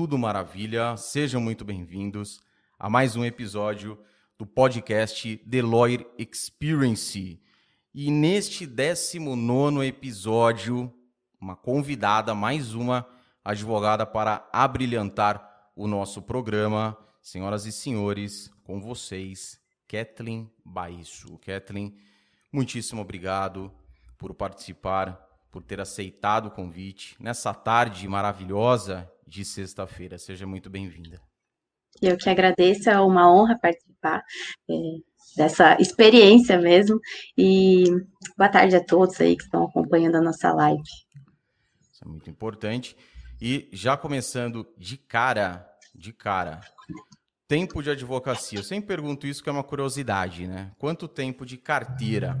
tudo maravilha. Sejam muito bem-vindos a mais um episódio do podcast The Lawyer Experience. E neste 19 episódio, uma convidada, mais uma advogada para abrilhantar o nosso programa. Senhoras e senhores, com vocês, Kathleen Baixo. Kathleen, muitíssimo obrigado por participar, por ter aceitado o convite nessa tarde maravilhosa de sexta-feira. Seja muito bem-vinda. Eu que agradeço, é uma honra participar é, dessa experiência mesmo. E boa tarde a todos aí que estão acompanhando a nossa live. Isso é muito importante. E já começando de cara, de cara, tempo de advocacia. Eu sempre pergunto isso que é uma curiosidade, né? Quanto tempo de carteira?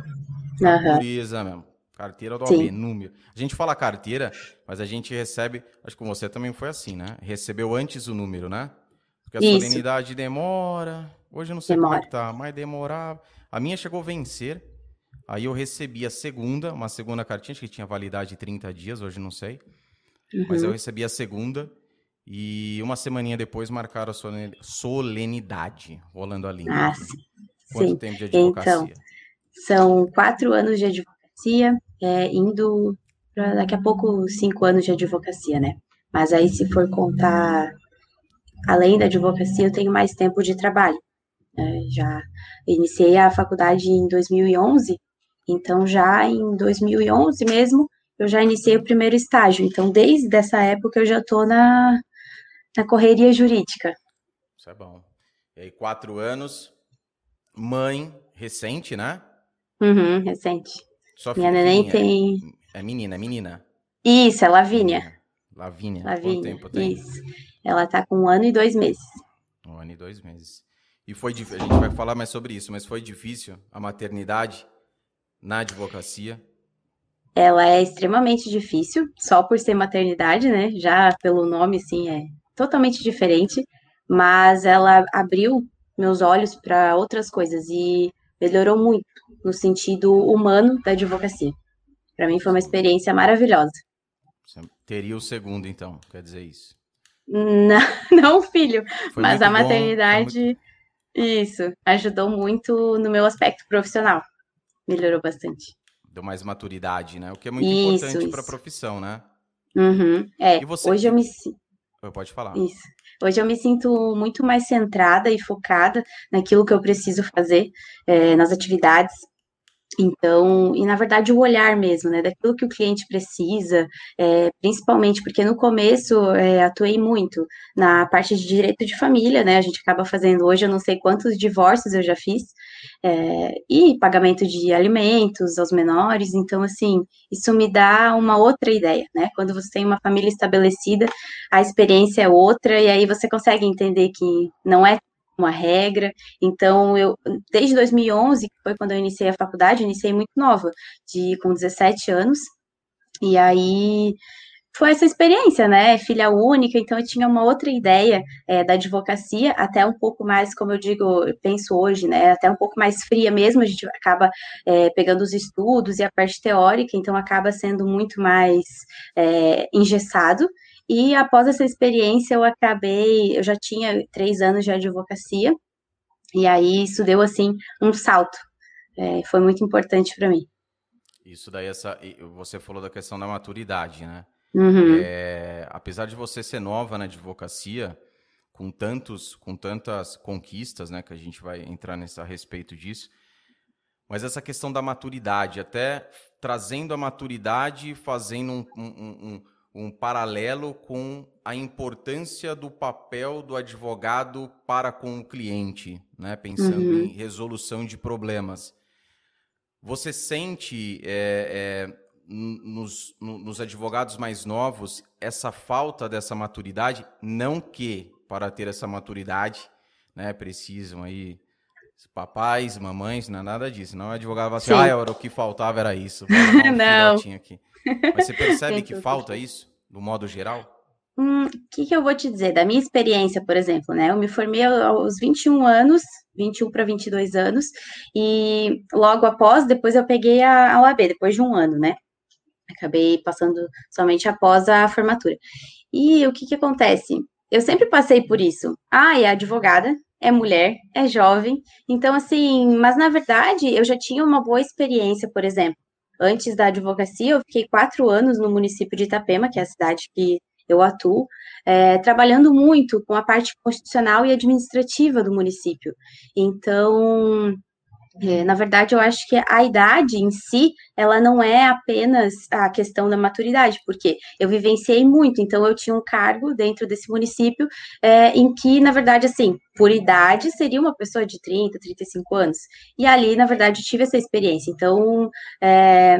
Uhum. Pureza mesmo. Carteira do OAB, número. A gente fala carteira, mas a gente recebe, acho que você também foi assim, né? Recebeu antes o número, né? Porque a Isso. solenidade demora. Hoje eu não sei demora. como é que tá, mas demorava. A minha chegou a vencer. Aí eu recebi a segunda, uma segunda cartinha, que tinha validade de 30 dias, hoje não sei. Uhum. Mas eu recebi a segunda. E uma semaninha depois marcaram a solenidade, rolando a linha. Ah, sim. Quanto sim. tempo de advocacia? Então, são quatro anos de advocacia, é, indo para daqui a pouco cinco anos de advocacia, né? Mas aí, se for contar além da advocacia, eu tenho mais tempo de trabalho. É, já iniciei a faculdade em 2011, então já em 2011 mesmo, eu já iniciei o primeiro estágio. Então, desde essa época, eu já estou na, na correria jurídica. Isso é bom. E aí, quatro anos, mãe recente, né? Uhum, recente. Sua Minha neném tem. É menina, é menina. Isso, é Lavínia. Lavínia. Lavínia. Quanto tempo tem? Isso. Ela tá com um ano e dois meses. Um ano e dois meses. E foi difícil, a gente vai falar mais sobre isso, mas foi difícil a maternidade na advocacia? Ela é extremamente difícil, só por ser maternidade, né? Já pelo nome, sim, é totalmente diferente. Mas ela abriu meus olhos para outras coisas e melhorou muito no sentido humano da advocacia. Para mim foi uma experiência maravilhosa. Você teria o segundo, então, quer dizer isso? Não, não filho, foi mas a maternidade, muito... isso, ajudou muito no meu aspecto profissional. Melhorou bastante. Deu mais maturidade, né? O que é muito isso, importante para a profissão, né? Uhum. É, você... hoje eu me Pode falar. Isso. Hoje eu me sinto muito mais centrada e focada naquilo que eu preciso fazer, é, nas atividades. Então, e na verdade o olhar mesmo, né, daquilo que o cliente precisa, é, principalmente porque no começo é, atuei muito na parte de direito de família, né, a gente acaba fazendo hoje, eu não sei quantos divórcios eu já fiz, é, e pagamento de alimentos aos menores, então, assim, isso me dá uma outra ideia, né, quando você tem uma família estabelecida, a experiência é outra, e aí você consegue entender que não é uma regra. Então, eu desde 2011, que foi quando eu iniciei a faculdade, iniciei muito nova, de com 17 anos. E aí foi essa experiência, né? Filha única, então eu tinha uma outra ideia é, da advocacia, até um pouco mais, como eu digo, penso hoje, né? Até um pouco mais fria mesmo, a gente acaba é, pegando os estudos e a parte teórica, então acaba sendo muito mais é, engessado. E após essa experiência, eu acabei, eu já tinha três anos de advocacia, e aí isso deu, assim, um salto. É, foi muito importante para mim. Isso daí, essa, você falou da questão da maturidade, né? Uhum. É, apesar de você ser nova na advocacia, com tantos, com tantas conquistas, né, que a gente vai entrar nessa a respeito disso, mas essa questão da maturidade, até trazendo a maturidade, fazendo um, um, um um paralelo com a importância do papel do advogado para com o cliente, né? pensando uhum. em resolução de problemas. Você sente é, é, nos, nos advogados mais novos essa falta dessa maturidade? Não que para ter essa maturidade né, precisam aí papais, mamães, não é nada disso. Não, o advogado vai assim, ah, era o que faltava era isso. Um não. Aqui. Mas você percebe que falta isso, do modo geral? O hum, que, que eu vou te dizer? Da minha experiência, por exemplo, né? Eu me formei aos 21 anos, 21 para 22 anos, e logo após, depois eu peguei a, a OAB, depois de um ano, né? Acabei passando somente após a formatura. E o que, que acontece? eu sempre passei por isso. Ah, é advogada, é mulher, é jovem. Então, assim, mas na verdade eu já tinha uma boa experiência, por exemplo. Antes da advocacia, eu fiquei quatro anos no município de Itapema, que é a cidade que eu atuo, é, trabalhando muito com a parte constitucional e administrativa do município. Então, é, na verdade, eu acho que a idade em si, ela não é apenas a questão da maturidade, porque eu vivenciei muito, então eu tinha um cargo dentro desse município é, em que, na verdade, assim, por idade, seria uma pessoa de 30, 35 anos. E ali, na verdade, tive essa experiência. Então, é,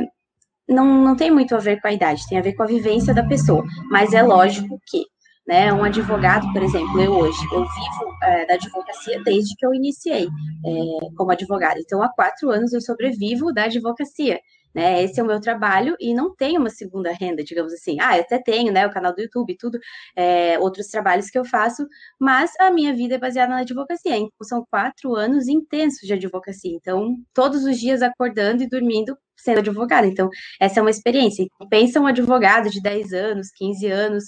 não, não tem muito a ver com a idade, tem a ver com a vivência da pessoa. Mas é lógico que né? Um advogado, por exemplo, eu hoje, eu vivo é, da advocacia desde que eu iniciei é, como advogada. Então, há quatro anos eu sobrevivo da advocacia. Né, esse é o meu trabalho e não tenho uma segunda renda, digamos assim. Ah, eu até tenho, né, o canal do YouTube tudo, é, outros trabalhos que eu faço, mas a minha vida é baseada na advocacia. Então, são quatro anos intensos de advocacia. Então, todos os dias acordando e dormindo sendo advogada. Então, essa é uma experiência. Pensa um advogado de 10 anos, 15 anos,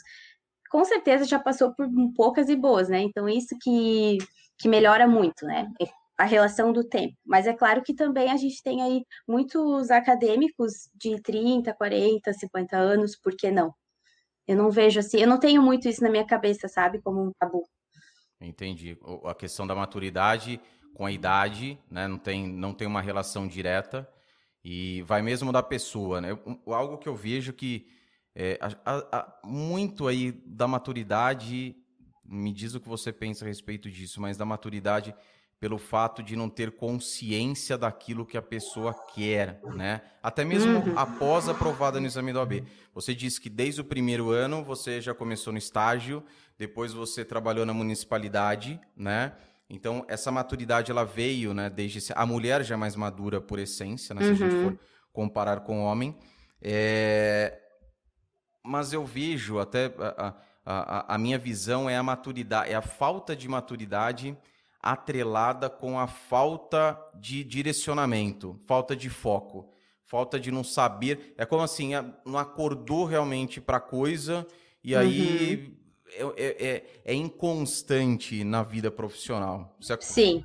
com certeza já passou por poucas e boas, né? Então, isso que, que melhora muito, né? É a relação do tempo. Mas é claro que também a gente tem aí muitos acadêmicos de 30, 40, 50 anos, por que não? Eu não vejo assim, eu não tenho muito isso na minha cabeça, sabe? Como um tabu. Entendi. A questão da maturidade com a idade, né? Não tem, não tem uma relação direta e vai mesmo da pessoa, né? Algo que eu vejo que é, a, a, muito aí da maturidade, me diz o que você pensa a respeito disso, mas da maturidade pelo fato de não ter consciência daquilo que a pessoa quer, né? Até mesmo uhum. após aprovada no exame do AB. Você disse que desde o primeiro ano você já começou no estágio, depois você trabalhou na municipalidade, né? Então essa maturidade ela veio, né? Desde a mulher já é mais madura por essência, né? Se uhum. a gente uhum. for comparar com o homem, é mas eu vejo até a, a, a, minha visão é a maturidade, é a falta de maturidade atrelada com a falta de direcionamento, falta de foco, falta de não saber. É como assim, não acordou realmente para a coisa e aí uhum. é, é, é, é, inconstante na vida profissional. Você, Sim.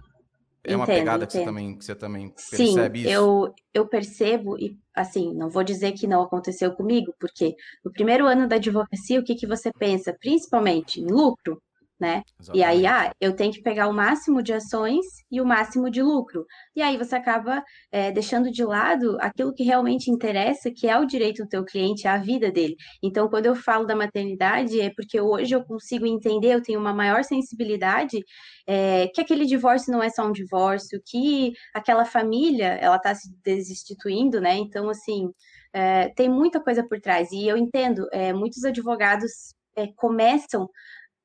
É uma entendo, pegada que você também, que você também percebe Sim, isso? Eu, eu percebo, e assim, não vou dizer que não aconteceu comigo, porque no primeiro ano da advocacia, o que, que você pensa? Principalmente em lucro né? Exatamente. E aí, ah, eu tenho que pegar o máximo de ações e o máximo de lucro. E aí você acaba é, deixando de lado aquilo que realmente interessa, que é o direito do teu cliente, a vida dele. Então, quando eu falo da maternidade, é porque hoje eu consigo entender, eu tenho uma maior sensibilidade é, que aquele divórcio não é só um divórcio, que aquela família, ela está se desinstituindo, né? Então, assim, é, tem muita coisa por trás. E eu entendo, é, muitos advogados é, começam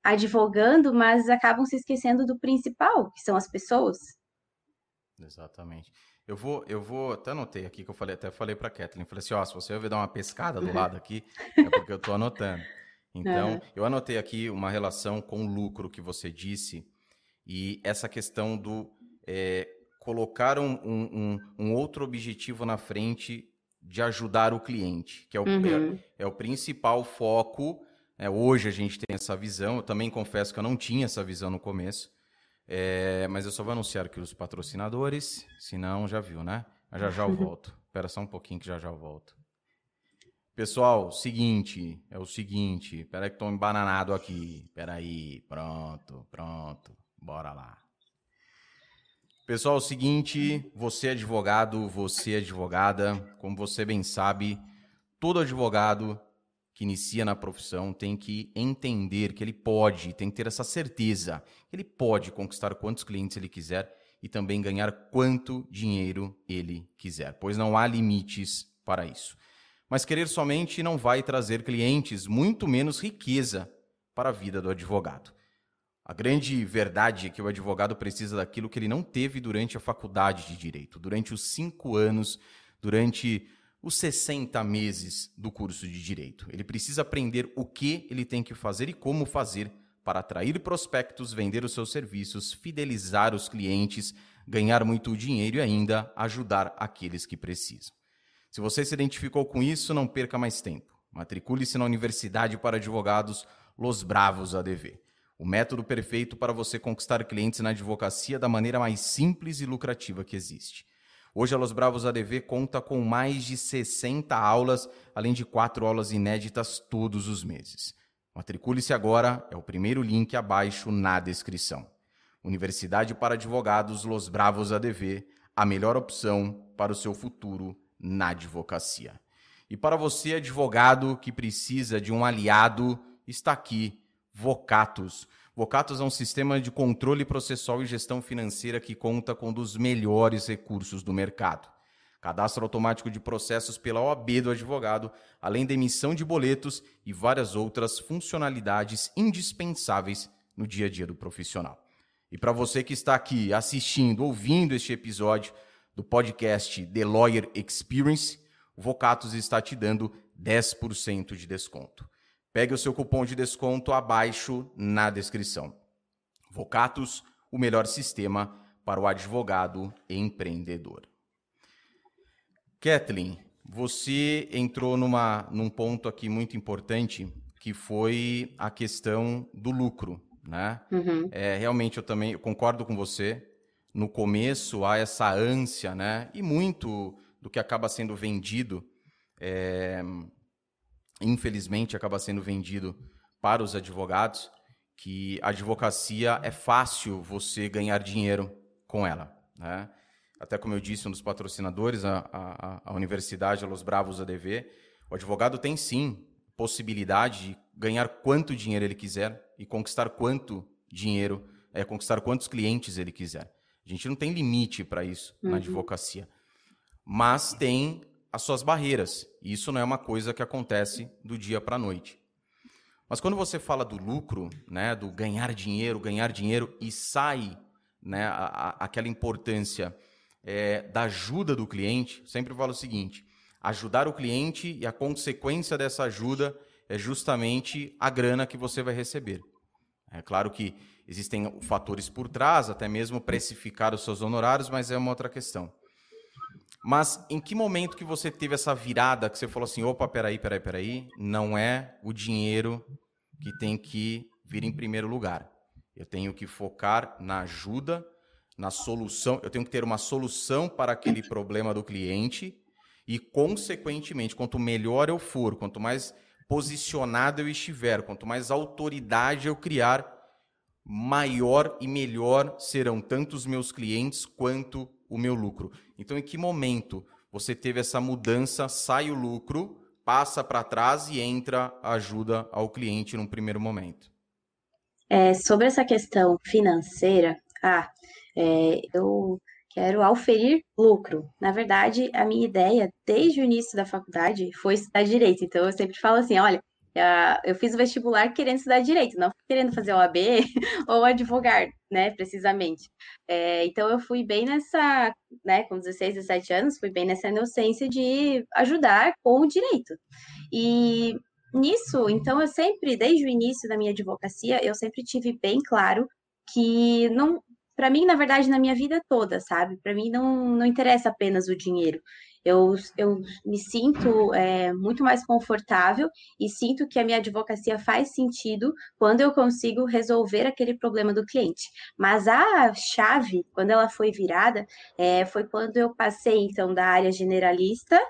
advogando, mas acabam se esquecendo do principal, que são as pessoas. Exatamente. Eu vou, eu vou, até anotei aqui que eu falei, até falei para Kathleen, falei assim, ó, se você ouvir dar uma pescada do lado aqui, é porque eu estou anotando. Então, eu anotei aqui uma relação com o lucro que você disse e essa questão do é, colocar um, um, um, outro objetivo na frente de ajudar o cliente, que é o, uhum. é, é o principal foco é, hoje a gente tem essa visão. Eu também confesso que eu não tinha essa visão no começo. É, mas eu só vou anunciar aqui os patrocinadores, senão já viu, né? Mas já já eu volto. Espera só um pouquinho que já já eu volto. Pessoal, seguinte, é o seguinte, espera que estou embananado aqui. Espera aí, pronto, pronto, bora lá. Pessoal, é o seguinte, você é advogado, você é advogada, como você bem sabe, todo advogado que inicia na profissão tem que entender que ele pode, tem que ter essa certeza, que ele pode conquistar quantos clientes ele quiser e também ganhar quanto dinheiro ele quiser, pois não há limites para isso. Mas querer somente não vai trazer clientes, muito menos riqueza para a vida do advogado. A grande verdade é que o advogado precisa daquilo que ele não teve durante a faculdade de direito, durante os cinco anos, durante os 60 meses do curso de direito. Ele precisa aprender o que ele tem que fazer e como fazer para atrair prospectos, vender os seus serviços, fidelizar os clientes, ganhar muito dinheiro e ainda ajudar aqueles que precisam. Se você se identificou com isso, não perca mais tempo. Matricule-se na Universidade para Advogados Los Bravos ADV. o método perfeito para você conquistar clientes na advocacia da maneira mais simples e lucrativa que existe. Hoje a Los Bravos ADV conta com mais de 60 aulas, além de quatro aulas inéditas todos os meses. Matricule-se agora, é o primeiro link abaixo na descrição. Universidade para Advogados Los Bravos ADV, a melhor opção para o seu futuro na advocacia. E para você, advogado que precisa de um aliado, está aqui Vocatus. Vocatus é um sistema de controle processual e gestão financeira que conta com um dos melhores recursos do mercado. Cadastro automático de processos pela OAB do advogado, além da emissão de boletos e várias outras funcionalidades indispensáveis no dia a dia do profissional. E para você que está aqui assistindo, ouvindo este episódio do podcast The Lawyer Experience, o Vocatus está te dando 10% de desconto. Pegue o seu cupom de desconto abaixo na descrição. Vocatus, o melhor sistema para o advogado empreendedor. Kathleen, você entrou numa, num ponto aqui muito importante, que foi a questão do lucro, né? Uhum. É, realmente eu também eu concordo com você. No começo há essa ânsia, né? E muito do que acaba sendo vendido é, infelizmente, acaba sendo vendido para os advogados, que a advocacia é fácil você ganhar dinheiro com ela. Né? Até como eu disse, um dos patrocinadores, a, a, a Universidade Los Bravos ADV, o advogado tem sim possibilidade de ganhar quanto dinheiro ele quiser e conquistar quanto dinheiro, é, conquistar quantos clientes ele quiser. A gente não tem limite para isso uhum. na advocacia. Mas tem as suas barreiras. E isso não é uma coisa que acontece do dia para a noite. Mas quando você fala do lucro, né, do ganhar dinheiro, ganhar dinheiro e sai né, a, a, aquela importância é, da ajuda do cliente, sempre falo o seguinte: ajudar o cliente e a consequência dessa ajuda é justamente a grana que você vai receber. É claro que existem fatores por trás, até mesmo precificar os seus honorários, mas é uma outra questão. Mas em que momento que você teve essa virada que você falou assim, opa, peraí, peraí, peraí, não é o dinheiro que tem que vir em primeiro lugar. Eu tenho que focar na ajuda, na solução, eu tenho que ter uma solução para aquele problema do cliente e, consequentemente, quanto melhor eu for, quanto mais posicionado eu estiver, quanto mais autoridade eu criar, maior e melhor serão tanto os meus clientes quanto o meu lucro. Então, em que momento você teve essa mudança, sai o lucro, passa para trás e entra a ajuda ao cliente num primeiro momento? É, sobre essa questão financeira, ah, é, eu quero auferir lucro. Na verdade, a minha ideia, desde o início da faculdade, foi estudar direito. Então, eu sempre falo assim: olha, eu fiz o vestibular querendo estudar direito, não querendo fazer OAB ou advogar, né, precisamente. É, então eu fui bem nessa, né, com 16, 17 anos, fui bem nessa inocência de ajudar com o direito. E nisso, então eu sempre, desde o início da minha advocacia, eu sempre tive bem claro que não, para mim, na verdade, na minha vida toda, sabe? Para mim não, não interessa apenas o dinheiro. Eu, eu me sinto é, muito mais confortável e sinto que a minha advocacia faz sentido quando eu consigo resolver aquele problema do cliente. Mas a chave, quando ela foi virada, é, foi quando eu passei, então, da área generalista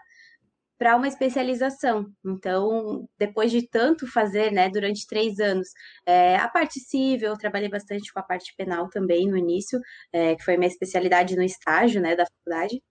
para uma especialização. Então, depois de tanto fazer, né, durante três anos, é, a parte civil, eu trabalhei bastante com a parte penal também no início, é, que foi minha especialidade no estágio, né, da faculdade.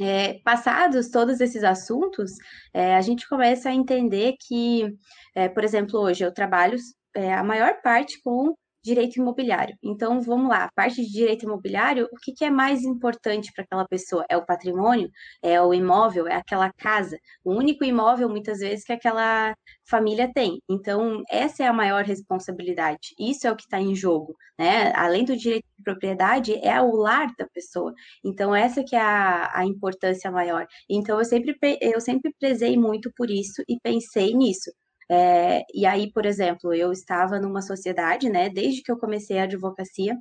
É, passados todos esses assuntos, é, a gente começa a entender que, é, por exemplo, hoje eu trabalho é, a maior parte com direito imobiliário. Então, vamos lá, a parte de direito imobiliário, o que, que é mais importante para aquela pessoa? É o patrimônio? É o imóvel? É aquela casa? O único imóvel, muitas vezes, que aquela família tem. Então, essa é a maior responsabilidade. Isso é o que está em jogo, né? Além do direito de propriedade, é o lar da pessoa. Então, essa que é a, a importância maior. Então, eu sempre, eu sempre prezei muito por isso e pensei nisso. É, e aí, por exemplo, eu estava numa sociedade, né, desde que eu comecei a advocacia,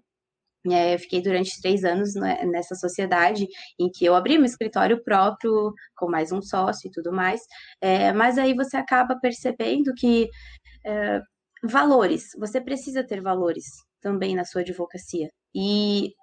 é, eu fiquei durante três anos né, nessa sociedade em que eu abri meu escritório próprio, com mais um sócio e tudo mais, é, mas aí você acaba percebendo que é, valores. Você precisa ter valores também na sua advocacia. E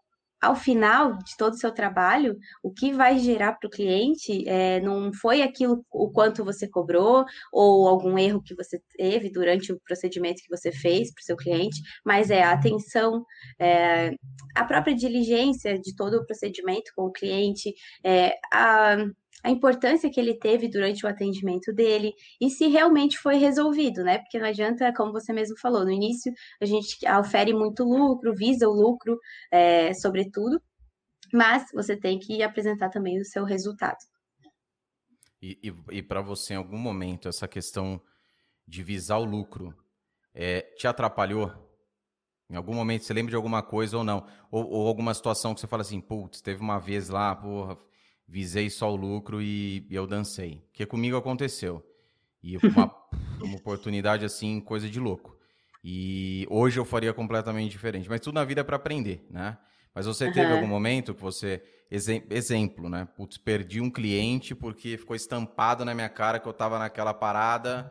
ao final de todo o seu trabalho, o que vai gerar para o cliente é, não foi aquilo o quanto você cobrou ou algum erro que você teve durante o procedimento que você fez para o seu cliente, mas é a atenção, é, a própria diligência de todo o procedimento com o cliente, é, a a importância que ele teve durante o atendimento dele e se realmente foi resolvido, né? Porque não adianta, como você mesmo falou, no início a gente ofere muito lucro, visa o lucro, é, sobretudo, mas você tem que apresentar também o seu resultado. E, e, e para você, em algum momento, essa questão de visar o lucro é, te atrapalhou? Em algum momento você lembra de alguma coisa ou não? Ou, ou alguma situação que você fala assim, putz, teve uma vez lá, porra, visei só o lucro e, e eu dancei. Que comigo aconteceu. E uma, uma oportunidade assim, coisa de louco. E hoje eu faria completamente diferente. Mas tudo na vida é para aprender, né? Mas você teve algum momento que você. Exemplo, né? Putz, perdi um cliente porque ficou estampado na minha cara que eu tava naquela parada,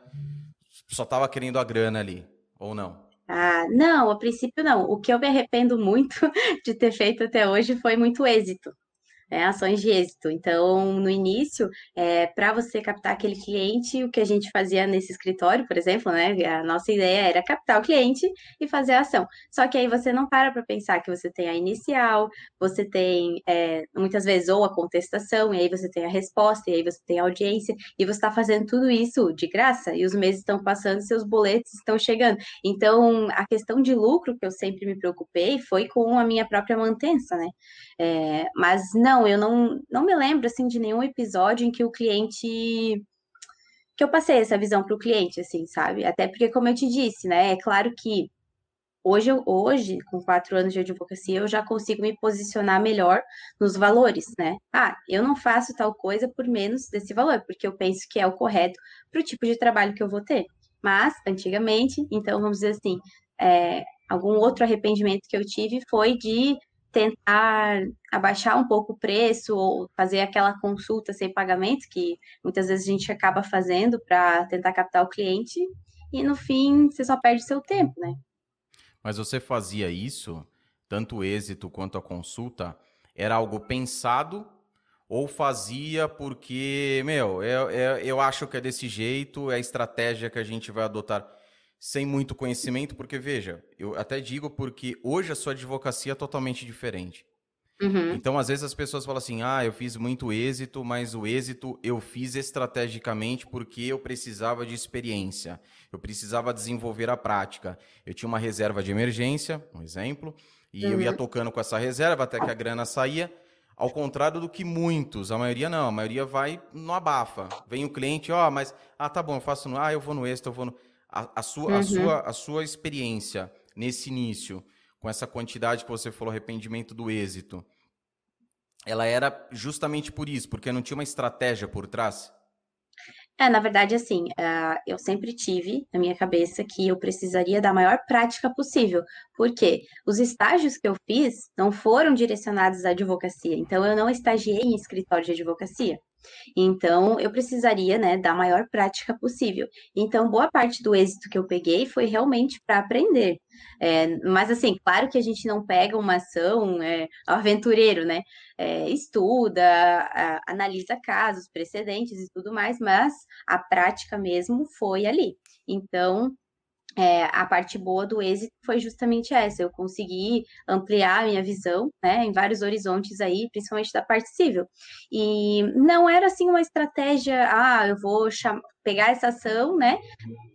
só tava querendo a grana ali, ou não? Ah, não, a princípio não. O que eu me arrependo muito de ter feito até hoje foi muito êxito né, ações de êxito. Então, no início, é, para você captar aquele cliente, o que a gente fazia nesse escritório, por exemplo, né, a nossa ideia era captar o cliente e fazer a ação. Só que aí você não para para pensar que você tem a inicial, você tem é, muitas vezes ou a contestação, e aí você tem a resposta, e aí você tem a audiência, e você está fazendo tudo isso de graça, e os meses estão passando, seus boletos estão chegando. Então, a questão de lucro que eu sempre me preocupei foi com a minha própria mantença, né? É, mas não, eu não, não me lembro assim de nenhum episódio em que o cliente que eu passei essa visão para o cliente, assim, sabe? Até porque, como eu te disse, né? É claro que hoje, hoje, com quatro anos de advocacia, eu já consigo me posicionar melhor nos valores, né? Ah, eu não faço tal coisa por menos desse valor, porque eu penso que é o correto para o tipo de trabalho que eu vou ter. Mas, antigamente, então, vamos dizer assim, é, algum outro arrependimento que eu tive foi de tentar abaixar um pouco o preço ou fazer aquela consulta sem pagamento, que muitas vezes a gente acaba fazendo para tentar captar o cliente, e no fim você só perde seu tempo, né? Mas você fazia isso, tanto o êxito quanto a consulta, era algo pensado? Ou fazia porque, meu, eu, eu, eu acho que é desse jeito, é a estratégia que a gente vai adotar sem muito conhecimento, porque veja, eu até digo porque hoje a sua advocacia é totalmente diferente. Uhum. Então, às vezes as pessoas falam assim: ah, eu fiz muito êxito, mas o êxito eu fiz estrategicamente porque eu precisava de experiência, eu precisava desenvolver a prática. Eu tinha uma reserva de emergência, um exemplo, e uhum. eu ia uhum. tocando com essa reserva até que a grana saía. Ao contrário do que muitos, a maioria não, a maioria vai no abafa. Vem o cliente, ó, oh, mas, ah, tá bom, eu faço no, ah, eu vou no êxito, eu vou no. A, a sua, uhum. a, sua, a sua experiência nesse início, com essa quantidade que você falou, arrependimento do êxito, ela era justamente por isso, porque não tinha uma estratégia por trás? É, na verdade, assim, uh, eu sempre tive na minha cabeça que eu precisaria da maior prática possível, porque os estágios que eu fiz não foram direcionados à advocacia, então eu não estagiei em escritório de advocacia. Então, eu precisaria, né, da maior prática possível. Então, boa parte do êxito que eu peguei foi realmente para aprender. É, mas, assim, claro que a gente não pega uma ação é, aventureiro, né? É, estuda, a, analisa casos, precedentes e tudo mais, mas a prática mesmo foi ali. Então, é, a parte boa do êxito foi justamente essa, eu consegui ampliar a minha visão, né, em vários horizontes aí, principalmente da parte civil. E não era assim uma estratégia, ah, eu vou pegar essa ação, né?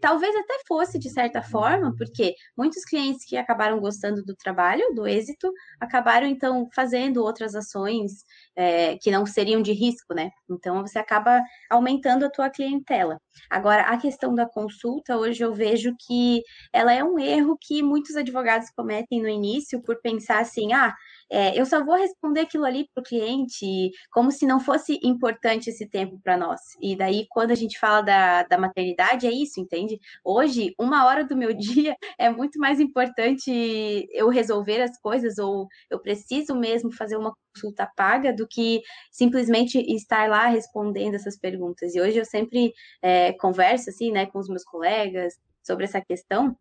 Talvez até fosse de certa forma, porque muitos clientes que acabaram gostando do trabalho, do êxito, acabaram então fazendo outras ações é, que não seriam de risco, né? Então você acaba aumentando a tua clientela. Agora, a questão da consulta, hoje eu vejo que ela é um erro que muitos advogados cometem no início por pensar assim, ah, é, eu só vou responder aquilo ali para o cliente como se não fosse importante esse tempo para nós. E daí, quando a gente fala da, da maternidade, é isso, entende? Hoje, uma hora do meu dia é muito mais importante eu resolver as coisas, ou eu preciso mesmo fazer uma consulta paga do que simplesmente estar lá respondendo essas perguntas. E hoje eu sempre é, converso assim, né, com os meus colegas sobre essa questão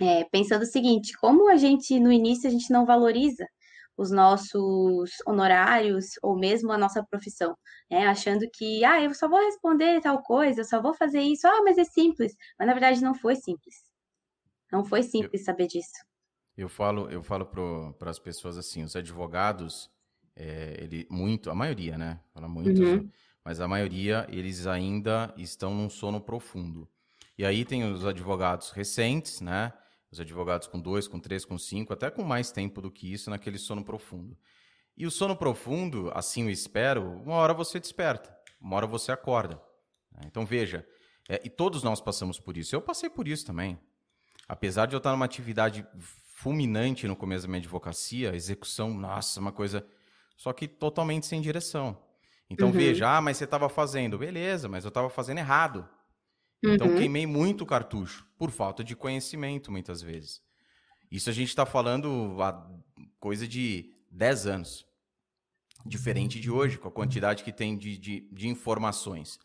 é, pensando o seguinte, como a gente, no início, a gente não valoriza os nossos honorários ou mesmo a nossa profissão, né? Achando que, ah, eu só vou responder tal coisa, eu só vou fazer isso, ah, mas é simples. Mas na verdade não foi simples. Não foi simples eu, saber disso. Eu falo, eu falo para as pessoas assim, os advogados, é, ele muito, a maioria, né? Fala muito, uhum. mas a maioria eles ainda estão num sono profundo. E aí tem os advogados recentes, né? Os advogados com dois, com três, com cinco, até com mais tempo do que isso naquele sono profundo. E o sono profundo, assim eu espero, uma hora você desperta, uma hora você acorda. Né? Então veja, é, e todos nós passamos por isso. Eu passei por isso também. Apesar de eu estar numa atividade fulminante no começo da minha advocacia, execução, nossa, uma coisa. Só que totalmente sem direção. Então uhum. veja, ah, mas você estava fazendo. Beleza, mas eu estava fazendo errado. Então uhum. queimei muito cartucho, por falta de conhecimento, muitas vezes. Isso a gente está falando a coisa de 10 anos. Diferente de hoje, com a quantidade que tem de, de, de informações.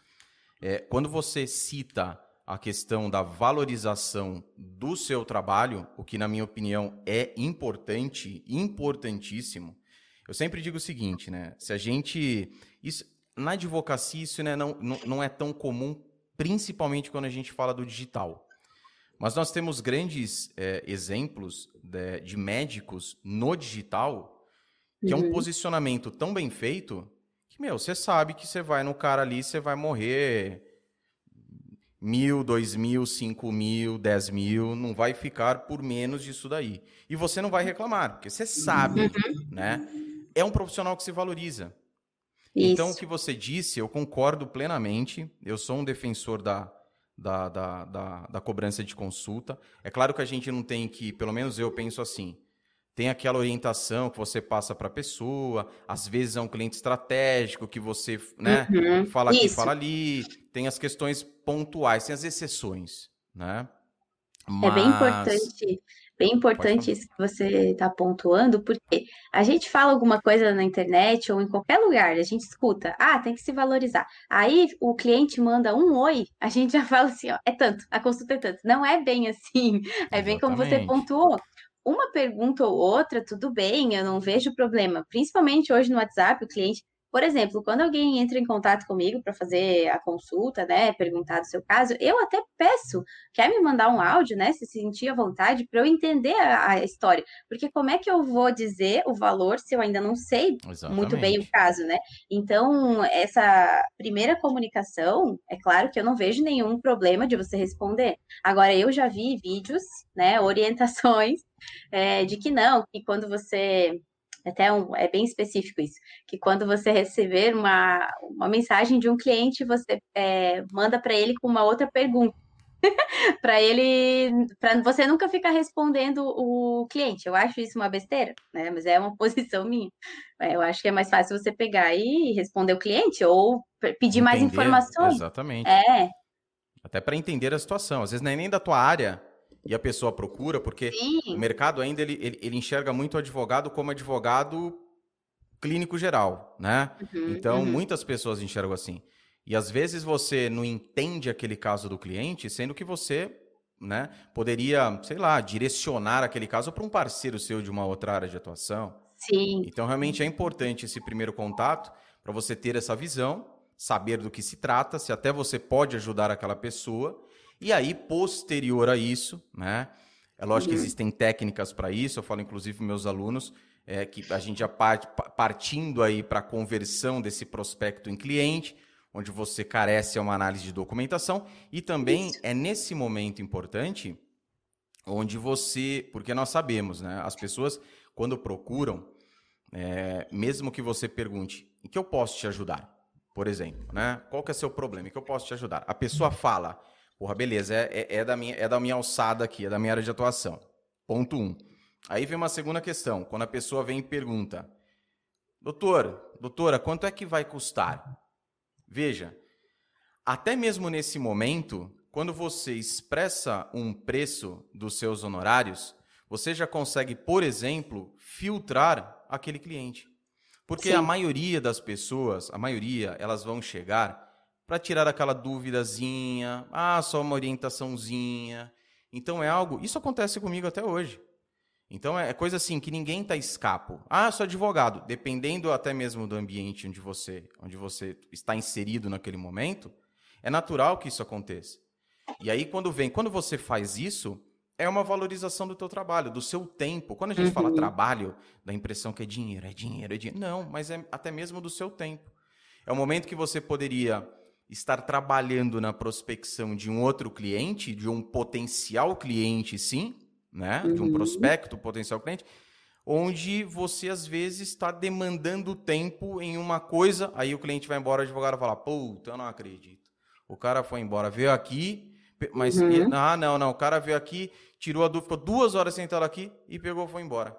É, quando você cita a questão da valorização do seu trabalho, o que, na minha opinião, é importante, importantíssimo. Eu sempre digo o seguinte, né? Se a gente. Isso, na advocacia, isso né, não, não, não é tão comum principalmente quando a gente fala do digital. Mas nós temos grandes é, exemplos de, de, médicos no digital, que uhum. é um uhum. posicionamento tão bem feito que, meu, você sabe que você vai no cara ali, você vai morrer mil, dois mil, cinco mil, dez mil, não vai ficar por menos disso daí. E você não vai reclamar, porque você sabe, uhum. né? É um profissional que se valoriza. Isso. Então, o que você disse, eu concordo plenamente. Eu sou um defensor da, da, da, da, da cobrança de consulta. É claro que a gente não tem que, pelo menos eu penso assim, tem aquela orientação que você passa para a pessoa, às vezes é um cliente estratégico que você né, uhum, fala aqui, isso. fala ali, tem as questões pontuais, tem as exceções, né? Mas... É bem importante Bem importante isso que você está pontuando, porque a gente fala alguma coisa na internet ou em qualquer lugar, a gente escuta, ah, tem que se valorizar. Aí o cliente manda um oi, a gente já fala assim, ó, é tanto, a consulta é tanto. Não é bem assim, é bem como você pontuou. Uma pergunta ou outra, tudo bem, eu não vejo problema. Principalmente hoje no WhatsApp, o cliente por exemplo, quando alguém entra em contato comigo para fazer a consulta, né, perguntar do seu caso, eu até peço, quer me mandar um áudio, né, se sentir à vontade, para eu entender a, a, história. Porque como é que eu vou dizer o valor se eu ainda não sei Exatamente. muito bem o caso, né? Então, essa primeira comunicação, é claro que eu não vejo nenhum problema de você responder. Agora, eu já vi vídeos, né, orientações é, de que não, que quando você até um, é bem específico isso, que quando você receber uma, uma mensagem de um cliente, você é, manda para ele com uma outra pergunta. para ele, para você nunca ficar respondendo o cliente. Eu acho isso uma besteira, né? Mas é uma posição minha. É, eu acho que é mais fácil você pegar e responder o cliente ou pedir Entender, mais informações. Exatamente. É. Até para entender a situação. Às vezes não é nem da tua área, e a pessoa procura, porque Sim. o mercado ainda ele, ele, ele, enxerga muito o advogado como advogado clínico geral, né? Uhum, então, uhum. muitas pessoas enxergam assim. E às vezes você não entende aquele caso do cliente, sendo que você né, poderia, sei lá, direcionar aquele caso para um parceiro seu de uma outra área de atuação. Sim. Então, realmente é importante esse primeiro contato para você ter essa visão, saber do que se trata, se até você pode ajudar aquela pessoa e aí, posterior a isso, né? É lógico uhum. que existem técnicas para isso, eu falo inclusive para meus alunos, é, que a gente já parte, partindo aí para a conversão desse prospecto em cliente, onde você carece uma análise de documentação, e também isso. é nesse momento importante onde você, porque nós sabemos, né? As pessoas, quando procuram, é, mesmo que você pergunte, em que eu posso te ajudar? Por exemplo, né? Qual que é o seu problema? Em que eu posso te ajudar? A pessoa fala, Porra, beleza, é, é, é, da minha, é da minha alçada aqui, é da minha área de atuação. Ponto um. Aí vem uma segunda questão, quando a pessoa vem e pergunta: Doutor, doutora, quanto é que vai custar? Veja, até mesmo nesse momento, quando você expressa um preço dos seus honorários, você já consegue, por exemplo, filtrar aquele cliente. Porque Sim. a maioria das pessoas, a maioria, elas vão chegar para tirar aquela duvidazinha, ah, só uma orientaçãozinha. Então é algo. Isso acontece comigo até hoje. Então é coisa assim que ninguém está escapo. Ah, sou advogado. Dependendo até mesmo do ambiente onde você, onde você está inserido naquele momento, é natural que isso aconteça. E aí quando vem, quando você faz isso, é uma valorização do teu trabalho, do seu tempo. Quando a gente uhum. fala trabalho, dá a impressão que é dinheiro, é dinheiro, é dinheiro. Não, mas é até mesmo do seu tempo. É o momento que você poderia estar trabalhando na prospecção de um outro cliente, de um potencial cliente, sim, né? Uhum. De um uhum. prospecto, potencial cliente, onde você às vezes está demandando tempo em uma coisa, aí o cliente vai embora, o advogado fala, puta, eu não acredito. O cara foi embora, veio aqui, mas uhum. ah, não, não, o cara veio aqui, tirou a dúvida, ficou duas horas sentado aqui e pegou, foi embora.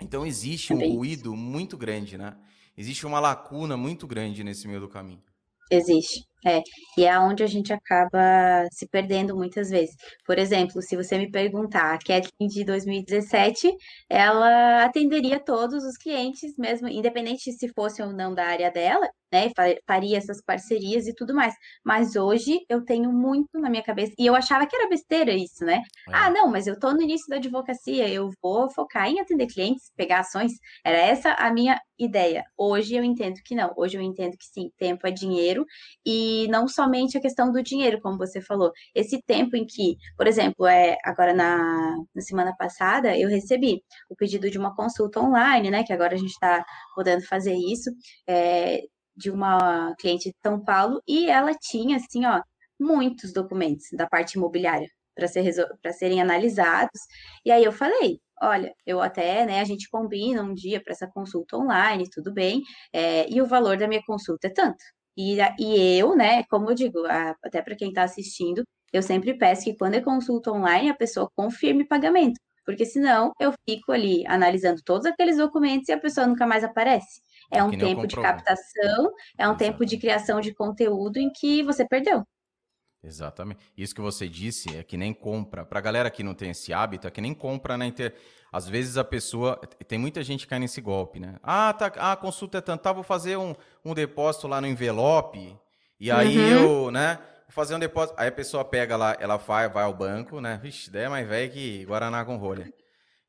Então existe um ruído muito grande, né? Existe uma lacuna muito grande nesse meio do caminho. Existe. É, e é onde a gente acaba se perdendo muitas vezes. Por exemplo, se você me perguntar, a Kathleen de 2017, ela atenderia todos os clientes, mesmo independente se fosse ou não da área dela, né? Faria essas parcerias e tudo mais. Mas hoje eu tenho muito na minha cabeça, e eu achava que era besteira isso, né? É. Ah, não, mas eu tô no início da advocacia, eu vou focar em atender clientes, pegar ações. Era essa a minha ideia. Hoje eu entendo que não. Hoje eu entendo que sim, tempo é dinheiro e e não somente a questão do dinheiro, como você falou. Esse tempo em que, por exemplo, é agora na, na semana passada, eu recebi o pedido de uma consulta online, né? Que agora a gente está podendo fazer isso, é, de uma cliente de São Paulo, e ela tinha, assim, ó, muitos documentos da parte imobiliária para ser, serem analisados. E aí eu falei, olha, eu até, né, a gente combina um dia para essa consulta online, tudo bem, é, e o valor da minha consulta é tanto. E, e eu, né, como eu digo, até para quem está assistindo, eu sempre peço que quando é consulta online, a pessoa confirme pagamento, porque senão eu fico ali analisando todos aqueles documentos e a pessoa nunca mais aparece. É, é um tempo de captação, é um Exatamente. tempo de criação de conteúdo em que você perdeu. Exatamente. Isso que você disse é que nem compra. Para a galera que não tem esse hábito, é que nem compra na internet. Às vezes a pessoa. Tem muita gente que cai nesse golpe, né? Ah, tá, ah, a consulta é tanto, tá, vou fazer um, um depósito lá no envelope. E aí uhum. eu, né? Vou fazer um depósito. Aí a pessoa pega lá, ela vai, vai ao banco, né? Vixe, ideia mais velho que Guaraná com rolha.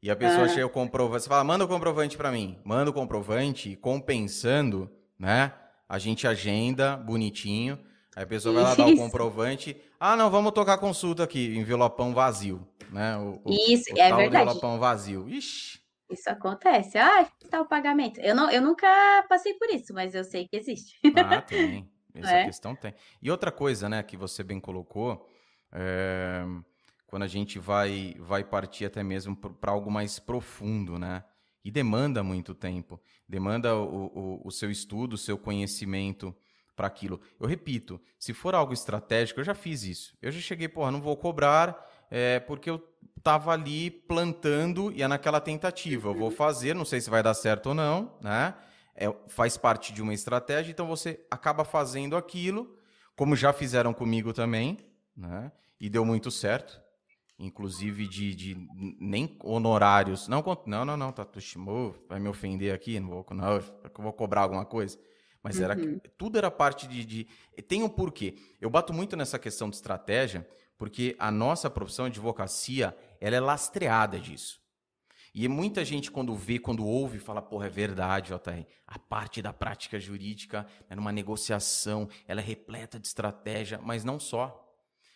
E a pessoa uhum. chega o comprovante. Você fala, manda o comprovante para mim. Manda o comprovante, compensando, né? A gente agenda bonitinho. Aí a pessoa vai lá dar o comprovante. Ah, não, vamos tocar consulta aqui, envelopão vazio, né? O, Isso, o, o é tal verdade. envelopão vazio. Ixi. Isso acontece. Ah, está o pagamento. Eu, não, eu nunca passei por isso, mas eu sei que existe. Ah, tem. Essa é? questão tem. E outra coisa, né, que você bem colocou, é... quando a gente vai, vai partir até mesmo para algo mais profundo, né? E demanda muito tempo. Demanda o, o, o seu estudo, o seu conhecimento para aquilo. Eu repito, se for algo estratégico, eu já fiz isso. Eu já cheguei, porra, não vou cobrar é, porque eu estava ali plantando e é naquela tentativa. Eu vou fazer, não sei se vai dar certo ou não, né? É, faz parte de uma estratégia, então você acaba fazendo aquilo, como já fizeram comigo também, né? E deu muito certo. Inclusive de, de nem honorários. Não, não, não, não, tá, vai me ofender aqui, não vou, não, vou cobrar alguma coisa. Mas era uhum. tudo era parte de, de. Tem um porquê. Eu bato muito nessa questão de estratégia, porque a nossa profissão de advocacia ela é lastreada disso. E muita gente, quando vê, quando ouve, fala, porra, é verdade, JR. A parte da prática jurídica, é numa negociação, ela é repleta de estratégia, mas não só.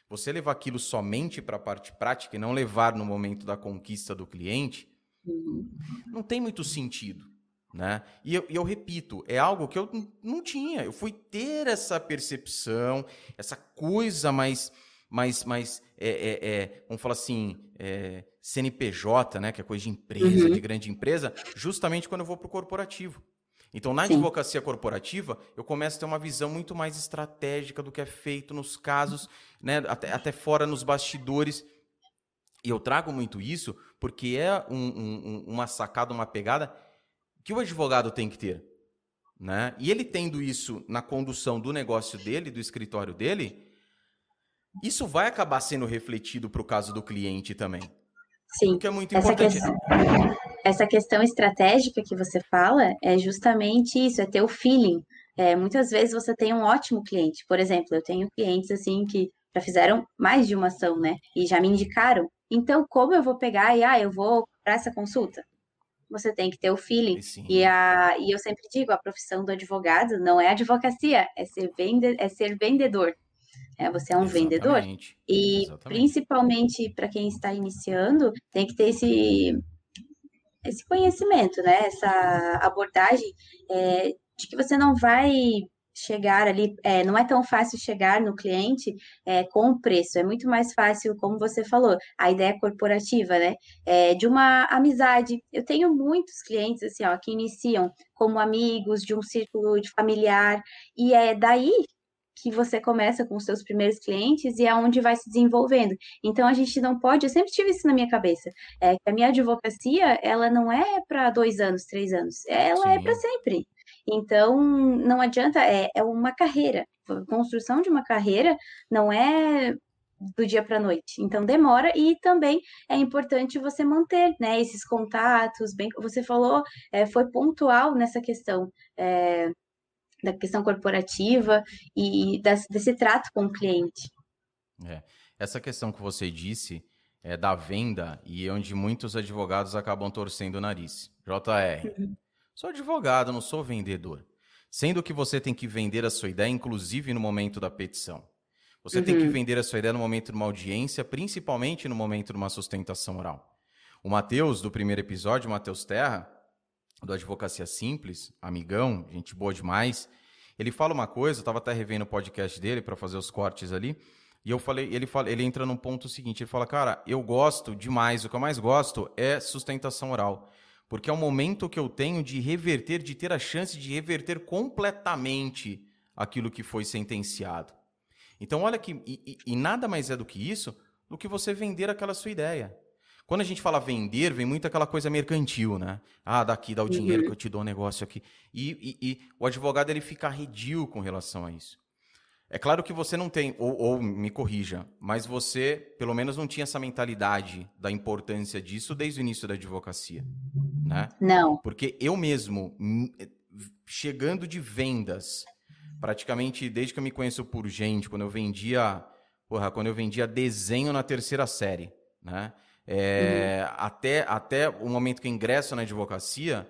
Você levar aquilo somente para a parte prática e não levar no momento da conquista do cliente, uhum. não tem muito sentido. Né? E eu, eu, repito, é algo que eu não tinha. Eu fui ter essa percepção, essa coisa mais, mais, mais é, é, é, vamos falar assim, é, CNPJ, né? que é coisa de empresa, uhum. de grande empresa, justamente quando eu vou para o corporativo. Então, na Sim. advocacia corporativa, eu começo a ter uma visão muito mais estratégica do que é feito nos casos, né? até, até fora nos bastidores. E eu trago muito isso porque é um, um, uma sacada, uma pegada que o advogado tem que ter. Né? E ele tendo isso na condução do negócio dele, do escritório dele, isso vai acabar sendo refletido para o caso do cliente também. Sim. O que é muito essa importante. Questão, essa questão estratégica que você fala é justamente isso, é ter o feeling. É, muitas vezes você tem um ótimo cliente. Por exemplo, eu tenho clientes assim que já fizeram mais de uma ação, né? E já me indicaram. Então, como eu vou pegar e, ah, eu vou para essa consulta? Você tem que ter o feeling. E, a, e eu sempre digo, a profissão do advogado não é advocacia, é ser, vende, é ser vendedor. É, você é um Exatamente. vendedor. E Exatamente. principalmente para quem está iniciando, tem que ter esse, esse conhecimento, né? Essa abordagem é, de que você não vai chegar ali, é, não é tão fácil chegar no cliente é, com o preço, é muito mais fácil, como você falou, a ideia corporativa, né? É, de uma amizade. Eu tenho muitos clientes assim, ó, que iniciam como amigos de um círculo de familiar, e é daí que você começa com os seus primeiros clientes e é onde vai se desenvolvendo. Então a gente não pode, eu sempre tive isso na minha cabeça, é que a minha advocacia ela não é para dois anos, três anos, ela é Sim. é para sempre. Então, não adianta, é, é uma carreira. A construção de uma carreira não é do dia para a noite. Então demora e também é importante você manter, né, esses contatos. Bem, você falou, é, foi pontual nessa questão é, da questão corporativa e das, desse trato com o cliente. É. Essa questão que você disse é da venda e onde muitos advogados acabam torcendo o nariz. JR. Uhum. Sou advogado, não sou vendedor. Sendo que você tem que vender a sua ideia, inclusive no momento da petição. Você uhum. tem que uhum. vender a sua ideia no momento de uma audiência, principalmente no momento de uma sustentação oral. O Matheus, do primeiro episódio, o Matheus Terra, do Advocacia Simples, amigão, gente boa demais, ele fala uma coisa, eu estava até revendo o podcast dele para fazer os cortes ali, e eu falei, ele fala, ele entra num ponto seguinte, ele fala, cara, eu gosto demais, o que eu mais gosto é sustentação oral porque é o momento que eu tenho de reverter, de ter a chance de reverter completamente aquilo que foi sentenciado. Então, olha que. E, e, nada mais é do que isso do que você vender aquela sua ideia. Quando a gente fala vender, vem muito aquela coisa mercantil, né? Ah, daqui dá o dinheiro uhum. que eu te dou um negócio aqui. E, e, e, o advogado ele fica arredio com relação a isso. É claro que você não tem, ou, ou, me corrija, mas você pelo menos não tinha essa mentalidade da importância disso desde o início da advocacia, né? Não. Porque eu mesmo, chegando de vendas, praticamente desde que eu me conheço por gente, quando eu vendia, porra, quando eu vendia desenho na terceira série, né? É, uhum. até, até o momento que eu ingresso na advocacia,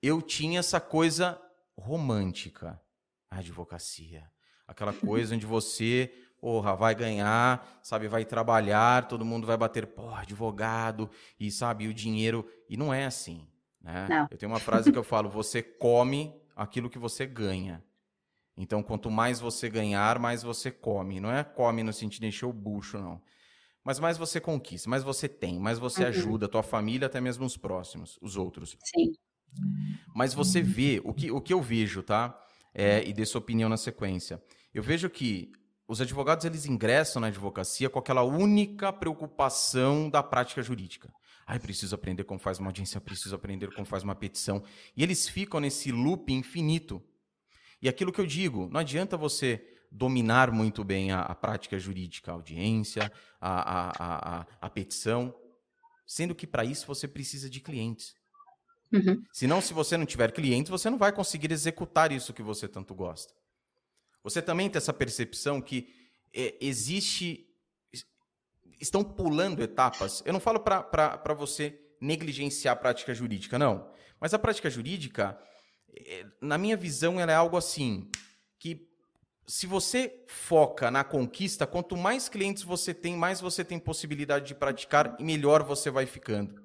eu tinha essa coisa romântica. A advocacia aquela coisa onde você, porra, vai ganhar, sabe, vai trabalhar, todo mundo vai bater, porra, advogado, e sabe, o dinheiro. E não é assim. Né? Não. Eu tenho uma frase que eu falo: você come aquilo que você ganha. Então, quanto mais você ganhar, mais você come. Não é come no sentido de encher o bucho, não. Mas mais você conquista, mais você tem, mais você uhum. ajuda a tua família, até mesmo os próximos, os outros. Sim. Mas você vê, o que, o que eu vejo, tá? É, e dê sua opinião na sequência. Eu vejo que os advogados eles ingressam na advocacia com aquela única preocupação da prática jurídica. Ai, preciso aprender como faz uma audiência, preciso aprender como faz uma petição. E eles ficam nesse loop infinito. E aquilo que eu digo, não adianta você dominar muito bem a, a prática jurídica, a audiência, a, a, a, a petição, sendo que para isso você precisa de clientes. Uhum. Senão, se você não tiver clientes, você não vai conseguir executar isso que você tanto gosta. Você também tem essa percepção que é, existe. Estão pulando etapas. Eu não falo para você negligenciar a prática jurídica, não. Mas a prática jurídica, é, na minha visão, ela é algo assim: que se você foca na conquista, quanto mais clientes você tem, mais você tem possibilidade de praticar e melhor você vai ficando.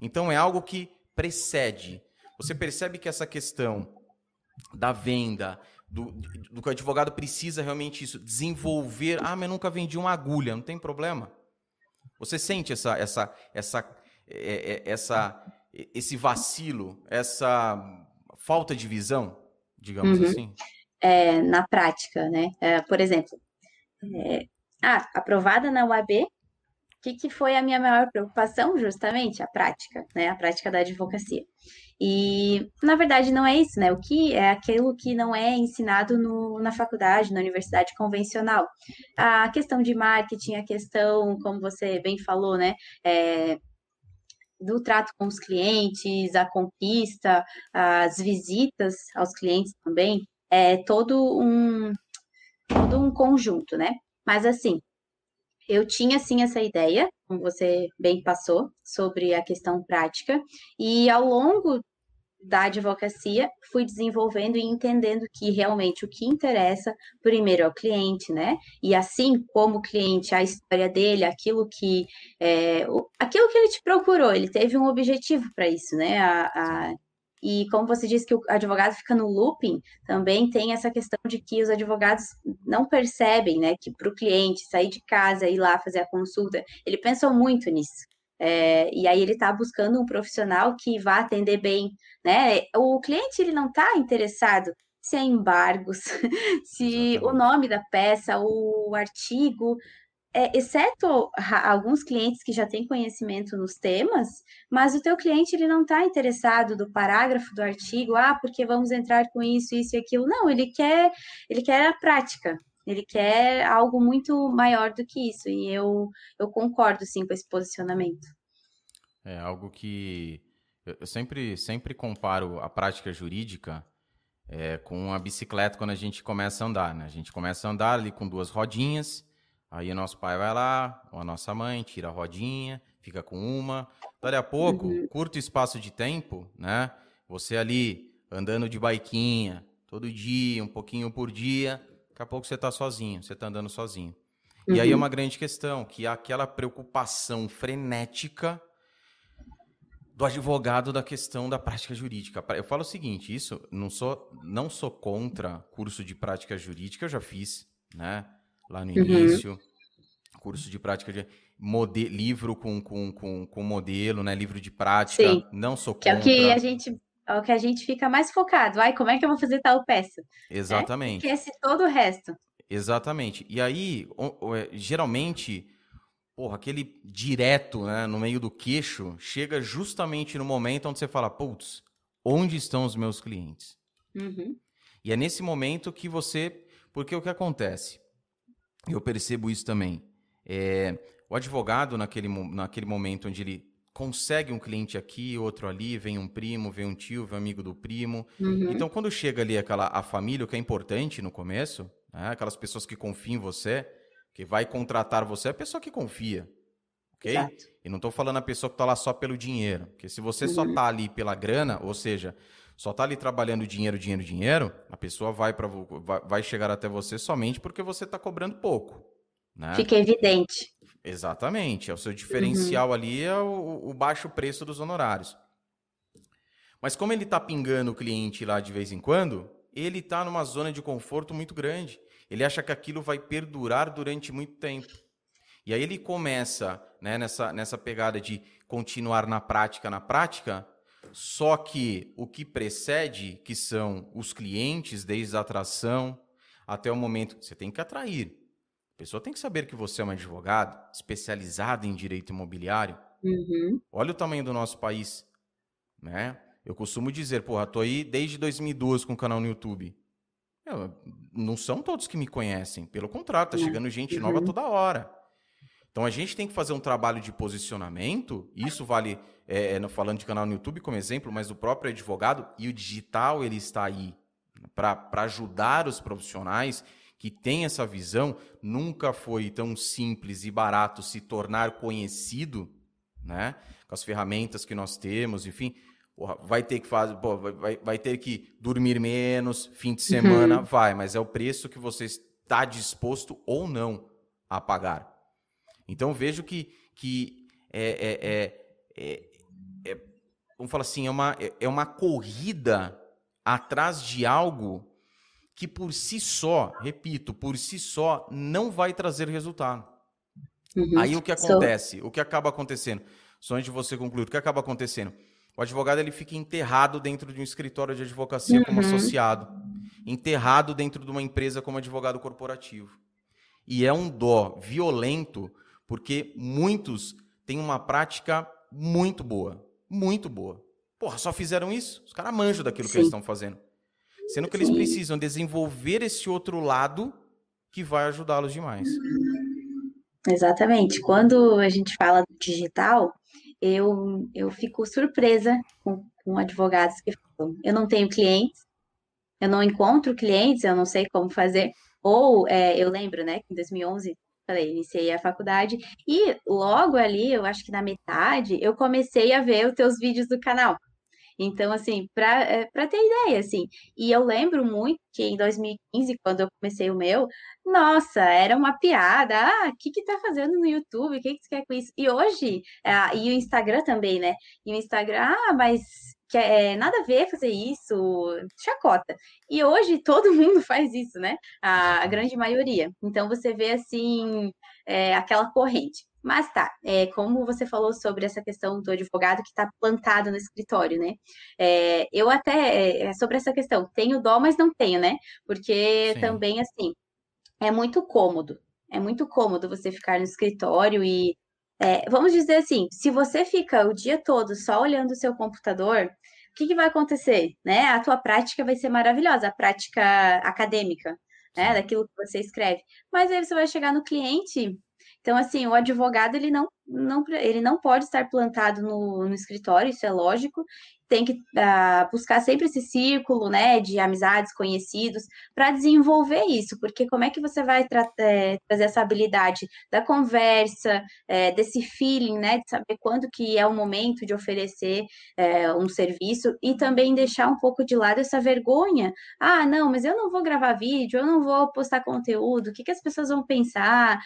Então é algo que precede. Você percebe que essa questão da venda, do, do que o advogado precisa realmente isso, desenvolver. Ah, mas eu nunca vendi uma agulha, não tem problema. Você sente essa, essa, essa, é, é, essa, esse vacilo, essa falta de visão, digamos uhum. assim? É, na prática, né? É, por exemplo, é, ah, aprovada na UAB, que, que foi a minha maior preocupação? Justamente a prática, né? A prática da advocacia. E, na verdade, não é isso, né? O que é aquilo que não é ensinado no, na faculdade, na universidade convencional. A questão de marketing, a questão, como você bem falou, né? É, do trato com os clientes, a conquista, as visitas aos clientes também, é todo um, todo um conjunto, né? Mas, assim, Eu tinha sim essa ideia, como você bem passou, sobre a questão prática, e ao longo da advocacia, fui desenvolvendo e entendendo que realmente o que interessa primeiro é o cliente, né? E assim como o cliente, a história dele, aquilo que é, aquilo que ele te procurou, ele teve um objetivo para isso, né? A, a, e como você disse que o advogado fica no looping, também tem essa questão de que os advogados não percebem, né, que para o cliente sair de casa e ir lá fazer a consulta, ele pensou muito nisso. É, e aí ele está buscando um profissional que vá atender bem, né? O cliente ele não está interessado se é embargos, se o nome da peça, o artigo, é, exceto alguns clientes que já têm conhecimento nos temas, mas o teu cliente ele não está interessado do parágrafo do artigo, ah, porque vamos entrar com isso, isso e aquilo. Não, ele quer, ele quer a prática. Ele quer algo muito maior do que isso. E eu, eu concordo sim com esse posicionamento. É algo que eu sempre, sempre comparo a prática jurídica é, com a bicicleta quando a gente começa a andar. Né? A gente começa a andar ali com duas rodinhas Aí o nosso pai vai lá, ou a nossa mãe, tira a rodinha, fica com uma. Dali a pouco, uhum. curto espaço de tempo, né? Você ali andando de baiquinha, todo dia, um pouquinho por dia, daqui a pouco você está sozinho, você está andando sozinho. Uhum. E aí é uhum. uma grande questão, que é aquela preocupação frenética do advogado da questão da prática jurídica. Eu falo o seguinte, isso não sou não sou contra curso de prática jurídica, eu já fiz, né? Lá no uhum. início. Curso de prática de mode, livro com, com, com, com modelo, né? Livro de prática. Sim. Não sou contra. Que é o que a gente é o que a gente fica mais focado. Ai, como é que eu vou fazer tal peça? Exatamente. É? Esquece todo o resto. Exatamente. E aí, é, geralmente, porra, aquele direto né, no meio do queixo chega justamente no momento onde você fala, putz, onde estão os meus clientes? Uhum. E é nesse momento que você. Porque o que acontece? Eu percebo isso também. É, o advogado, naquele, naquele momento onde ele consegue um cliente aqui, outro ali, vem um primo, vem um tio, vem um amigo do primo. Uhum. Então, quando chega ali aquela a família, o que é importante no começo, né, aquelas pessoas que confiam em você, que vai contratar você, é a pessoa que confia. Ok? Exato. E não estou falando a pessoa que está lá só pelo dinheiro. Porque se você uhum. só está ali pela grana, ou seja, só está ali trabalhando dinheiro, dinheiro, dinheiro, a pessoa vai, pra, vai chegar até você somente porque você está cobrando pouco. Né? Fica evidente. Exatamente. É o seu diferencial uhum. ali é o, o, baixo preço dos honorários. Mas como ele está pingando o cliente lá de vez em quando, ele está numa zona de conforto muito grande. Ele acha que aquilo vai perdurar durante muito tempo. E aí ele começa né, nessa, nessa pegada de continuar na prática, na prática, só que o que precede, que são os clientes, desde a atração até o momento, você tem que atrair. A pessoa tem que saber que você é um advogado especializado em direito imobiliário. Uhum. Olha o tamanho do nosso país, né? Eu costumo dizer, porra, tô aí desde 2012 com o canal no YouTube. Eu, não são todos que me conhecem, pelo contrário, tá chegando gente uhum. nova toda hora. Então a gente tem que fazer um trabalho de posicionamento, isso vale é, é falando de canal no YouTube como exemplo, mas o próprio advogado e o digital ele está aí para ajudar os profissionais que têm essa visão. Nunca foi tão simples e barato se tornar conhecido, né? Com as ferramentas que nós temos, enfim. Porra, vai ter que fazer, vai, vai ter que dormir menos, fim de semana, uhum. vai, mas é o preço que você está disposto ou não a pagar. Então vejo que, que é, é, é, é, vamos falar assim, é uma, é uma corrida atrás de algo que por si só, repito, por si só não vai trazer resultado. Uhum. Aí o que acontece? So... O que acaba acontecendo? Só antes de você concluir, o que acaba acontecendo? O advogado ele fica enterrado dentro de um escritório de advocacia uhum. como associado, enterrado dentro de uma empresa como advogado corporativo. E é um dó violento porque muitos têm uma prática muito boa. Muito boa. Porra, só fizeram isso? Os caras manjam daquilo Sim. que eles estão fazendo. Sendo que Sim. eles precisam desenvolver esse outro lado que vai ajudá-los demais. Exatamente. Quando a gente fala do digital, eu, eu fico surpresa com, com advogados que falam: eu não tenho clientes, eu não encontro clientes, eu não sei como fazer. Ou é, eu lembro, né, que em 2011 falei, iniciei a faculdade e logo ali, eu acho que na metade, eu comecei a ver os teus vídeos do canal. Então, assim, para é, ter ideia, assim, e eu lembro muito que em 2015, quando eu comecei o meu, nossa, era uma piada, ah, o que que tá fazendo no YouTube, o que que você quer com isso? E hoje, ah, e o Instagram também, né? E o Instagram, ah, mas que é nada a ver fazer isso, chacota. E hoje todo mundo faz isso, né? A, a grande maioria. Então você vê assim é, aquela corrente. Mas tá, é, como você falou sobre essa questão do advogado que está plantado no escritório, né? É, eu até, é, é, sobre essa questão, tenho dó, mas não tenho, né? Porque Sim. também, assim, é muito cômodo. É muito cômodo você ficar no escritório e, é, vamos dizer assim, se você fica o dia todo só olhando o seu computador, o que, que vai acontecer? Né? A tua prática vai ser maravilhosa, a prática acadêmica, né? Daquilo que você escreve. Mas aí você vai chegar no cliente então, assim, o advogado ele não, não, ele não pode estar plantado no, no escritório, isso é lógico. Tem que uh, buscar sempre esse círculo, né, de amizades, conhecidos, para desenvolver isso, porque como é que você vai é, trazer essa habilidade da conversa, é, desse feeling, né, de saber quando que é o momento de oferecer é, um serviço e também deixar um pouco de lado essa vergonha. Ah, não, mas eu não vou gravar vídeo, eu não vou postar conteúdo, o que, que as pessoas vão pensar?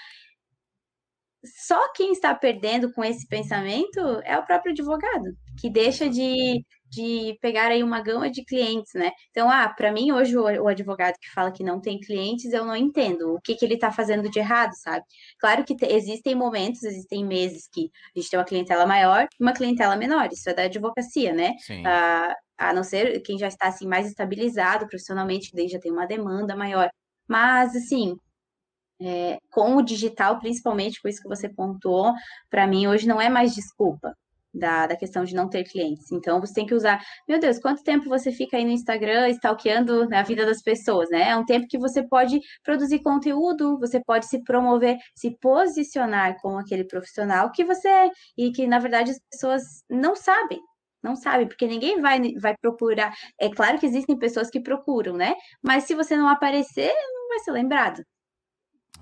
Só quem está perdendo com esse pensamento é o próprio advogado, que deixa de, de pegar aí uma gama de clientes, né? Então, ah, para mim, hoje, o, advogado que fala que não tem clientes, eu não entendo o que, que ele está fazendo de errado, sabe? Claro que te, existem momentos, existem meses que a gente tem uma clientela maior e uma clientela menor, isso é da advocacia, né? Sim. Ah, a não ser quem já está assim mais estabilizado profissionalmente, que daí já tem uma demanda maior. Mas, assim, é, com o digital, principalmente com isso que você pontuou, para mim hoje não é mais desculpa da, da questão de não ter clientes. Então você tem que usar, meu Deus, quanto tempo você fica aí no Instagram stalkeando a vida das pessoas, né? É um tempo que você pode produzir conteúdo, você pode se promover, se posicionar como aquele profissional que você é e que na verdade as pessoas não sabem. Não sabem, porque ninguém vai, vai procurar. É claro que existem pessoas que procuram, né? Mas se você não aparecer, não vai ser lembrado.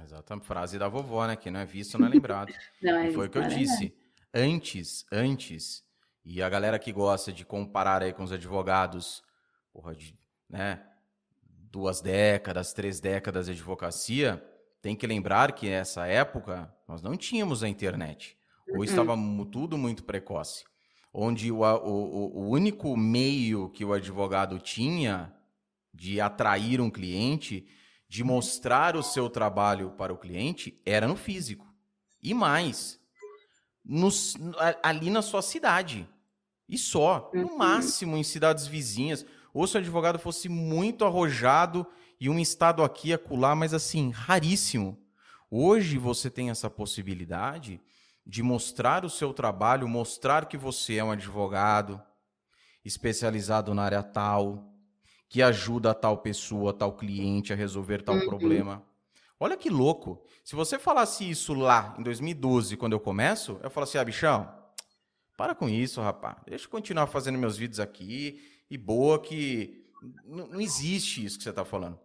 Exatamente, frase da vovó, né? Que não é visto, não é lembrado. não, é foi o que eu disse. Antes, antes, e a galera que gosta de comparar aí com os advogados, porra, de, né? Duas décadas, três décadas de advocacia, tem que lembrar que nessa época nós não tínhamos a internet. Ou uhum. estava tudo muito precoce. Onde o, o, o único meio que o advogado tinha de atrair um cliente de mostrar o seu trabalho para o cliente era no físico. E mais, nos, ali na sua cidade. E só. No uhum. máximo em cidades vizinhas. Ou se o advogado fosse muito arrojado e um estado aqui acolá, mas assim, raríssimo. Hoje você tem essa possibilidade de mostrar o seu trabalho, mostrar que você é um advogado especializado na área tal, que ajuda a tal pessoa, tal cliente a resolver tal uhum. problema. Olha que louco. Se você falasse isso lá em 2012, quando eu começo, eu falo assim: ah, bichão, para com isso, rapaz. Deixa eu continuar fazendo meus vídeos aqui e boa que não existe isso que você está falando.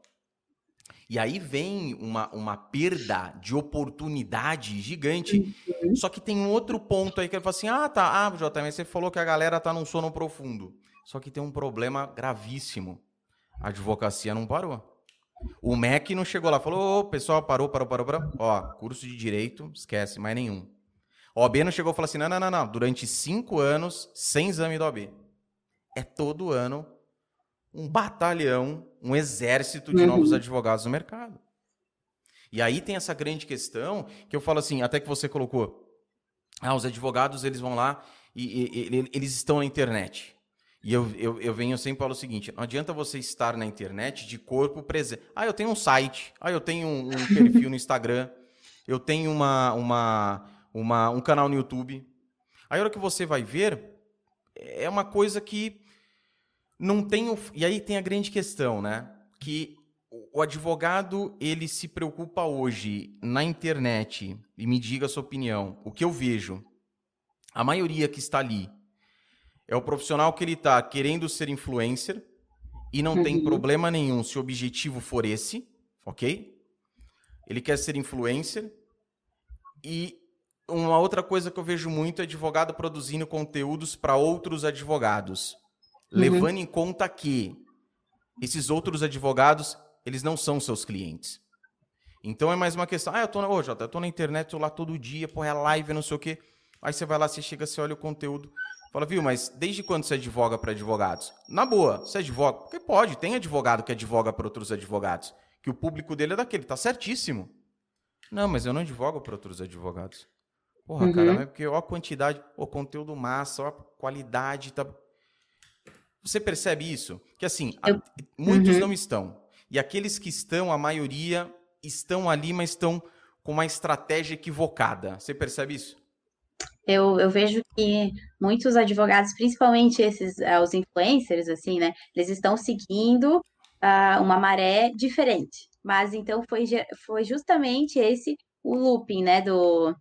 E aí vem uma, uma perda de oportunidade gigante. Uhum. Só que tem um outro ponto aí que ele fala assim: ah, tá, ah, JM, você falou que a galera tá num sono profundo. Só que tem um problema gravíssimo. A advocacia não parou. O MEC não chegou lá, falou, ô, pessoal, parou, parou, parou, parou. Ó, curso de direito, esquece, mais nenhum. O OB não chegou e falou assim, não, não, não, não, durante cinco anos, sem exame do OB. É todo ano um batalhão, um exército de uhum. novos advogados no mercado. E aí tem essa grande questão que eu falo assim, até que você colocou, ah, os advogados, eles vão lá e, e, e eles estão na internet. E eu, eu, eu venho sempre falo o seguinte: não adianta você estar na internet de corpo presente. Ah, eu tenho um site, ah, eu tenho um, um perfil no Instagram, eu tenho uma, uma, uma, um canal no YouTube. Aí a hora que você vai ver, é uma coisa que não tem. O... E aí tem a grande questão, né? Que o advogado ele se preocupa hoje na internet, e me diga a sua opinião, o que eu vejo, a maioria que está ali é o profissional que ele está querendo ser influencer e não uhum. tem problema nenhum se o objetivo for esse, ok? Ele quer ser influencer E uma outra coisa que eu vejo muito é advogado produzindo conteúdos para outros advogados, uhum. levando em conta que esses outros advogados, eles não são seus clientes. Então é mais uma questão, ah, eu tô, na, oh, Jota, eu tô na internet, tô lá todo dia, porra, é live, não sei o quê. Aí você vai lá, você chega, você olha o conteúdo, fala, viu, mas desde quando você advoga para advogados? Na boa, você advoga? Porque pode, tem advogado que advoga para outros advogados, que o público dele é daquele, tá certíssimo. Não, mas eu não advogo para outros advogados. Porra, uhum. cara, é porque ó a quantidade, o conteúdo massa, ó a qualidade, tá... Você percebe isso? Que assim, eu... muitos uhum. não estão. E aqueles que estão, a maioria estão ali, mas estão com uma estratégia equivocada. Você percebe isso? Eu, eu vejo que muitos advogados, principalmente esses, uh, os influencers, assim, né? Eles estão seguindo uh, uma maré diferente. Mas então foi, foi justamente esse o looping, né, do,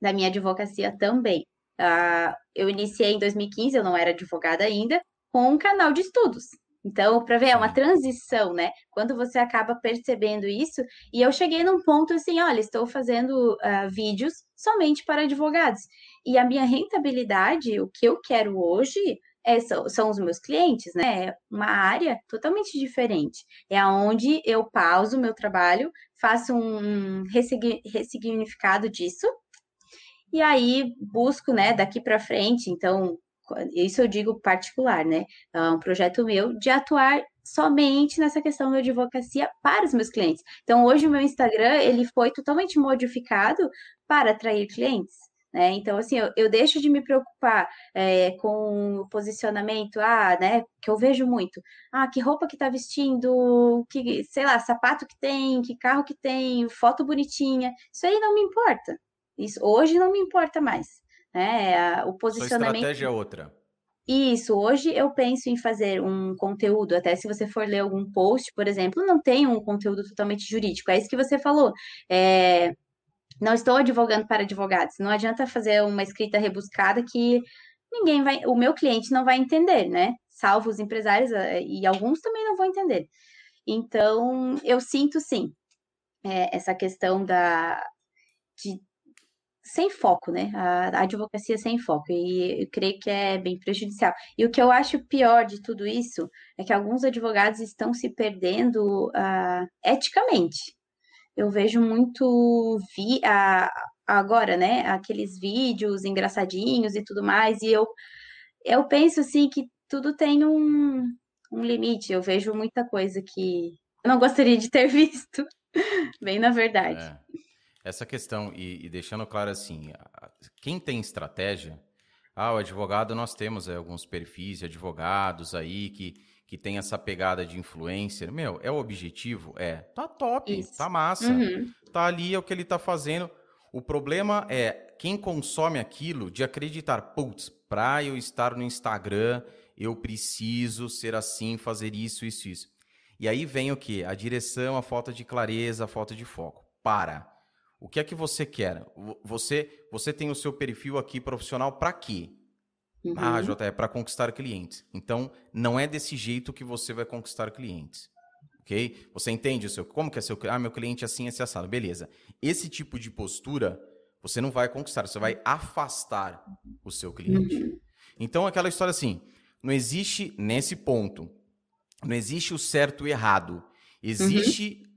da minha advocacia também. Uh, eu iniciei em 2015, eu não era advogada ainda, com um canal de estudos. Então, para ver, é uma transição, né? Quando você acaba percebendo isso, e eu cheguei num ponto assim: olha, estou fazendo uh, vídeos somente para advogados. E a minha rentabilidade, o que eu quero hoje, é, são, são, os meus clientes, né? É uma área totalmente diferente. É onde eu pauso o meu trabalho, faço um ressignificado disso, e aí busco, né, daqui para frente, então, isso eu digo particular, né? É um projeto meu de atuar somente nessa questão da advocacia para os meus clientes. Então, hoje o meu Instagram, ele foi totalmente modificado para atrair clientes. Né? Então, assim, eu, eu deixo de me preocupar é, com o posicionamento, ah, né, que eu vejo muito, ah, que roupa que tá vestindo, que, sei lá, sapato que tem, que carro que tem, foto bonitinha, isso aí não me importa, isso hoje não me importa mais, né, o posicionamento... Sua estratégia é outra. Isso, hoje eu penso em fazer um conteúdo, até se você for ler algum post, por exemplo, não tem um conteúdo totalmente jurídico, é isso que você falou, é não estou advogando para advogados. Não adianta fazer uma escrita rebuscada que ninguém vai, o meu cliente não vai entender, né? Salvo os empresários eh, e alguns também não vão entender. Então, eu sinto sim é, essa questão da de, sem foco, né? A, a, advocacia sem foco, e eu creio que é bem prejudicial. E o que eu acho pior de tudo isso é que alguns advogados estão se perdendo uh, eticamente eu vejo muito vi a, agora, né, aqueles vídeos engraçadinhos e tudo mais, e eu, eu penso assim que tudo tem um, um limite. Eu vejo muita coisa que eu não gostaria de ter visto, bem na verdade. É. Essa questão, e, e, deixando claro assim, quem tem estratégia, ah, o advogado, nós temos é, alguns perfis de advogados aí que que tem essa pegada de influencer, meu, é o objetivo? É. Tá top, Isso. tá massa. Uhum. Tá ali, é o que ele tá fazendo. O problema é quem consome aquilo de acreditar, putz, pra eu estar no Instagram, eu preciso ser assim, fazer isso, isso, isso. E aí vem o que? A direção, a falta de clareza, a falta de foco. Para. O que é que você quer? Você, você tem o seu perfil aqui profissional para quê? Ah, uhum. Ah, Jota, é para conquistar clientes. Então, não é desse jeito que você vai conquistar clientes. Ok? Você entende o seu. Como que é seu. Ah, meu cliente é assim, esse assado. Beleza. Esse tipo de postura, você não vai conquistar, você vai afastar o seu cliente. Uhum. Então, aquela história assim: não existe nesse ponto, não existe o certo e o errado. Existe uhum.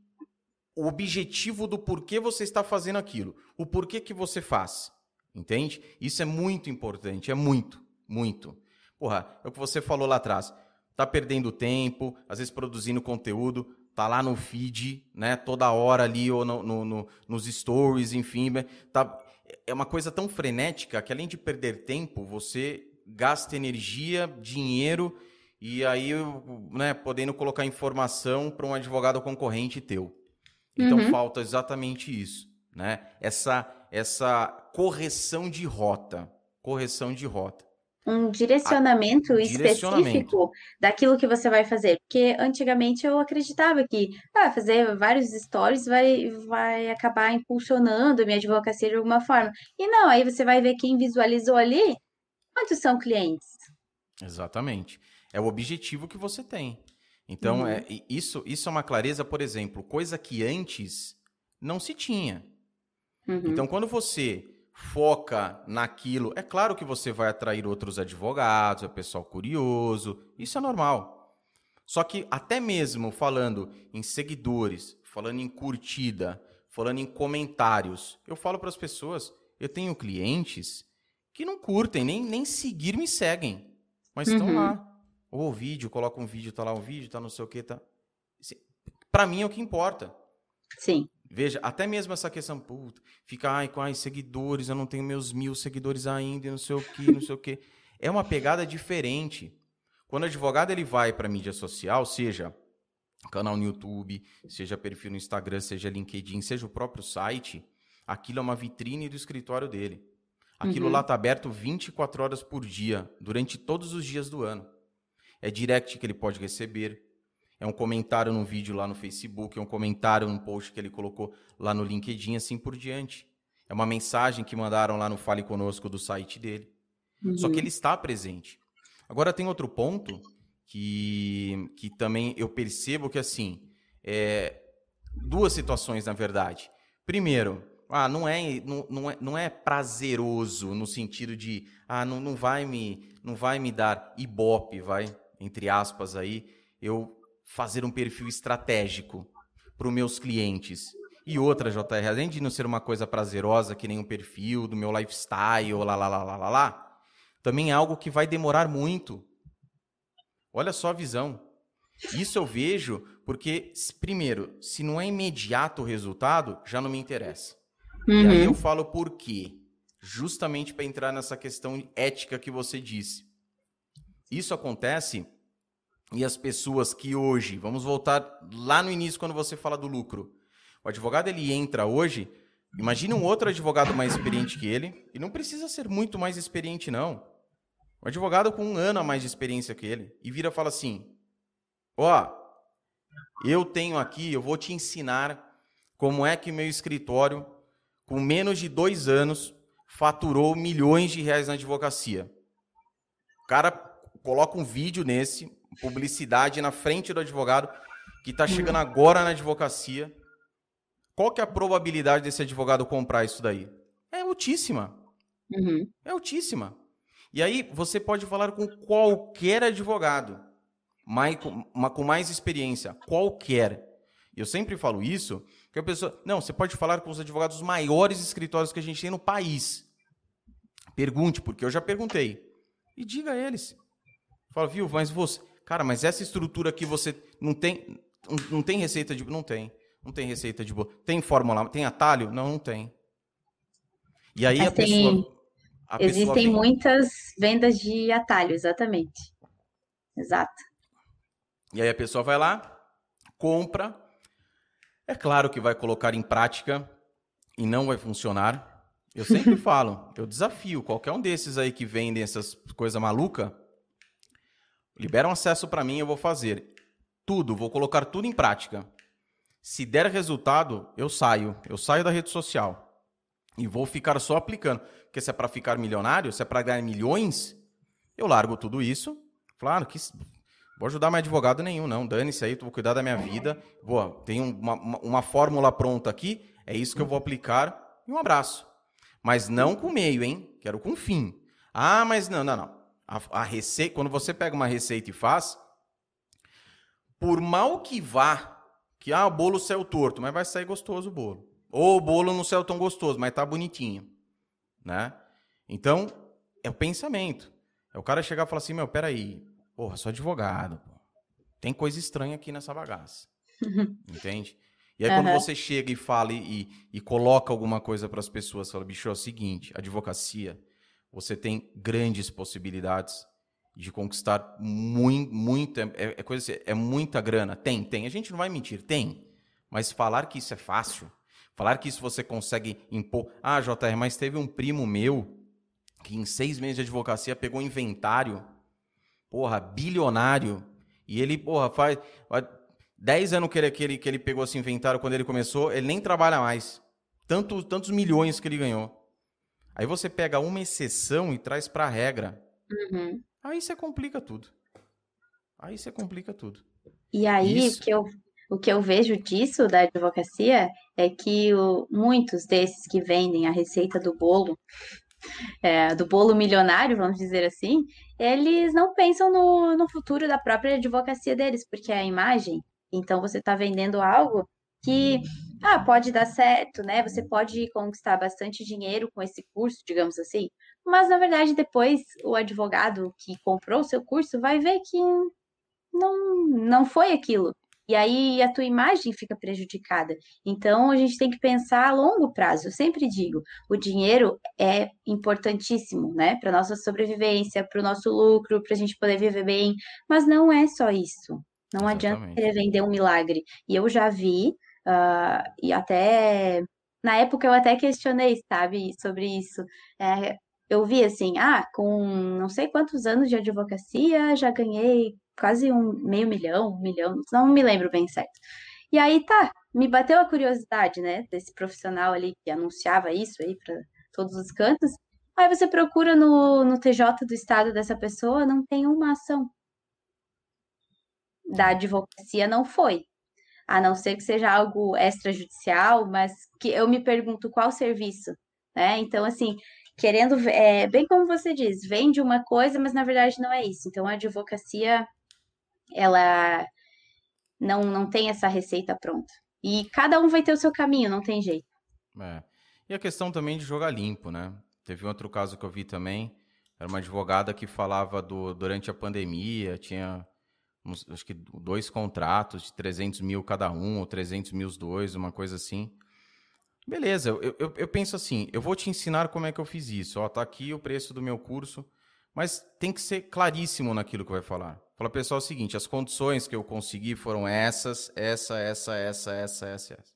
O objetivo do porquê você está fazendo aquilo. O porquê que você faz. Entende? Isso é muito importante, é muito. Muito. Porra, é o que você falou lá atrás. Tá perdendo tempo, às vezes produzindo conteúdo, tá lá no feed, né? Toda hora ali, ou no, no, no, nos stories, enfim. Né, tá, é uma coisa tão frenética que além de perder tempo, você gasta energia, dinheiro e aí, né, podendo colocar informação para um advogado concorrente teu. Então uhum. falta exatamente isso, né? Essa essa correção de rota, correção de rota um direcionamento a, específico daquilo que você vai fazer. Porque antigamente eu acreditava que ah, fazer vários stories vai, vai acabar impulsionando minha advocacia de alguma forma. E não, aí você vai ver quem visualizou ali, quantos são clientes. Exatamente. É o objetivo que você tem. Então, uhum. é, isso, isso é uma clareza, por exemplo, coisa que antes não se tinha. Uhum. Então, quando você foca naquilo, é claro que você vai atrair outros advogados, é pessoal curioso, isso é normal. Só que até mesmo falando em seguidores, falando em curtida, falando em comentários, eu falo para as pessoas, eu tenho clientes que não curtem, nem, nem seguir me seguem, mas estão uhum. lá. Ou o vídeo, coloca um vídeo, tá lá um vídeo, tá não sei o que, tá. Para mim é o que importa. Sim. Veja, até mesmo essa questão, puta, fica, ai, com ai, seguidores, eu não tenho meus mil seguidores ainda, não sei o que, não sei o que. É uma pegada diferente. Quando o advogado ele vai para mídia social, seja canal no YouTube, seja perfil no Instagram, seja LinkedIn, seja o próprio site, aquilo é uma vitrine do escritório dele. Aquilo uhum. lá está aberto 24 horas por dia, durante todos os dias do ano. É direct que ele pode receber, é um comentário num vídeo lá no Facebook, é um comentário num post que ele colocou lá no LinkedIn, assim por diante. É uma mensagem que mandaram lá no Fale Conosco do site dele. Uhum. Só que uhum. ele está presente. Agora tem outro ponto que, que também eu percebo que, assim, é, duas situações, na verdade. Primeiro, ah, não é, não, não, é, não é prazeroso no sentido de, ah, não, não, vai me, não vai me dar ibope, vai, entre aspas aí, eu fazer um perfil estratégico para os meus clientes. E outra, JR, além de não ser uma coisa prazerosa, que nem um perfil do meu lifestyle, lá, lá, lá, lá, lá, lá, também é algo que vai demorar muito. Olha só a visão. Isso eu vejo porque, primeiro, se não é imediato o resultado, já não me interessa. Uhum. E aí eu falo por quê? Justamente para entrar nessa questão ética que você disse. Isso acontece e as pessoas que hoje, vamos voltar lá no início quando você fala do lucro. O advogado ele entra hoje, imagina um outro advogado mais experiente que ele, e não precisa ser muito mais experiente não. Um advogado com um ano a mais de experiência que ele, e vira e fala assim: Ó, oh, eu tenho aqui, eu vou te ensinar como é que meu escritório, com menos de dois anos, faturou milhões de reais na advocacia. O cara coloca um vídeo nesse, publicidade na frente do advogado que está chegando agora na advocacia. Qual que é a probabilidade desse advogado comprar isso daí? É altíssima. Uhum. É altíssima. E aí você pode falar com qualquer advogado, mais, com, mais experiência, qualquer. Eu sempre falo isso, que a pessoa, não, você pode falar com os advogados maiores escritórios que a gente tem no país. Pergunte, porque eu já perguntei. E diga a eles. Fala, viu, mas você, Cara, mas essa estrutura aqui você não tem, não tem receita de, não tem, não tem receita de boa. Tem fórmula, tem atalho? Não, não tem. E aí mas a tem, pessoa, a existem pessoa vem... muitas vendas de atalho, exatamente. Exato. E aí a pessoa vai lá, compra, é claro que vai colocar em prática e não vai funcionar. Eu sempre falo, eu desafio qualquer um desses aí que vendem essas coisas malucas Libera um acesso para mim, eu vou fazer tudo, vou colocar tudo em prática. Se der resultado, eu saio. Eu saio da rede social e vou ficar só aplicando. Porque se é para ficar milionário, se é para ganhar milhões, eu largo tudo isso. Claro que vou ajudar mais advogado nenhum, não. Dane-se aí, vou cuidar da minha vida. Vou, tem uma, uma, uma fórmula pronta aqui, é isso que eu vou aplicar. E um abraço. Mas não com meio, hein? Quero com fim. Ah, mas não, não, não. A, a receita, quando você pega uma receita e faz, por mal que vá, que ah, o bolo saiu torto, mas vai sair gostoso o bolo. Ou o bolo não saiu tão gostoso, mas tá bonitinho, né? Então, é o pensamento. É o cara chegar e falar assim, meu, peraí, porra, sou advogado, pô. tem coisa estranha aqui nessa bagaça, entende? E aí uhum. quando você chega e fala e, e, e coloca alguma coisa para as pessoas, fala, bicho, é o seguinte, advocacia você tem grandes possibilidades de conquistar muito, muita, é, é, coisa, assim, é muita grana. Tem, tem. A gente não vai mentir, tem. Mas falar que isso é fácil, falar que isso você consegue impor. Ah, JR, mas teve um primo meu que em seis meses de advocacia pegou inventário, porra, bilionário. E ele, porra, faz. Dez anos que ele, que, ele, que ele pegou esse inventário quando ele começou, ele nem trabalha mais. Tanto, tantos milhões que ele ganhou. Aí você pega uma exceção e traz para a regra. Uhum. Aí você complica tudo. Aí você complica tudo. E aí, Isso... que eu, o que eu vejo disso da advocacia é que o, muitos desses que vendem a receita do bolo, é, do bolo milionário, vamos dizer assim, eles não pensam no, no futuro da própria advocacia deles, porque a imagem, então você está vendendo algo que ah, pode dar certo, né? Você pode conquistar bastante dinheiro com esse curso, digamos assim. Mas na verdade, depois o advogado que comprou o seu curso vai ver que não, não foi aquilo. E aí a tua imagem fica prejudicada. Então a gente tem que pensar a longo prazo. Eu sempre digo, o dinheiro é importantíssimo, né, para nossa sobrevivência, para o nosso lucro, para a gente poder viver bem. Mas não é só isso. Não Exatamente. adianta querer vender um milagre. E eu já vi, uh, e até na época eu até questionei, sabe, sobre isso. É, eu vi assim, ah, com não sei quantos anos de advocacia, já ganhei quase um meio milhão, um milhão, não me lembro bem certo. E aí tá, me bateu a curiosidade, né, desse profissional ali que anunciava isso aí para todos os cantos. Aí você procura no, no TJ do estado dessa pessoa, não tem uma ação. Da advocacia não foi. A não ser que seja algo extrajudicial, mas que eu me pergunto qual serviço, né? Então, assim, querendo, é, bem como você diz, vende uma coisa, mas na verdade não é isso. Então, a advocacia ela não, não tem essa receita pronta. E cada um vai ter o seu caminho, não tem jeito. É. E a questão também de jogar limpo, né? Teve outro caso que eu vi também, era uma advogada que falava do durante a pandemia, tinha acho que dois contratos de 300 mil cada um, ou 300 mil os dois, uma coisa assim. Beleza, eu, eu, eu penso assim, eu vou te ensinar como é que eu fiz isso. Ó, tá aqui o preço do meu curso, mas tem que ser claríssimo naquilo que vai falar. Fala, pessoal, é o seguinte, as condições que eu consegui foram essas, essa, essa, essa, essa, essa, essa.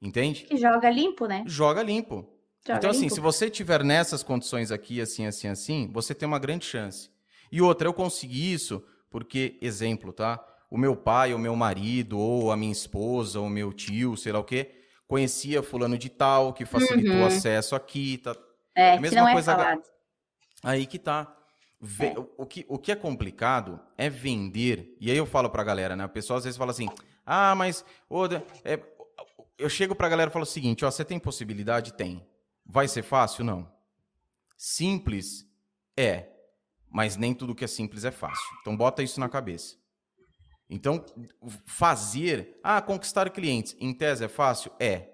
Entende? Que joga limpo, né? Joga limpo. Joga então, assim, limpo. se você tiver nessas condições aqui, assim, assim, assim, você tem uma grande chance. E outra, eu consegui isso porque, exemplo, tá? O meu pai, o meu marido, ou a minha esposa, ou o meu tio, sei lá o quê, conhecia fulano de tal, que facilitou uhum. acesso aqui, tá? É, mesma que não é coisa. É falado. Aí que tá. É. O, que, o que é complicado é vender. E aí eu falo pra galera, né? O pessoal às vezes fala assim: ah, mas. Oh, é, eu chego pra galera e falo o seguinte: ó, você tem possibilidade? Tem. Vai ser fácil? Não. Simples? É. Mas nem tudo que é simples é fácil. Então bota isso na cabeça. Então, fazer. Ah, conquistar clientes. Em tese é fácil? É.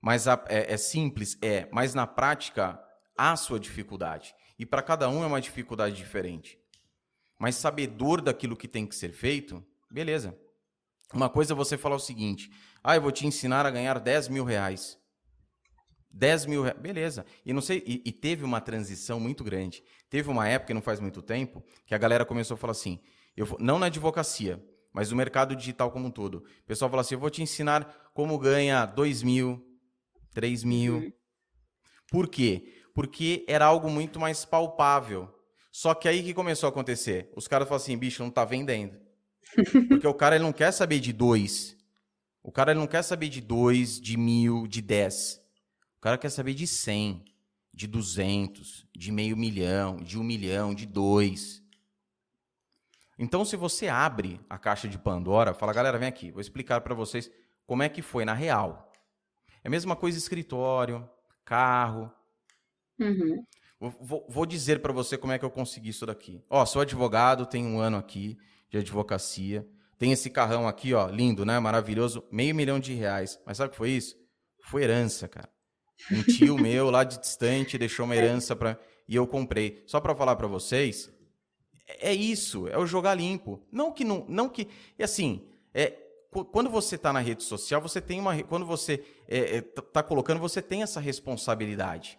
Mas a, é, é simples? É. Mas na prática, há sua dificuldade. E para cada um é uma dificuldade diferente. Mas sabedor daquilo que tem que ser feito, beleza. Uma coisa é você falar o seguinte: ah, eu vou te ensinar a ganhar 10 mil reais. 10 mil reais, beleza. E não sei, e, e, teve uma transição muito grande. Teve uma época, não faz muito tempo, que a galera começou a falar assim: eu, não na advocacia, mas no mercado digital como um todo. O pessoal fala assim: eu vou te ensinar como ganha 2 mil, 3 mil. Uhum. Por quê? porque era algo muito mais palpável. Só que aí que começou a acontecer? Os caras falam assim, bicho, não tá vendendo. Porque o cara ele não quer saber de dois. O cara ele não quer saber de dois, de mil, de dez. O cara quer saber de cem, de duzentos, de meio milhão, de um milhão, de dois. Então, se você abre a caixa de Pandora, fala, galera, vem aqui, vou explicar para vocês como é que foi na real. É a mesma coisa escritório, carro, Uhum. Vou, vou, dizer para você como é que eu consegui isso daqui. Ó, sou advogado, tenho um ano aqui de advocacia. Tem esse carrão aqui, ó, lindo, né? Maravilhoso, meio milhão de reais. Mas sabe o que foi isso? Foi herança, cara. Um tio meu lá de distante deixou uma herança para e eu comprei. Só para falar para vocês, é isso, é o jogar limpo. Não que não, não que, e assim, é quando você está na rede social, você tem uma, quando você é, é, tá colocando, você tem essa responsabilidade.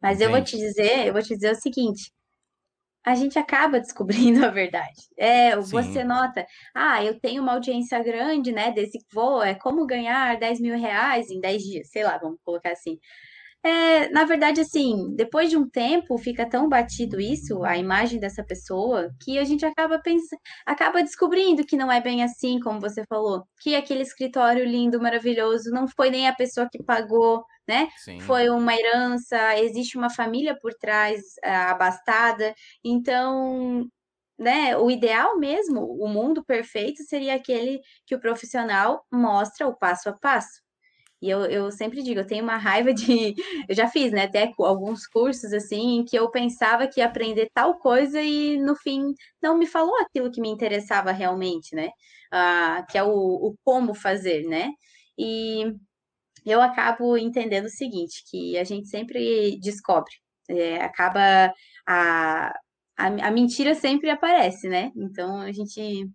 Mas eu vou te dizer, eu vou te dizer o seguinte: a gente acaba descobrindo a verdade. É, você nota, ah, eu tenho uma audiência grande, né, desse voo, é como ganhar 10 mil reais em 10 dias, sei lá, vamos colocar assim. É, na verdade, assim, depois de um tempo, fica tão batido isso, a imagem dessa pessoa, que a gente acaba pensando, acaba descobrindo que não é bem assim, como você falou, que aquele escritório lindo, maravilhoso, não foi nem a pessoa que pagou, né? Sim. Foi uma herança, existe uma família por trás uh, abastada, então, né, o ideal mesmo, o mundo perfeito seria aquele que o profissional mostra o passo a passo. E eu, eu sempre digo, eu tenho uma raiva de. Eu já fiz, né? Até alguns cursos assim, em que eu pensava que ia aprender tal coisa e no fim não me falou aquilo que me interessava realmente, né? Ah, que é o, o como fazer, né? E eu acabo entendendo o seguinte, que a gente sempre descobre, é, acaba a, a, a mentira sempre aparece, né? Então a gente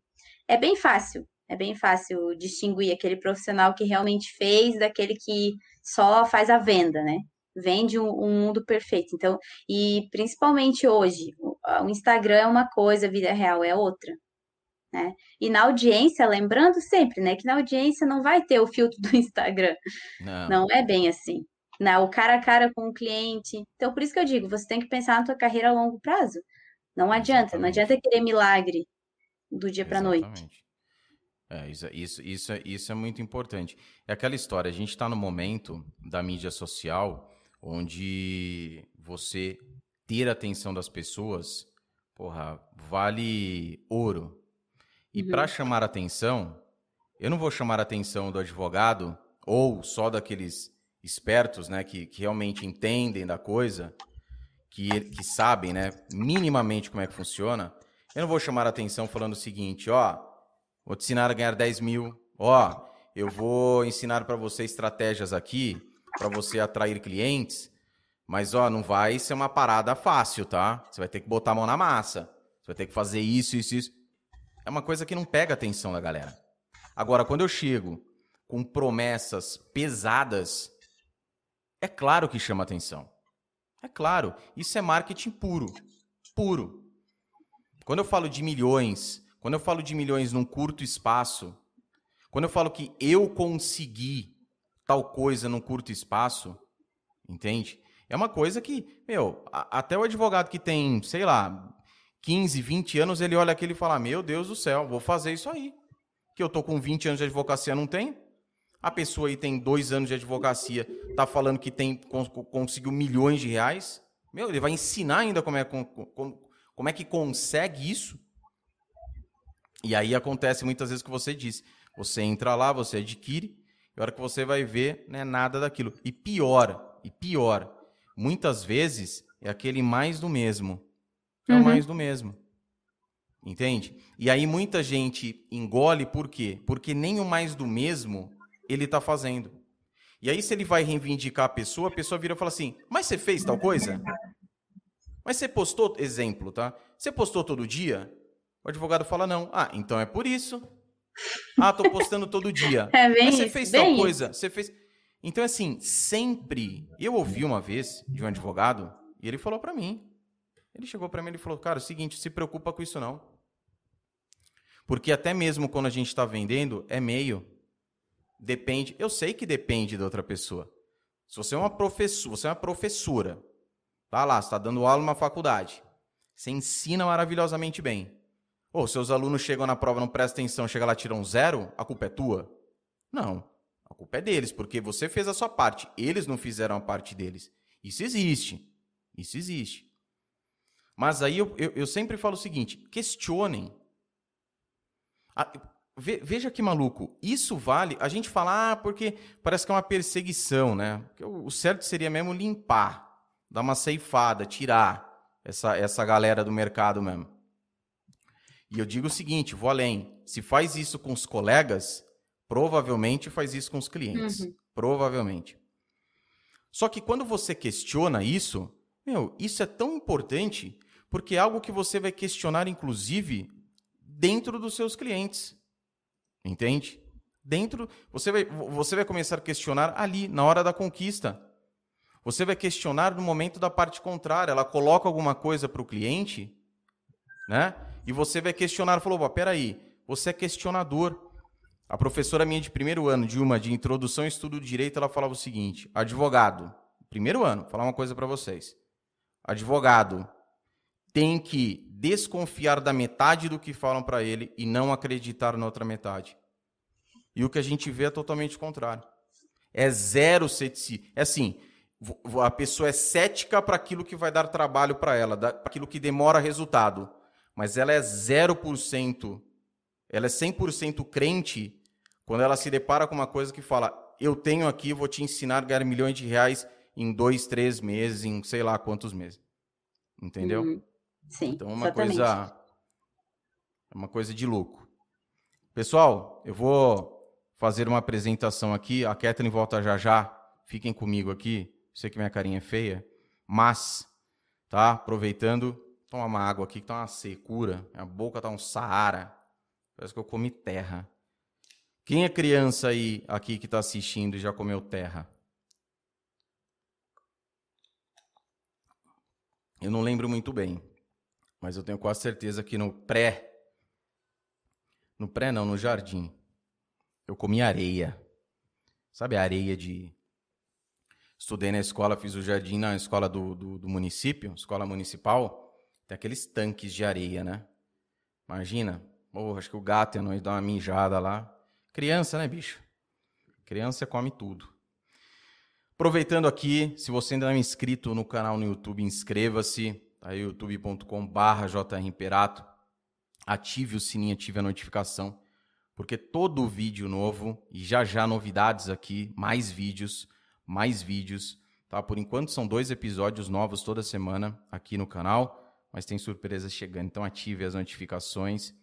é bem fácil é bem fácil distinguir aquele profissional que realmente fez daquele que só faz a venda, né? Vende um, um mundo perfeito. Então, e principalmente hoje, o Instagram é uma coisa, a vida real é outra. Né? E na audiência, lembrando sempre, né, que na audiência não vai ter o filtro do Instagram. Não, não é bem assim. Não, o cara a cara com o cliente. Então, por isso que eu digo, você tem que pensar na tua carreira a longo prazo. Não adianta, Exatamente. não adianta querer milagre do dia para noite. É, isso, isso, isso, é, isso é muito importante. É aquela história, a gente está no momento da mídia social onde você ter a atenção das pessoas, porra, vale ouro. E uhum. para chamar atenção, eu não vou chamar a atenção do advogado ou só daqueles espertos, né, que, que realmente entendem da coisa, que, que sabem, né, minimamente como é que funciona. Eu não vou chamar a atenção falando o seguinte, ó, Vou te ensinar a ganhar 10 mil. Ó, eu vou ensinar para você estratégias aqui para você atrair clientes. Mas, ó, não vai ser uma parada fácil, tá? Você vai ter que botar a mão na massa. Você vai ter que fazer isso, isso, isso. É uma coisa que não pega a atenção da galera. Agora, quando eu chego com promessas pesadas, é claro que chama atenção. É claro. Isso é marketing puro. Puro. Quando eu falo de milhões, quando eu falo de milhões num curto espaço, quando eu falo que eu consegui tal coisa num curto espaço, entende? É uma coisa que, meu, até o advogado que tem, sei lá, 15, 20 anos, ele olha aquilo e fala: Meu Deus do céu, vou fazer isso aí. Que eu tô com 20 anos de advocacia, não tem? A pessoa aí tem dois anos de advocacia, tá falando que tem conseguiu milhões de reais. Meu, ele vai ensinar ainda como é, como, como é que consegue isso. E aí acontece muitas vezes que você disse. Você entra lá, você adquire, e a hora que você vai ver, não é nada daquilo. E pior, e pior, muitas vezes é aquele mais do mesmo. É uhum. o mais do mesmo. Entende? E aí muita gente engole por quê? Porque nem o mais do mesmo ele está fazendo. E aí se ele vai reivindicar a pessoa, a pessoa vira e fala assim: "Mas você fez tal coisa? Mas você postou, exemplo, tá? Você postou todo dia? O advogado fala não. Ah, então é por isso. Ah, tô postando todo dia. É bem Mas você isso, fez tal isso. coisa, você fez. Então assim, sempre eu ouvi uma vez de um advogado e ele falou para mim. Ele chegou para mim e falou: "Cara, é o seguinte, se preocupa com isso não. Porque até mesmo quando a gente está vendendo, é meio depende, eu sei que depende da outra pessoa. Se você é uma professora, você é uma professora, tá lá, está dando aula numa faculdade. Você ensina maravilhosamente bem. Ou seus alunos chegam na prova, não prestam atenção, chega lá tiram zero, a culpa é tua? Não. A culpa é deles, porque você fez a sua parte. Eles não fizeram a parte deles. Isso existe. Isso existe. Mas aí eu, eu, eu sempre falo o seguinte: questionem. A, ve, veja que maluco. Isso vale. A gente fala, ah, porque parece que é uma perseguição, né? O, o certo seria mesmo limpar, dar uma ceifada, tirar essa, essa galera do mercado mesmo. E eu digo o seguinte, vou além. Se faz isso com os colegas, provavelmente faz isso com os clientes. Uhum. Provavelmente. Só que quando você questiona isso, meu, isso é tão importante porque é algo que você vai questionar, inclusive, dentro dos seus clientes. Entende? Dentro, você vai, você vai começar a questionar ali, na hora da conquista. Você vai questionar no momento da parte contrária. Ela coloca alguma coisa para o cliente, né? E você vai questionar, falou, peraí, você é questionador. A professora minha de primeiro ano, de uma de introdução e estudo de direito, ela falava o seguinte: advogado, primeiro ano, vou falar uma coisa para vocês. Advogado tem que desconfiar da metade do que falam para ele e não acreditar na outra metade. E o que a gente vê é totalmente contrário. É zero ceticismo. É assim, a pessoa é cética para aquilo que vai dar trabalho para ela, para aquilo que demora resultado mas ela é 0%, ela é 100% crente quando ela se depara com uma coisa que fala: eu tenho aqui, vou te ensinar a ganhar milhões de reais em dois, três meses, em sei lá quantos meses. Entendeu? Uhum. Sim, Então é uma exatamente. coisa. É uma coisa de louco. Pessoal, eu vou fazer uma apresentação aqui. A Kathleen volta já já. Fiquem comigo aqui. Sei que minha carinha é feia. Mas, tá? Aproveitando, toma uma água aqui que tá uma secura. Minha boca tá um Saara. Parece que eu comi terra. Quem é criança aí aqui que tá assistindo e já comeu terra? Eu não lembro muito bem, mas eu tenho quase certeza que no pré. No pré, não, no jardim. Eu comi areia. Sabe a areia de. Estudei na escola, fiz o jardim na escola do, do, do município, escola municipal. Tem aqueles tanques de areia, né? Imagina. Porra, acho que o gato ia dar uma mijada lá. Criança, né, bicho? Criança come tudo. Aproveitando aqui, se você ainda não é inscrito no canal no YouTube, inscreva-se. Tá aí youtube.com.br jrimperato. Ative o sininho, ative a notificação. Porque todo vídeo novo, e já já novidades aqui, mais vídeos, mais vídeos. Tá? Por enquanto são dois episódios novos toda semana aqui no canal, mas tem surpresas chegando. Então ative as notificações.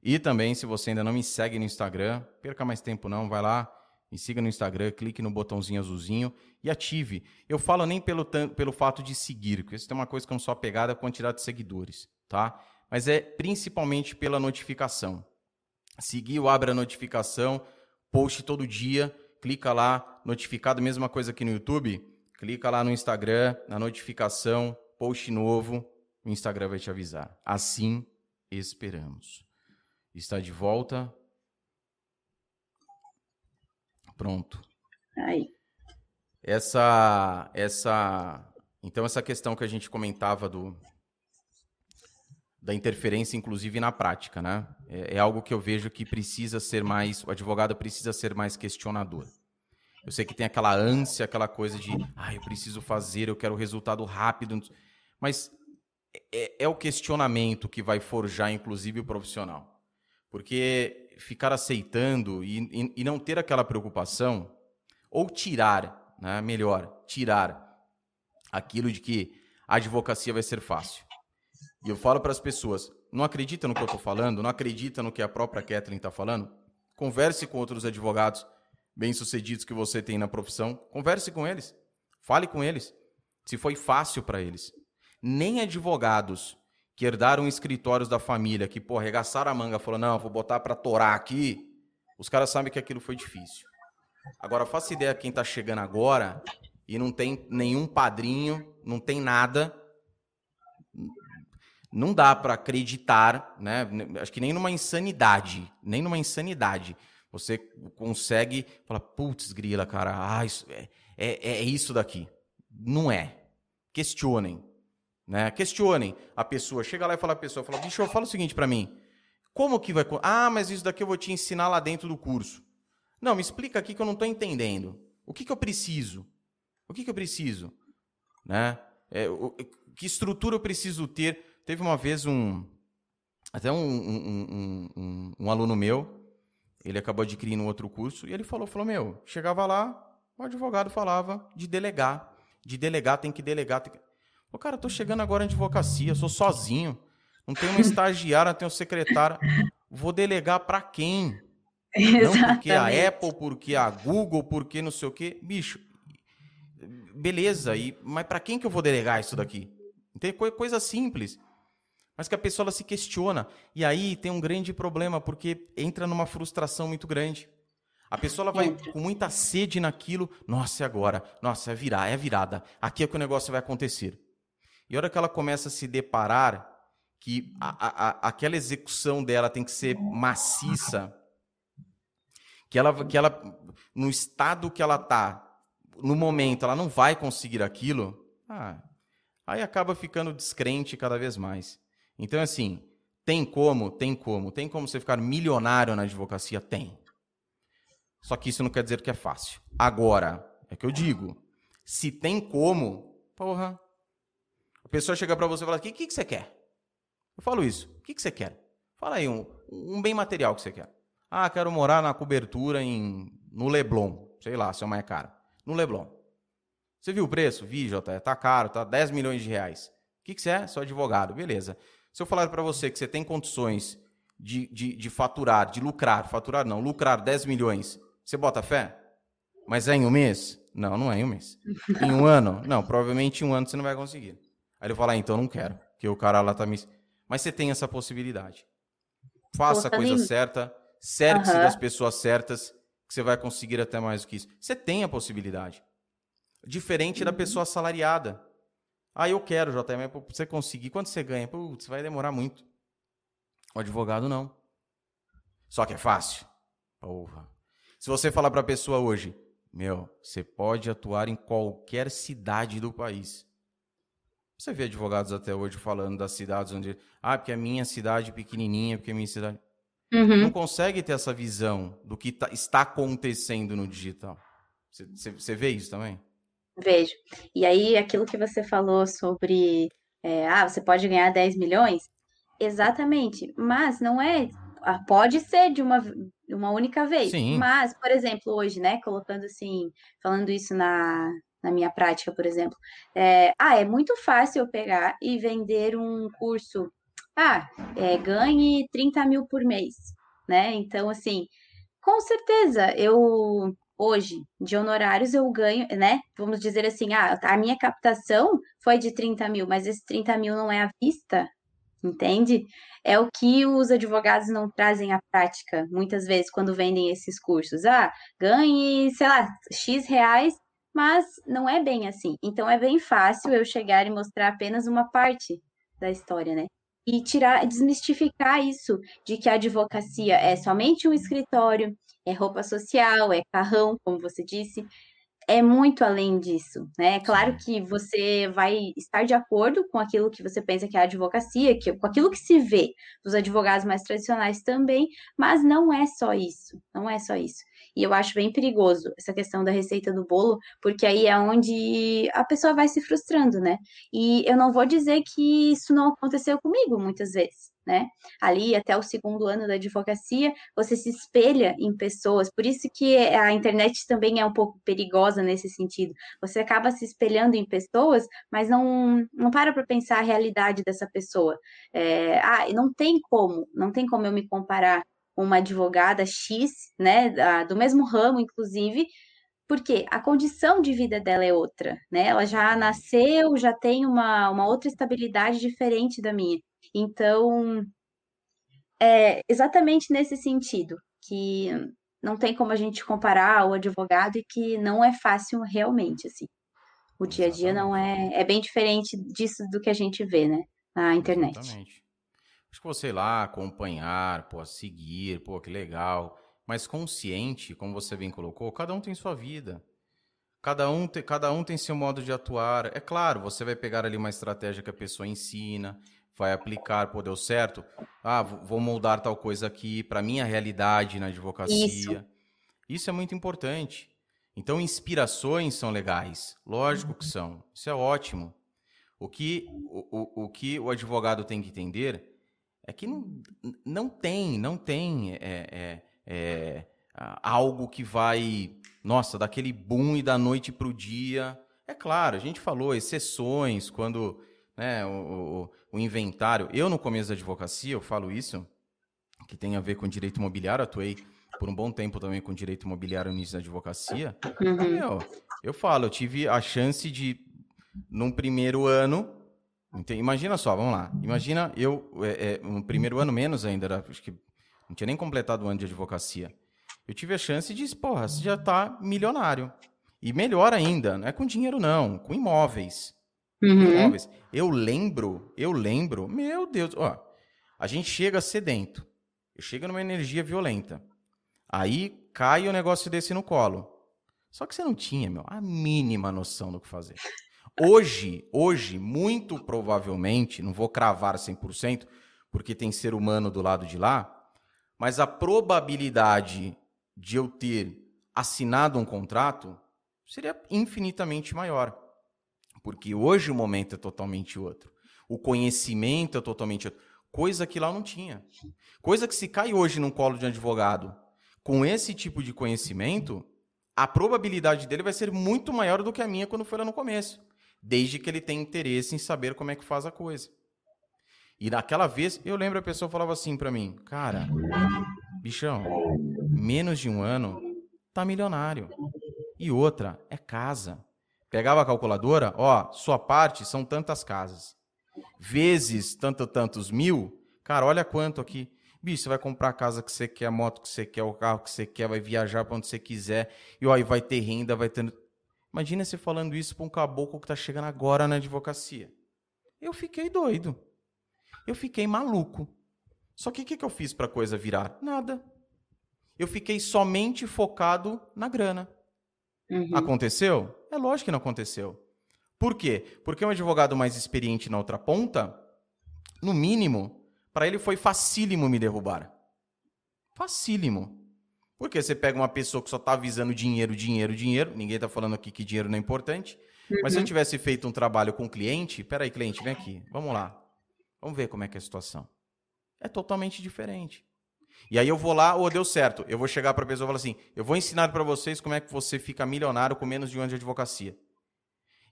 E também, se você ainda não me segue no Instagram, perca mais tempo não, vai lá, me siga no Instagram, clique no botãozinho azulzinho e ative. Eu falo nem pelo, pelo fato de seguir, porque isso tem uma coisa que eu não sou apegado à quantidade de seguidores, tá? Mas é principalmente pela notificação. Seguir Abre a Notificação, post todo dia, clica lá, notificado, mesma coisa aqui no YouTube, clica lá no Instagram, na notificação, post novo, o Instagram vai te avisar. Assim esperamos. Está de volta. Pronto. Aí. Essa, essa, então essa questão que a gente comentava do da interferência, inclusive na prática, né? É, é, algo que eu vejo que precisa ser mais, o advogado precisa ser mais questionador. Eu sei que tem aquela ânsia, aquela coisa de, ah, eu preciso fazer, eu quero resultado rápido, mas é, é o questionamento que vai forjar, inclusive, o profissional. Porque ficar aceitando e, e, e não ter aquela preocupação, ou tirar, né, melhor, tirar aquilo de que a advocacia vai ser fácil. E eu falo para as pessoas, não acredita no que eu estou falando, não acredita no que a própria Kathleen está falando? Converse com outros advogados bem-sucedidos que você tem na profissão, converse com eles, fale com eles, se foi fácil para eles. Nem advogados que herdaram escritórios da família, que, pô, arregaçaram a manga, falou, não, vou botar para torar aqui, os caras sabem que aquilo foi difícil. Agora, faça ideia quem está chegando agora e não tem nenhum padrinho, não tem nada, não dá para acreditar, né? Acho que nem numa insanidade, nem numa insanidade. Você consegue falar, putz, grila, cara, ah, isso é, é, é isso daqui. Não é. Questionem. Né? Questionem a pessoa. Chega lá e fala a pessoa, fala, bicho, fala o seguinte para mim. Como que vai... Ah, mas isso daqui eu vou te ensinar lá dentro do curso. Não, me explica aqui que eu não estou entendendo. O que, que eu preciso? O que, que eu preciso? Né? É, o, que estrutura eu preciso ter? Teve uma vez um. Até um, um, um, um, aluno meu, ele acabou adquirindo outro curso, e ele falou: falou, meu, chegava lá, o advogado falava de delegar. De delegar, tem que delegar. Tem que... Ô, cara, eu tô chegando agora em advocacia, sou sozinho. Não tenho uma estagiária, não tenho secretária. Vou delegar para quem? Exatamente. Não porque a Apple, porque a Google, porque não sei o quê. Bicho, beleza, e, mas para quem que eu vou delegar isso daqui? Tem coisa simples. Mas que a pessoa se questiona. E aí tem um grande problema, porque entra numa frustração muito grande. A pessoa vai entra. com muita sede naquilo. Nossa, é agora. Nossa, é virar, é virada. Aqui é que o negócio vai acontecer. E a hora que ela começa a se deparar que a, a, aquela execução dela tem que ser maciça, que ela, que ela no estado que ela está, no momento, ela não vai conseguir aquilo, ah, aí acaba ficando descrente cada vez mais. Então, assim, tem como? Tem como. Tem como você ficar milionário na advocacia? Tem. Só que isso não quer dizer que é fácil. Agora, é que eu digo, se tem como, porra. A pessoa chega para você e fala: o que, que, que você quer? Eu falo isso. O que, que você quer? Fala aí, um, um bem material que você quer. Ah, quero morar na cobertura em, no Leblon. sei lá, se é mais caro. No Leblon. Você viu o preço? Vi, Jota, tá caro, tá 10 milhões de reais. O que, que você é? Sou advogado, beleza. Se eu falar para você que você tem condições de, de, de faturar, de lucrar, faturar não, lucrar 10 milhões, você bota fé? Mas é em um mês? Não, não é em um mês. Em um ano? Não, provavelmente em um ano você não vai conseguir. Aí ele fala, ah, então não quero, que o cara lá tá me... Mas você tem essa possibilidade. Faça a coisa certa, cerque-se uhum. das pessoas certas, que você vai conseguir até mais do que isso. Você tem a possibilidade. Diferente uhum. da pessoa assalariada. Ah, eu quero, JM, para você conseguir. Quanto você ganha? Putz, vai demorar muito. O advogado não. Só que é fácil. Porra. Se você falar para a pessoa hoje, meu, você pode atuar em qualquer cidade do país. Você vê advogados até hoje falando das cidades onde. Ah, porque a minha cidade é pequenininha, porque a minha cidade. Uhum. Não consegue ter essa visão do que tá, está acontecendo no digital. Você, você vê isso também? Vejo. E aí, aquilo que você falou sobre, é, ah, você pode ganhar 10 milhões? Exatamente. Mas não é. Ah, pode ser de uma, uma única vez. Sim. Mas, por exemplo, hoje, né, colocando assim, falando isso na, na minha prática, por exemplo, é, ah, é muito fácil eu pegar e vender um curso. Ah, é, ganhe 30 mil por mês, né? Então, assim, com certeza, eu hoje, de honorários, eu ganho, né? Vamos dizer assim, ah, a minha captação foi de 30 mil, mas esse 30 mil não é à vista, entende? É o que os advogados não trazem à prática, muitas vezes, quando vendem esses cursos. Ah, ganhe, sei lá, X reais, mas não é bem assim. Então é bem fácil eu chegar e mostrar apenas uma parte da história, né? E tirar, desmistificar isso de que a advocacia é somente um escritório, é roupa social, é carrão, como você disse, é muito além disso, né? É claro que você vai estar de acordo com aquilo que você pensa que é a advocacia, que, com aquilo que se vê dos advogados mais tradicionais também, mas não é só isso, não é só isso. E eu acho bem perigoso essa questão da receita do bolo, porque aí é onde a pessoa vai se frustrando, né? E eu não vou dizer que isso não aconteceu comigo muitas vezes né? Ali até o segundo ano da advocacia, você se espelha em pessoas, por isso que a internet também é um pouco perigosa nesse sentido. Você acaba se espelhando em pessoas, mas não, não para para pensar a realidade dessa pessoa. É, ah, não tem como, não tem como eu me comparar com uma advogada X, né, do mesmo ramo, inclusive, porque a condição de vida dela é outra, né? Ela já nasceu, já tem uma, uma outra estabilidade diferente da minha. Então, é exatamente nesse sentido, que não tem como a gente comparar o advogado e que não é fácil realmente, assim. O dia a dia não é, é bem diferente disso do que a gente vê, né, na internet. Exatamente. Acho que você ir lá acompanhar, pô, seguir, pô, que legal, mas consciente, como você bem colocou, cada um tem sua vida. Cada um, te, cada um tem seu modo de atuar. É claro, você vai pegar ali uma estratégia que a pessoa ensina, vai aplicar, pô, deu certo. Ah, vou moldar tal coisa aqui para minha realidade na advocacia. Isso. Isso é muito importante. Então, inspirações são legais. Lógico que são. Isso é ótimo. O que o, o, o que o advogado tem que entender é que não, não tem, não tem é, é, é, algo que vai, nossa, daquele boom e da noite para o dia. É claro, a gente falou exceções, quando né, o, o, o, inventário. Eu, no começo da advocacia, eu falo isso, que tem a ver com direito imobiliário, atuei por um bom tempo também com direito imobiliário no início da advocacia. Uhum. Meu, eu falo, eu tive a chance de, num primeiro ano, imagina só, vamos lá, imagina eu, é, é, no primeiro ano menos ainda, era, acho que não tinha nem completado o ano de advocacia. Eu tive a chance de, porra, você já está milionário. E melhor ainda, não é com dinheiro não, com imóveis. Uhum. Imóveis. Eu lembro, eu lembro, meu Deus, ó, a gente chega sedento, chega numa energia violenta. Aí cai o um negócio desse no colo. Só que você não tinha, meu, a mínima noção do que fazer. Hoje, hoje, muito provavelmente, não vou cravar 100%, porque tem ser humano do lado de lá, mas a probabilidade de eu ter assinado um contrato seria infinitamente maior porque hoje o momento é totalmente outro. O conhecimento é totalmente outro. Coisa que lá não tinha. Coisa que se cai hoje num colo de um advogado com esse tipo de conhecimento, a probabilidade dele vai ser muito maior do que a minha quando foi lá no começo. Desde que ele tenha interesse em saber como é que faz a coisa. E naquela vez, eu lembro a pessoa falava assim para mim, cara, bichão, menos de um ano, tá milionário. E outra, é casa. Pegava a calculadora, ó, sua parte são tantas casas. Vezes tanto, tantos mil, cara, olha quanto aqui. Bicho, você vai comprar a casa que você quer, a moto que você quer, o carro que você quer, vai viajar para onde você quiser, e ó, e vai ter renda, vai ter. Imagina você falando isso para um caboclo que tá chegando agora na advocacia. Eu fiquei doido. Eu fiquei maluco. Só que o que, que eu fiz para a coisa virar? Nada. Eu fiquei somente focado na grana. Uhum. Aconteceu? É lógico que não aconteceu. Por quê? Porque um advogado mais experiente na outra ponta, no mínimo, para ele foi facílimo me derrubar. Facílimo. Porque você pega uma pessoa que só está visando dinheiro, dinheiro, dinheiro, ninguém está falando aqui que dinheiro não é importante, uhum. mas se eu uhum. tivesse feito um trabalho com o cliente, peraí, cliente, vem aqui, vamos lá. Vamos ver como é que é a situação. É totalmente diferente. E aí eu vou lá, ou oh, deu certo. Eu vou chegar para a pessoa e falar assim: eu vou ensinar para vocês como é que você fica milionário com menos de um ano de advocacia.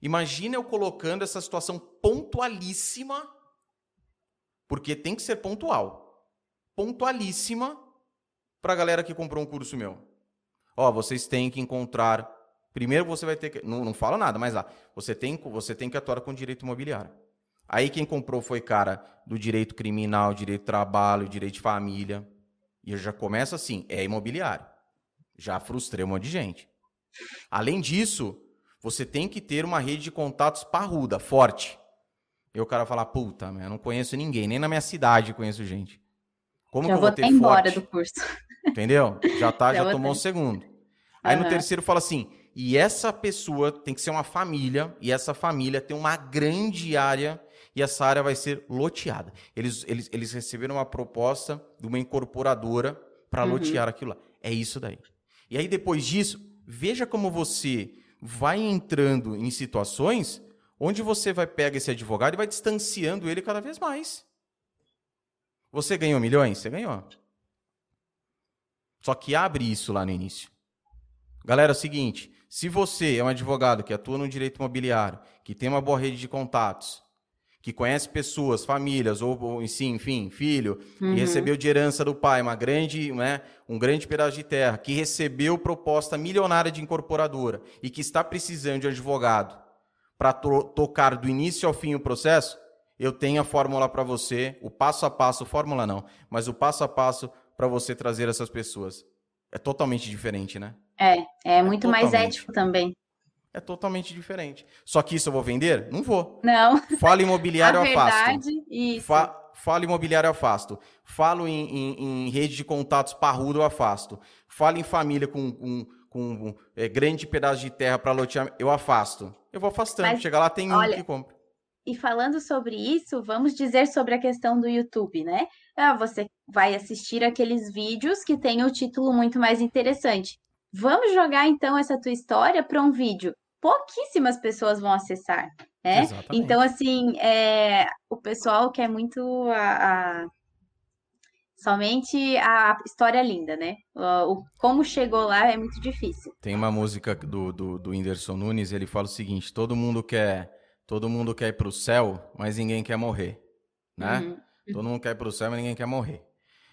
Imagina eu colocando essa situação pontualíssima, porque tem que ser pontual. Pontualíssima para a galera que comprou um curso meu. Ó, vocês têm que encontrar. Primeiro você vai ter que. Não, não fala nada, mas lá. Você tem, você tem que atuar com direito imobiliário. Aí quem comprou foi cara do direito criminal, direito de trabalho, direito de família. E já começa assim, é imobiliário. Já frustrei um monte de gente. Além disso, você tem que ter uma rede de contatos parruda, forte. E o cara fala, puta, eu não conheço ninguém, nem na minha cidade conheço gente. Como já que eu vou, vou ter embora forte? do curso. Entendeu? Já tá, já, já tomou o um segundo. Aí uhum. no terceiro fala assim, e essa pessoa tem que ser uma família, e essa família tem uma grande área e essa área vai ser loteada. Eles, eles, eles receberam uma proposta de uma incorporadora para uhum. lotear aquilo lá. É isso daí. E aí, depois disso, veja como você vai entrando em situações onde você vai pegar esse advogado e vai distanciando ele cada vez mais. Você ganhou milhões? Você ganhou. Só que abre isso lá no início. Galera, é o seguinte: se você é um advogado que atua no direito imobiliário, que tem uma boa rede de contatos, que conhece pessoas, famílias, ou, ou sim, enfim, filho, uhum. que recebeu de herança do pai uma grande, né, um grande pedaço de terra, que recebeu proposta milionária de incorporadora e que está precisando de advogado para to tocar do início ao fim o processo, eu tenho a fórmula para você, o passo a passo, fórmula não, mas o passo a passo para você trazer essas pessoas. É totalmente diferente, né? É, é, é muito mais ético também é totalmente diferente. Só que isso eu vou vender? Não vou. Não. Falo imobiliário eu afasto. Isso. Fa falo imobiliário eu afasto. Falo em, em, em, rede de contatos parrudo eu afasto. Falo em família com, com, com um, é, grande pedaço de terra para lotear, eu afasto. Eu vou afastando. Mas, Chega lá, tem olha, um que compra. E falando sobre isso, vamos dizer sobre a questão do YouTube, né? Ah, você vai assistir aqueles vídeos que têm o título muito mais interessante. Vamos jogar então essa tua história para um vídeo pouquíssimas pessoas vão acessar, né? Exatamente. Então, assim, é, o pessoal quer muito a, a, somente a história linda, né? O, como chegou lá é muito difícil. Tem uma música do, do, do Whindersson Nunes, ele fala o seguinte, todo mundo quer, todo mundo quer ir para o céu, mas ninguém quer morrer, né? Uhum. Todo mundo quer ir para o céu, mas ninguém quer morrer.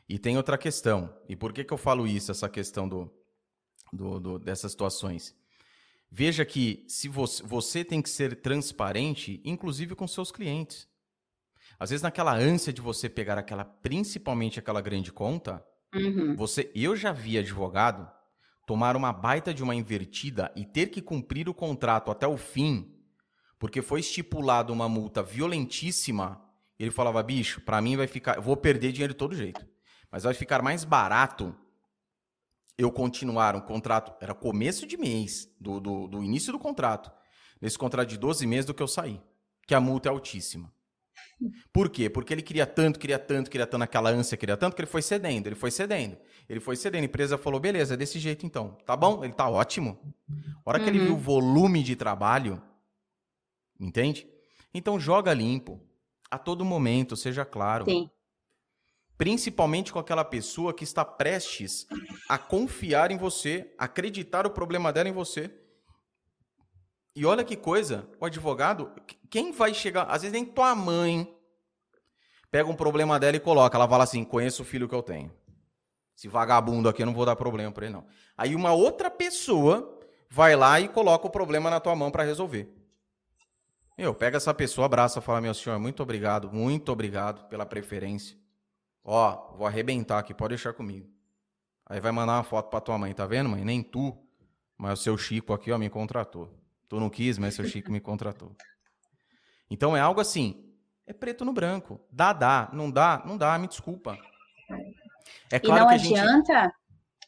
E tem outra questão, e por que, que eu falo isso, essa questão do, do, do dessas situações? Veja que se você, você tem que ser transparente, inclusive com seus clientes. Às vezes, naquela ânsia de você pegar aquela, principalmente aquela grande conta, uhum. você, eu já vi advogado tomar uma baita de uma invertida e ter que cumprir o contrato até o fim, porque foi estipulado uma multa violentíssima. Ele falava, bicho, para mim vai ficar, vou perder dinheiro de todo jeito, mas vai ficar mais barato eu continuar um contrato, era começo de mês, do, do, do, início do contrato, nesse contrato de 12 meses do que eu saí, que a multa é altíssima. Por quê? Porque ele queria tanto, queria tanto, queria tanto, aquela ânsia, queria tanto, que ele foi cedendo, ele foi cedendo. Ele foi cedendo, a empresa falou, beleza, é desse jeito então. Tá bom? Ele tá ótimo. A hora que ele viu o uhum. volume de trabalho, entende? Então joga limpo, a todo momento, seja claro. Sim. Principalmente com aquela pessoa que está prestes a confiar em você, acreditar o problema dela em você. E olha que coisa, o advogado, quem vai chegar, às vezes nem tua mãe pega um problema dela e coloca, ela fala assim: "Conheço o filho que eu tenho. Esse vagabundo aqui eu não vou dar problema para ele não". Aí uma outra pessoa vai lá e coloca o problema na tua mão para resolver. Eu pega essa pessoa, abraça, fala: "Meu senhor, muito obrigado, muito obrigado pela preferência. Ó, vou arrebentar aqui, pode deixar comigo. Aí vai mandar uma foto pra tua mãe, tá vendo, mãe? Nem tu, mas o seu Chico aqui, ó, me contratou. Tu não quis, mas seu Chico me contratou. Então é algo assim, é preto no branco. Dá, dá. Não dá, não dá, me desculpa. É claro e não adianta, gente...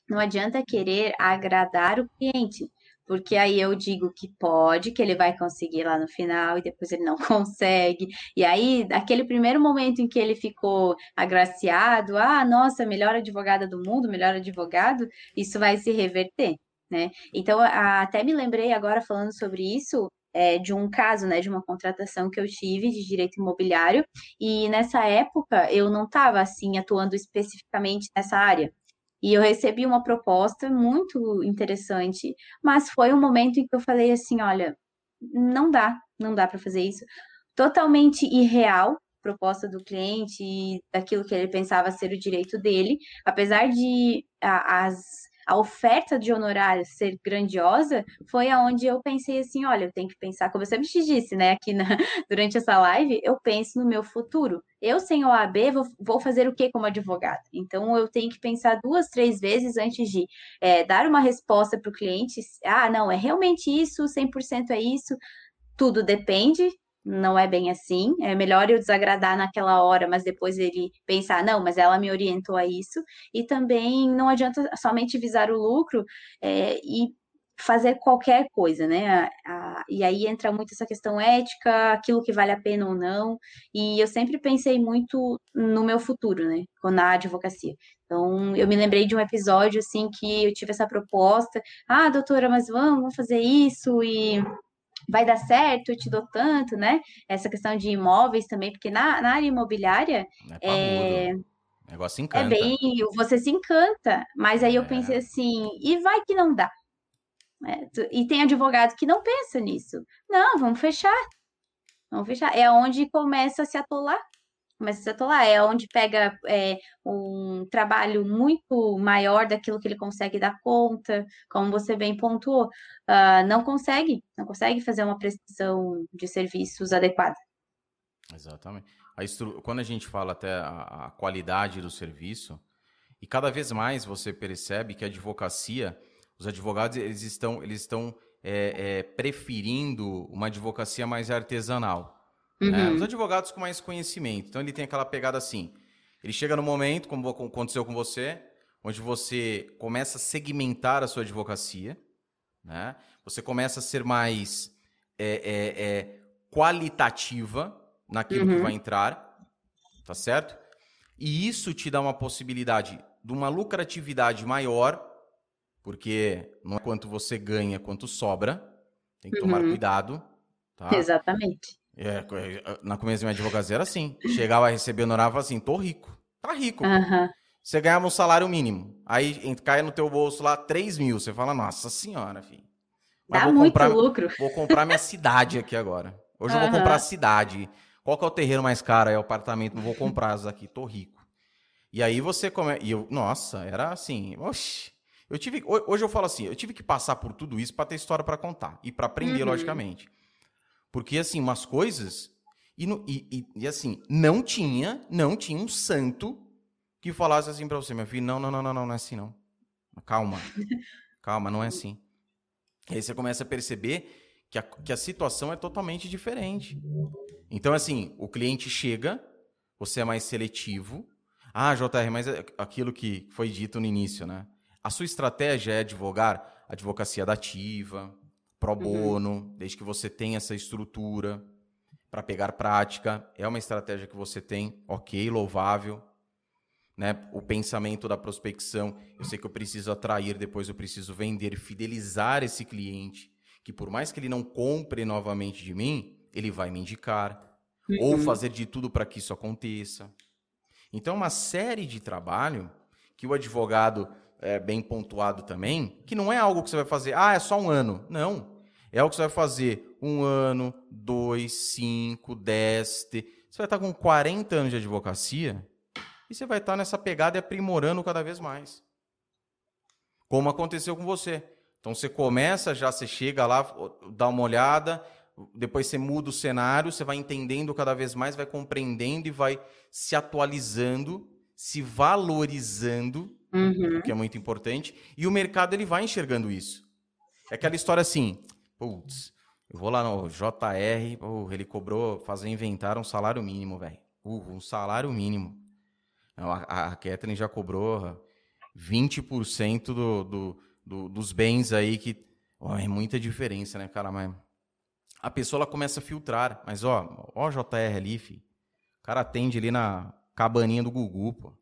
não adianta querer agradar o cliente. Porque aí eu digo que pode, que ele vai conseguir lá no final e depois ele não consegue. E aí, aquele primeiro momento em que ele ficou agraciado, ah, nossa, melhor advogada do mundo, melhor advogado, isso vai se reverter, né? Então, até me lembrei agora falando sobre isso, é, de um caso, né, de uma contratação que eu tive de direito imobiliário, e nessa época eu não estava assim atuando especificamente nessa área. E eu recebi uma proposta muito interessante, mas foi um momento em que eu falei assim, olha, não dá, não dá para fazer isso. Totalmente irreal proposta do cliente e daquilo que ele pensava ser o direito dele, apesar de a, as a oferta de honorários ser grandiosa, foi aonde eu pensei assim, olha, eu tenho que pensar, como sempre te disse, né, aqui na, durante essa live, eu penso no meu futuro. Eu, sem OAB, vou, vou fazer o que como advogada? Então, eu tenho que pensar duas, três vezes antes de é, dar uma resposta para o cliente. Ah, não, é realmente isso, 100% é isso. Tudo depende não é bem assim. É melhor eu desagradar naquela hora, mas depois ele pensar, não, mas ela me orientou a isso. E também não adianta somente visar o lucro é, e fazer qualquer coisa, né? A, a, e aí entra muito essa questão ética, aquilo que vale a pena ou não. E eu sempre pensei muito no meu futuro, né? Na advocacia. Então, eu me lembrei de um episódio, assim, que eu tive essa proposta. Ah, doutora, mas vamos, vamos fazer isso e vai dar certo, eu te dou tanto, né? Essa questão de imóveis também, porque na, na área imobiliária é, é... O negócio encanta. É bem, você se encanta, mas aí eu é. pensei assim, e vai que não dá. É, e tem advogado que não pensa nisso. Não, vamos fechar. Vamos fechar. É onde começa a se atolar mas lá, é onde pega é, um trabalho muito maior daquilo que ele consegue dar conta, como você bem pontuou, uh, não consegue, não consegue fazer uma prestação de serviços adequada. Exatamente. A estru... Quando a gente fala até a, a qualidade do serviço, e cada vez mais você percebe que a advocacia, os advogados eles estão, eles estão é, é, preferindo uma advocacia mais artesanal. Né? Uhum. Né? Os advogados com mais conhecimento. Então ele tem aquela pegada assim. Ele chega no momento, como aconteceu com você, onde você começa a segmentar a sua advocacia, né? Você começa a ser mais é, é, é, qualitativa naquilo uhum. que vai entrar, tá certo? E isso te dá uma possibilidade de uma lucratividade maior, porque não é quanto você ganha, quanto sobra. Tem que uhum. tomar cuidado. Tá? Exatamente. É, é, na começo da minha advocacia era assim. Chegava a receber honorário e falava assim, tô rico. Tá rico. Uhum. Você ganhava um salário mínimo. Aí cai no teu bolso lá 3 mil. Você fala, nossa senhora, filho. Mas Dá muito comprar, lucro. Vou comprar minha cidade aqui agora. Hoje uhum. eu vou comprar a cidade. Qual que é o terreno mais caro? É o apartamento. Não vou comprar isso aqui. Tô rico. E aí você come... E eu, nossa, era assim... Oxi. Eu tive... Hoje eu falo assim, eu tive que passar por tudo isso para ter história para contar. E para aprender, uhum. logicamente. Porque, assim, umas coisas. E, e, e, assim, não tinha, não tinha um santo que falasse assim para você, meu filho, não, não, não, não, não, não é assim, não. Calma. Calma, não é assim. E aí você começa a perceber que a, que a situação é totalmente diferente. Então, assim, o cliente chega, você é mais seletivo. Ah, JR, mas é aquilo que foi dito no início, né? A sua estratégia é advogar advocacia dativa, pro uhum. bono, uhum. desde que você tenha essa estrutura para pegar prática. É uma estratégia que você tem, ok, louvável. Né? O pensamento da prospecção, eu sei que eu preciso atrair, depois eu preciso vender, fidelizar esse cliente, que por mais que ele não compre novamente de mim, ele vai me indicar, uhum. ou fazer de tudo para que isso aconteça. Então, uma série de trabalho que o advogado é bem pontuado também, que não é algo que você vai fazer, ah, é só um ano. Não. É algo que você vai fazer um ano, dois, cinco, dez. Você vai estar com 40 anos de advocacia e você vai estar nessa pegada e aprimorando cada vez mais. Como aconteceu com você. Então você começa, já você chega lá, dá uma olhada, depois você muda o cenário, você vai entendendo cada vez mais, vai compreendendo e vai se atualizando, se valorizando, uhum. que é muito importante, e o mercado ele vai enxergando isso. É aquela história assim, putz, eu vou lá no JR, ele cobrou, fazer inventar um salário mínimo, velho. Uh, um salário mínimo. A, a Catherine já cobrou 20% do, do, do, dos bens aí que. Oh, é muita diferença, né, cara? Mas a pessoa ela começa a filtrar. Mas, ó, ó JR ali, fi. O cara atende ali na cabaninha do Gugu, pô.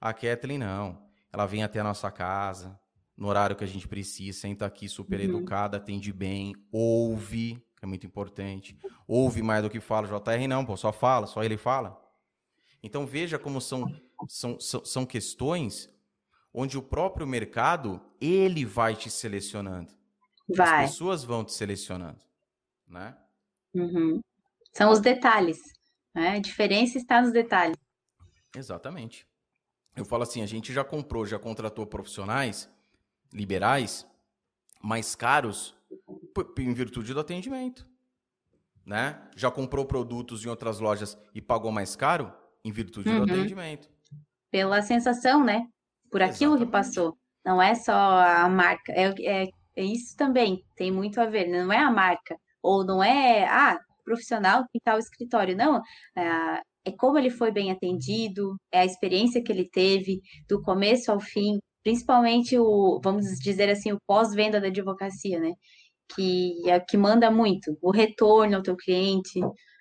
A Kathleen não. Ela vem até a nossa casa, no horário que a gente precisa, senta aqui super uhum. educada, atende bem, ouve, que é muito importante. Ouve mais do que fala. JR não, pô, só fala, só ele fala. Então veja como são, são, são, são questões onde o próprio mercado, ele vai te selecionando. Vai. As pessoas vão te selecionando né? Uhum. São os detalhes. Né? A diferença está nos detalhes. Exatamente. Eu falo assim, a gente já comprou, já contratou profissionais liberais mais caros em virtude do atendimento. Né? Já comprou produtos em outras lojas e pagou mais caro em virtude uhum. do atendimento. Pela sensação, né? Por aquilo Exatamente. que passou. Não é só a marca. É, é, é, isso também tem muito a ver. Não é a marca, ou não é, ah, profissional tem tal escritório. Não, é, é como ele foi bem atendido, é a experiência que ele teve do começo ao fim, principalmente o, vamos dizer assim, o pós-venda da advocacia, né? Que é que manda muito, o retorno ao teu cliente.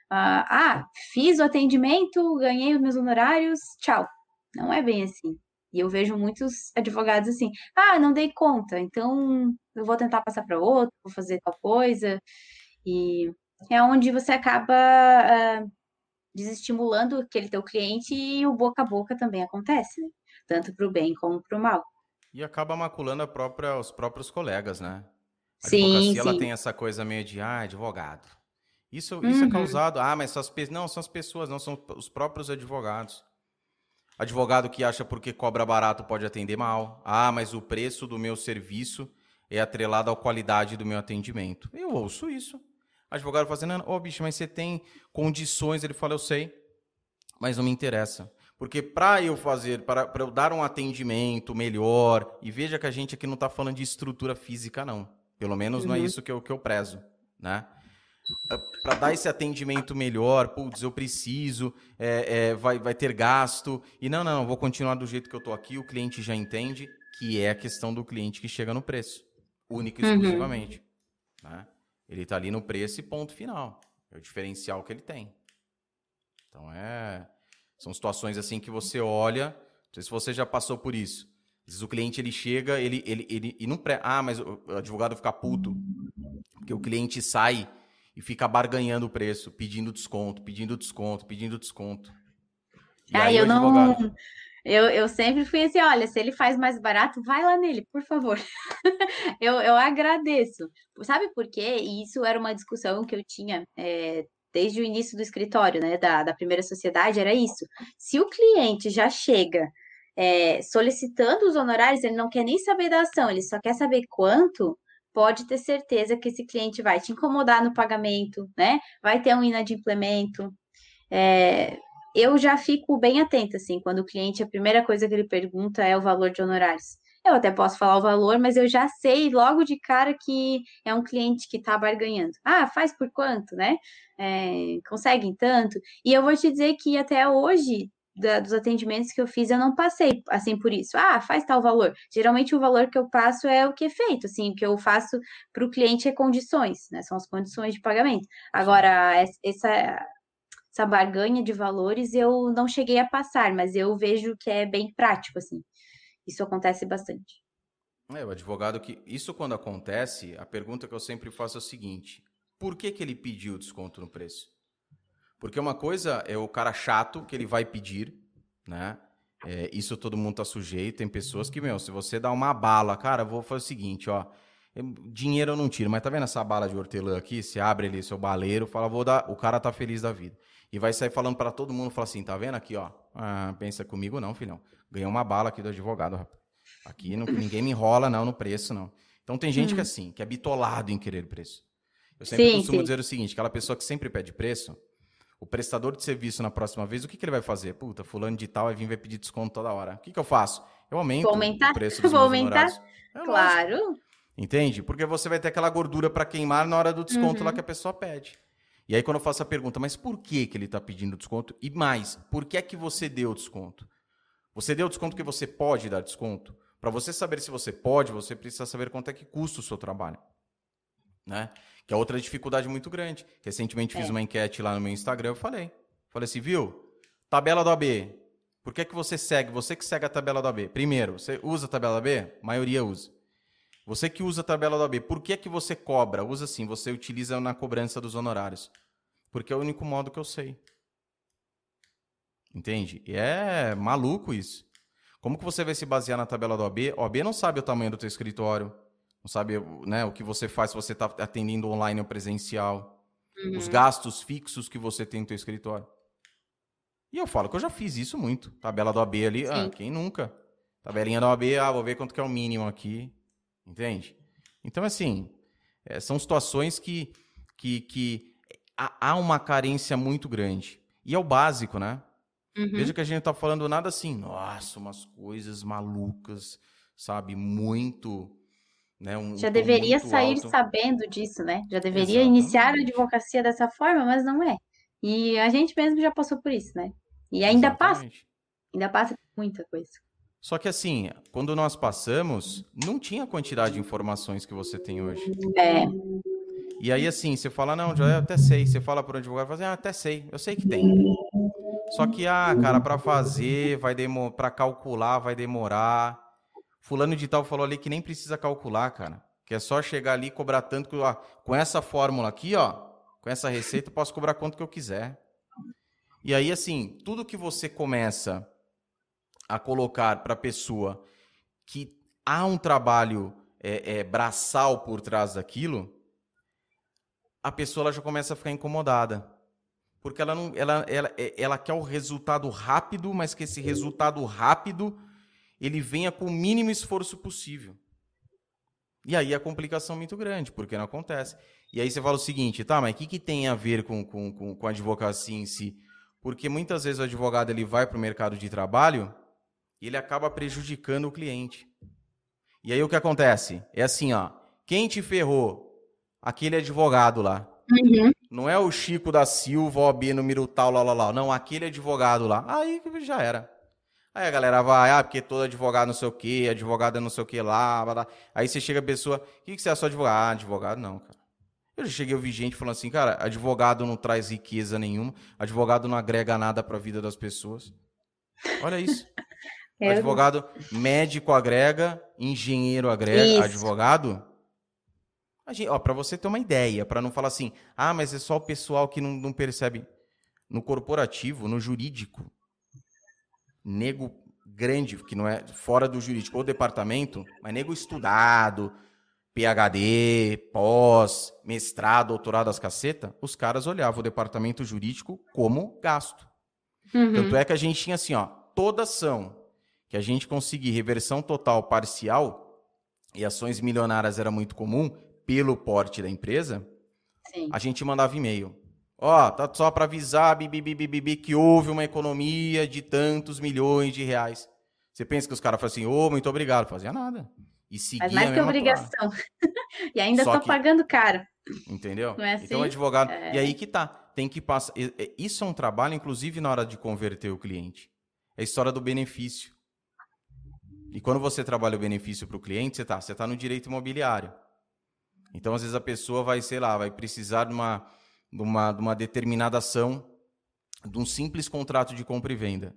Ah, ah, fiz o atendimento, ganhei os meus honorários, tchau. Não é bem assim. E eu vejo muitos advogados assim: ah, não dei conta, então eu vou tentar passar para outro, vou fazer tal coisa. E é onde você acaba uh, desestimulando aquele teu cliente e o boca a boca também acontece, né? Tanto para o bem como para o mal. E acaba maculando própria, os próprios colegas, né? A sim, advocacia, sim. ela tem essa coisa meio de, ah, advogado. Isso, isso é uhum. causado, ah, mas são as, não, são as pessoas, não são os próprios advogados. Advogado que acha porque cobra barato pode atender mal. Ah, mas o preço do meu serviço é atrelado à qualidade do meu atendimento. Eu ouço isso advogado fazendo, ô oh, bicho, mas você tem condições? Ele fala, eu sei, mas não me interessa. Porque para eu fazer, para eu dar um atendimento melhor, e veja que a gente aqui não está falando de estrutura física, não. Pelo menos uhum. não é uhum. isso que eu, que eu prezo, né? Para dar esse atendimento melhor, putz, eu preciso, é, é, vai, vai ter gasto. E não, não, vou continuar do jeito que eu estou aqui, o cliente já entende que é a questão do cliente que chega no preço, único e uhum. exclusivamente. Uhum. Né? Ele está ali no preço e ponto final. É o diferencial que ele tem. Então é. São situações assim que você olha. Não sei se você já passou por isso. Às vezes o cliente ele chega, ele, ele, ele e não pré. Ah, mas o advogado fica puto. Porque o cliente sai e fica barganhando o preço, pedindo desconto, pedindo desconto, pedindo desconto. E ah, eu advogado... não. Eu, eu sempre fui assim, olha, se ele faz mais barato, vai lá nele, por favor. eu, eu agradeço. Sabe por quê? E isso era uma discussão que eu tinha é, desde o início do escritório, né, da, da primeira sociedade, era isso. Se o cliente já chega é, solicitando os honorários, ele não quer nem saber da ação, ele só quer saber quanto, pode ter certeza que esse cliente vai te incomodar no pagamento, né? Vai ter um inadimplemento. É, eu já fico bem atenta, assim, quando o cliente, a primeira coisa que ele pergunta é o valor de honorários. Eu até posso falar o valor, mas eu já sei logo de cara que é um cliente que está barganhando. Ah, faz por quanto, né? É, conseguem tanto. E eu vou te dizer que até hoje, da, dos atendimentos que eu fiz, eu não passei assim por isso. Ah, faz tal valor. Geralmente o valor que eu passo é o que é feito, assim, o que eu faço para o cliente é condições, né? São as condições de pagamento. Agora, essa essa barganha de valores eu não cheguei a passar, mas eu vejo que é bem prático, assim. Isso acontece bastante. É, o advogado que. Isso quando acontece, a pergunta que eu sempre faço é o seguinte: por que, que ele pediu desconto no preço? Porque uma coisa é o cara chato que ele vai pedir, né? É, isso todo mundo tá sujeito. Tem pessoas que, meu, se você dá uma bala, cara, vou fazer o seguinte, ó. Dinheiro eu não tiro, mas tá vendo essa bala de hortelã aqui? Você abre ali seu baleiro, fala, vou dar. O cara tá feliz da vida. E vai sair falando para todo mundo, fala assim, tá vendo aqui, ó? Ah, pensa comigo não, filhão. Ganhei uma bala aqui do advogado, rapaz. Aqui não, ninguém me enrola, não, no preço, não. Então tem gente que é uhum. assim, que é bitolado em querer preço. Eu sempre sim, costumo sim. dizer o seguinte: aquela pessoa que sempre pede preço, o prestador de serviço na próxima vez, o que, que ele vai fazer? Puta, fulano de tal vai vir vai pedir desconto toda hora. O que, que eu faço? Eu aumento aumentar? o preço dos Vou aumentar? É claro. Lógico. Entende? Porque você vai ter aquela gordura para queimar na hora do desconto uhum. lá que a pessoa pede. E aí quando eu faço a pergunta, mas por que, que ele está pedindo desconto? E mais, por que é que você deu desconto? Você deu desconto porque você pode dar desconto? Para você saber se você pode, você precisa saber quanto é que custa o seu trabalho. Né? Que é outra dificuldade muito grande. Recentemente é. fiz uma enquete lá no meu Instagram, eu falei. Falei assim, viu? Tabela do AB. Por que, que você segue? Você que segue a tabela do AB. Primeiro, você usa a tabela do AB? A maioria usa. Você que usa a tabela do AB, por que, que você cobra? Usa assim, você utiliza na cobrança dos honorários. Porque é o único modo que eu sei. Entende? E é maluco isso. Como que você vai se basear na tabela do OAB? O OAB não sabe o tamanho do teu escritório, não sabe né, o que você faz se você está atendendo online ou presencial, uhum. os gastos fixos que você tem no teu escritório. E eu falo que eu já fiz isso muito. Tabela do OAB ali, ah, quem nunca? Tabelinha do OAB, ah, vou ver quanto que é o mínimo aqui, entende? Então, assim, é, são situações que, que, que há uma carência muito grande. E é o básico, né? Uhum. Veja que a gente não tá falando nada assim, nossa, umas coisas malucas, sabe? Muito. Né, um já deveria sair alto. sabendo disso, né? Já deveria Exatamente. iniciar a advocacia dessa forma, mas não é. E a gente mesmo já passou por isso, né? E ainda Exatamente. passa. Ainda passa muita coisa. Só que assim, quando nós passamos, não tinha a quantidade de informações que você tem hoje. É. E aí, assim, você fala, não, já eu até sei. Você fala para o advogado, fala assim, ah, até sei, eu sei que tem. Só que, ah, cara, para fazer, vai demorar, para calcular, vai demorar. Fulano de tal falou ali que nem precisa calcular, cara. Que é só chegar ali e cobrar tanto que, ó, com essa fórmula aqui, ó, com essa receita, eu posso cobrar quanto que eu quiser. E aí, assim, tudo que você começa a colocar para pessoa que há um trabalho é, é, braçal por trás daquilo, a pessoa ela já começa a ficar incomodada. Porque ela, não, ela, ela, é, ela quer o resultado rápido, mas que esse resultado rápido ele venha com o mínimo esforço possível. E aí a complicação é muito grande, porque não acontece. E aí você fala o seguinte, tá, mas o que, que tem a ver com, com, com, com a advocacia em si? Porque muitas vezes o advogado ele vai para o mercado de trabalho e ele acaba prejudicando o cliente. E aí o que acontece? É assim, ó, quem te ferrou? Aquele advogado lá. Uhum. Não é o Chico da Silva, OB número tal, lá, lá, lá. Não, aquele advogado lá. Aí já era. Aí a galera vai, ah, porque todo advogado não sei o quê, advogado é não sei o quê lá, blá, blá. Aí você chega a pessoa, o que, que você é só advogado? Ah, advogado não, cara. Eu já cheguei a ouvir gente falando assim, cara, advogado não traz riqueza nenhuma, advogado não agrega nada para a vida das pessoas. Olha isso. É. Advogado, médico agrega, engenheiro agrega, isso. advogado para você ter uma ideia, para não falar assim, ah, mas é só o pessoal que não, não percebe. No corporativo, no jurídico, nego grande, que não é fora do jurídico ou departamento, mas nego estudado, PhD, pós, mestrado, doutorado, as caceta, os caras olhavam o departamento jurídico como gasto. Uhum. Tanto é que a gente tinha assim, ó, toda ação que a gente conseguir reversão total parcial, e ações milionárias era muito comum, pelo porte da empresa, Sim. a gente mandava e-mail. Ó, oh, tá só para avisar bibi, bibi, bibi, que houve uma economia de tantos milhões de reais. Você pensa que os caras falam assim, ô, oh, muito obrigado, fazia nada. E seguia Mas mais que obrigação. e ainda estou pagando caro. Entendeu? Não é assim? Então, advogado. É... E aí que tá. Tem que passar. Isso é um trabalho, inclusive, na hora de converter o cliente. É a história do benefício. E quando você trabalha o benefício para o cliente, você está você tá no direito imobiliário. Então, às vezes, a pessoa vai, sei lá, vai precisar de uma, de uma, de uma determinada ação, de um simples contrato de compra e venda.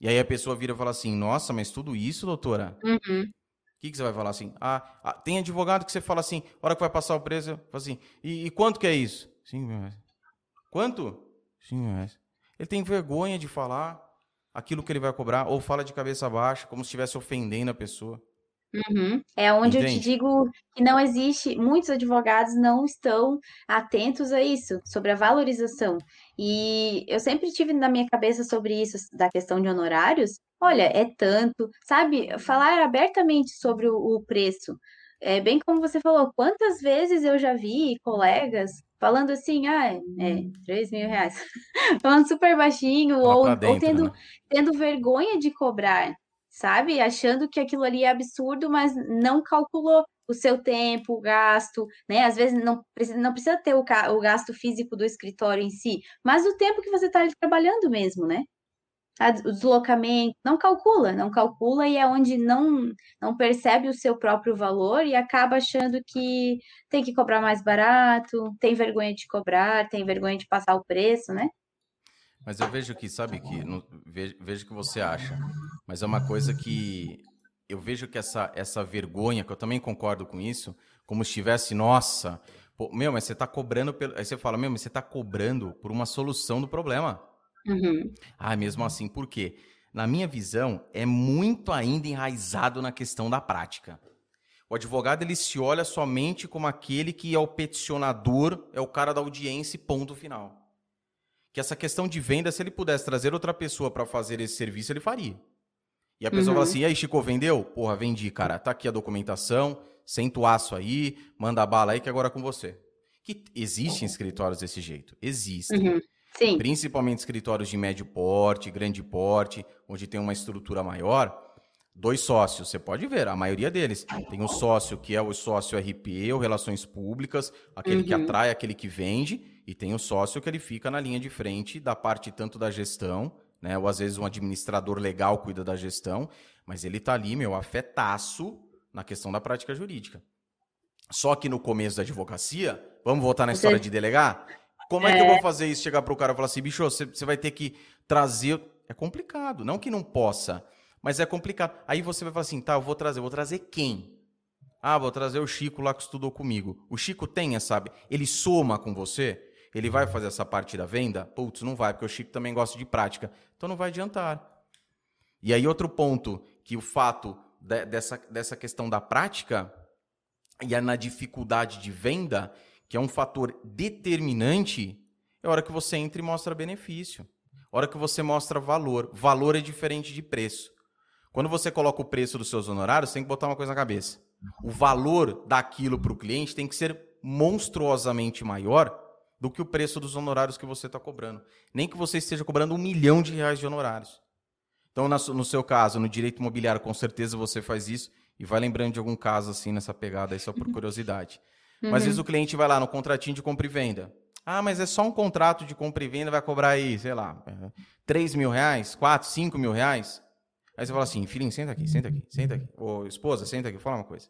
E aí a pessoa vira e fala assim: Nossa, mas tudo isso, doutora? Uhum. O que, que você vai falar assim? Ah, ah, tem advogado que você fala assim, hora que vai passar o preço, fala assim, e, e quanto que é isso? Cinco mil reais. Quanto? Cinco mil reais. Ele tem vergonha de falar. aquilo que ele vai cobrar, ou fala de cabeça baixa, como se estivesse ofendendo a pessoa. Uhum. É onde eu te digo que não existe, muitos advogados não estão atentos a isso, sobre a valorização. E eu sempre tive na minha cabeça sobre isso, da questão de honorários. Olha, é tanto, sabe? Falar abertamente sobre o, o preço. É bem como você falou, quantas vezes eu já vi colegas falando assim, ah, é, é 3 mil reais, falando super baixinho, ou, dentro, ou tendo, né? tendo vergonha de cobrar sabe? Achando que aquilo ali é absurdo, mas não calculou o seu tempo, o gasto, né? Às vezes não precisa, não precisa ter o, o gasto físico do escritório em si, mas o tempo que você está ali trabalhando mesmo, né? O deslocamento, não calcula, não calcula e é onde não, não percebe o seu próprio valor e acaba achando que tem que cobrar mais barato, tem vergonha de cobrar, tem vergonha de passar o preço, né? Mas eu vejo que, sabe, que no, vejo, vejo que você acha, mas é uma coisa que eu vejo que essa, essa vergonha, que eu também concordo com isso, como se estivesse, nossa, pô, meu, mas você está cobrando, pelo... aí você fala, meu, mas você está cobrando por uma solução do problema. Uhum. Ah, mesmo assim, por quê? Na minha visão, é muito ainda enraizado na questão da prática. O advogado ele se olha somente como aquele que é o peticionador, é o cara da audiência e ponto final que essa questão de venda, se ele pudesse trazer outra pessoa para fazer esse serviço, ele faria. E a pessoa uhum. fala assim: e aí, Chico, vendeu? Porra, vendi, cara. Tá aqui a documentação, senta o aço aí, manda a bala aí que agora é com você. Que existem escritórios desse jeito. Existem. Uhum. Sim. Principalmente escritórios de médio porte, grande porte, onde tem uma estrutura maior. Dois sócios, você pode ver, a maioria deles. Tem o sócio que é o sócio RP, ou Relações Públicas, aquele uhum. que atrai, aquele que vende e tem o sócio que ele fica na linha de frente da parte tanto da gestão, né? Ou às vezes um administrador legal cuida da gestão, mas ele tá ali, meu, afetaço na questão da prática jurídica. Só que no começo da advocacia, vamos voltar na história de delegar? Como é, que eu vou é. fazer isso? Chegar pro cara e falar assim, bicho, você, você vai ter que trazer. É complicado. Não que não possa, mas é complicado. Aí você vai falar assim, tá, eu vou trazer. Vou trazer quem? Ah, vou trazer o Chico lá que estudou comigo. O Chico tem, sabe? Ele soma com você. Ele vai fazer essa parte da venda? Putz, não vai, porque o Chico também gosta de prática. Então não vai adiantar. E aí, outro ponto, que o fato de, dessa, dessa questão da prática e na dificuldade de venda, que é um fator determinante, é a hora que você entra e mostra benefício. A hora que você mostra valor. Valor é diferente de preço. Quando você coloca o preço dos seus honorários, tem que botar uma coisa na cabeça. O valor daquilo para o cliente tem que ser monstruosamente maior do que o preço dos honorários que você está cobrando. Nem que você esteja cobrando um milhão de reais de honorários. Então, no seu caso, no direito imobiliário, com certeza você faz isso e vai lembrando de algum caso assim nessa pegada aí, só por curiosidade. Uhum. Mas às vezes o cliente vai lá no contratinho de compra e venda. Ah, mas é só um contrato de compra e venda, vai cobrar aí, sei lá, 3 mil reais, 4, 5 mil reais. Aí você fala assim, filhinho, senta aqui, senta aqui, senta aqui. Ô, esposa, senta aqui, fala uma coisa.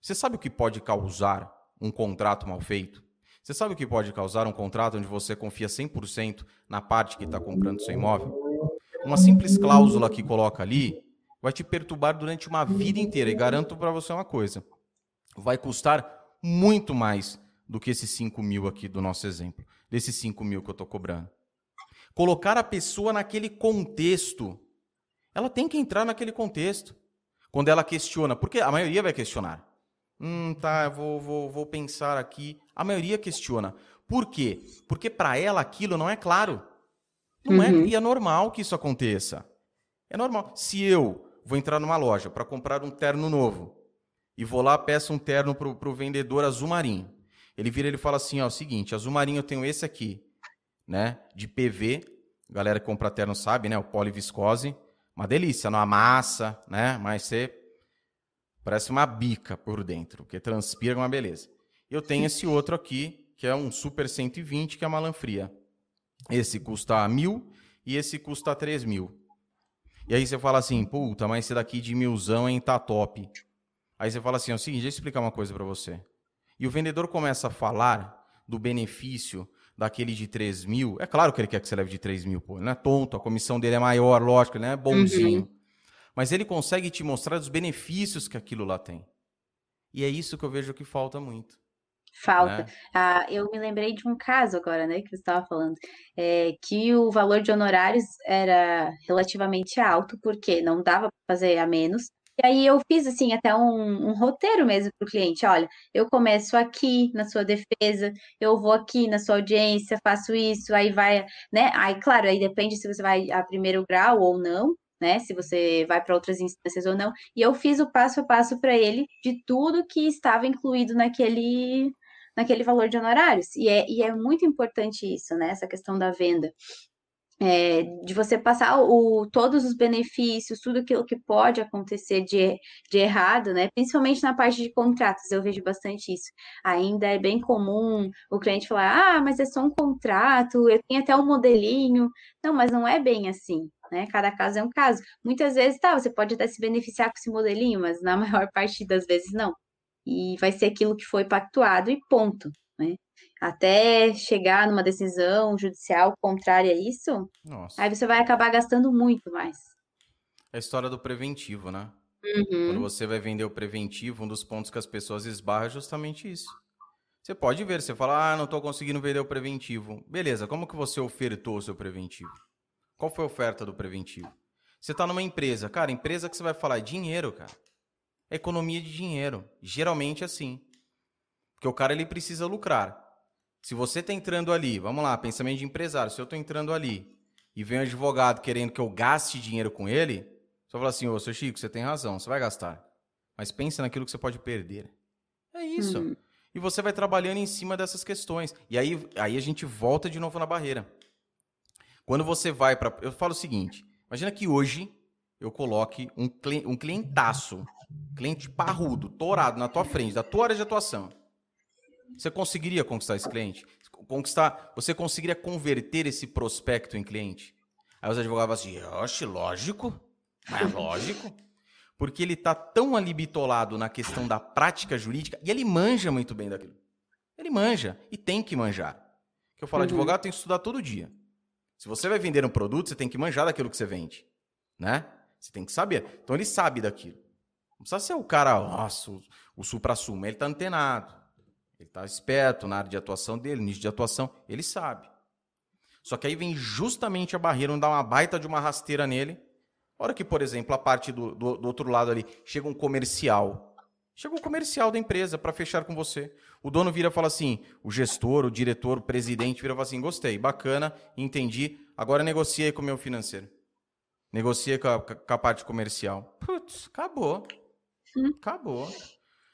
Você sabe o que pode causar um contrato mal feito? Você sabe o que pode causar um contrato onde você confia 100% na parte que está comprando seu imóvel? Uma simples cláusula que coloca ali vai te perturbar durante uma vida inteira. E garanto para você uma coisa: vai custar muito mais do que esses 5 mil aqui do nosso exemplo, desses 5 mil que eu estou cobrando. Colocar a pessoa naquele contexto, ela tem que entrar naquele contexto. Quando ela questiona, porque a maioria vai questionar. Hum, tá, vou, vou, vou pensar aqui. A maioria questiona. Por quê? Porque para ela aquilo não é claro. Não é, uhum. é, e é normal que isso aconteça. É normal. Se eu vou entrar numa loja para comprar um terno novo e vou lá peço um terno pro, pro vendedor azul marinho. Ele vira e fala assim, ó, o seguinte, azul marinho eu tenho esse aqui, né, de PV. galera que compra terno sabe, né, o poliviscose. Uma delícia, não amassa, né, mas você Parece uma bica por dentro, porque transpira uma beleza. Eu tenho esse outro aqui, que é um Super 120, que é uma lã fria. Esse custa mil e esse custa três mil. E aí você fala assim, puta, mas esse daqui de milzão, hein, tá top. Aí você fala assim, é o seguinte, deixa eu explicar uma coisa para você. E o vendedor começa a falar do benefício daquele de 3 mil. É claro que ele quer que você leve de 3 mil, pô. Ele não é tonto, a comissão dele é maior, lógico, ele não é bonzinho. Uhum mas ele consegue te mostrar os benefícios que aquilo lá tem. E é isso que eu vejo que falta muito. Falta. né? Ah, eu me lembrei de um caso agora, né, que você estava falando, é, que o valor de honorários era relativamente alto, porque não dava para fazer a menos. E aí eu fiz assim até um, um roteiro mesmo para o cliente. Olha, eu começo aqui na sua defesa, eu vou aqui na sua audiência, faço isso, aí vai, né? Aí, claro, aí depende se você vai a primeiro grau ou não. Né, se você vai para outras instâncias ou não, e eu fiz o passo a passo para ele de tudo que estava incluído naquele naquele valor de honorários. E é, e é muito importante isso, né? Essa questão da venda. É, de você passar o, todos os benefícios, tudo aquilo que pode acontecer de, de errado, né? Principalmente na parte de contratos, eu vejo bastante isso. Ainda é bem comum o cliente falar: ah, mas é só um contrato, eu tenho até um modelinho. Não, mas não é bem assim. Né? Cada caso é um caso. Muitas vezes, tá, você pode até se beneficiar com esse modelinho, mas na maior parte das vezes não e vai ser aquilo que foi pactuado e ponto, né? Até chegar numa decisão judicial contrária a isso, Nossa. aí você vai acabar gastando muito mais. É a história do preventivo, né? Uhum. Quando você vai vender o preventivo, um dos pontos que as pessoas esbarram é justamente isso. Você pode ver, você fala, ah, não estou conseguindo vender o preventivo. Beleza, como que você ofertou o seu preventivo? Qual foi a oferta do preventivo? Você está numa empresa, cara, empresa que você vai falar é dinheiro, cara economia de dinheiro. Geralmente é assim. Porque o cara ele precisa lucrar. Se você está entrando ali, vamos lá, pensamento de empresário, se eu estou entrando ali e vem um advogado querendo que eu gaste dinheiro com ele, você fala assim, ô, seu Chico, você tem razão, você vai gastar. Mas pensa naquilo que você pode perder. É isso. Uhum. E você vai trabalhando em cima dessas questões. E aí, aí a gente volta de novo na barreira. Quando você vai para. Eu falo o seguinte: imagina que hoje eu coloque um, um clientaço Cliente parrudo, torado na tua frente, da tua área de atuação. Você conseguiria conquistar esse cliente? Conquistar, você conseguiria converter esse prospecto em cliente? Aí os advogados assim, oxe, lógico, mas lógico. Porque ele está tão ali bitolado na questão da prática jurídica e ele manja muito bem daquilo. Ele manja e tem que manjar. Que eu falo, uhum. advogado tem que estudar todo dia. Se você vai vender um produto, você tem que manjar daquilo que você vende, né? Você tem que saber. Então ele sabe daquilo. Não precisa ser o cara, nossa, o, o supra-sumo. Ele está antenado. Ele está esperto na área de atuação dele, nicho de atuação. Ele sabe. Só que aí vem justamente a barreira, onde dá uma baita de uma rasteira nele. Hora que, por exemplo, a parte do, do, do outro lado ali, chega um comercial. Chega um comercial da empresa para fechar com você. O dono vira e fala assim: o gestor, o diretor, o presidente vira e fala assim: gostei, bacana, entendi. Agora negociei com o meu financeiro. Negocia com a, com a parte comercial. Putz, acabou. Acabou.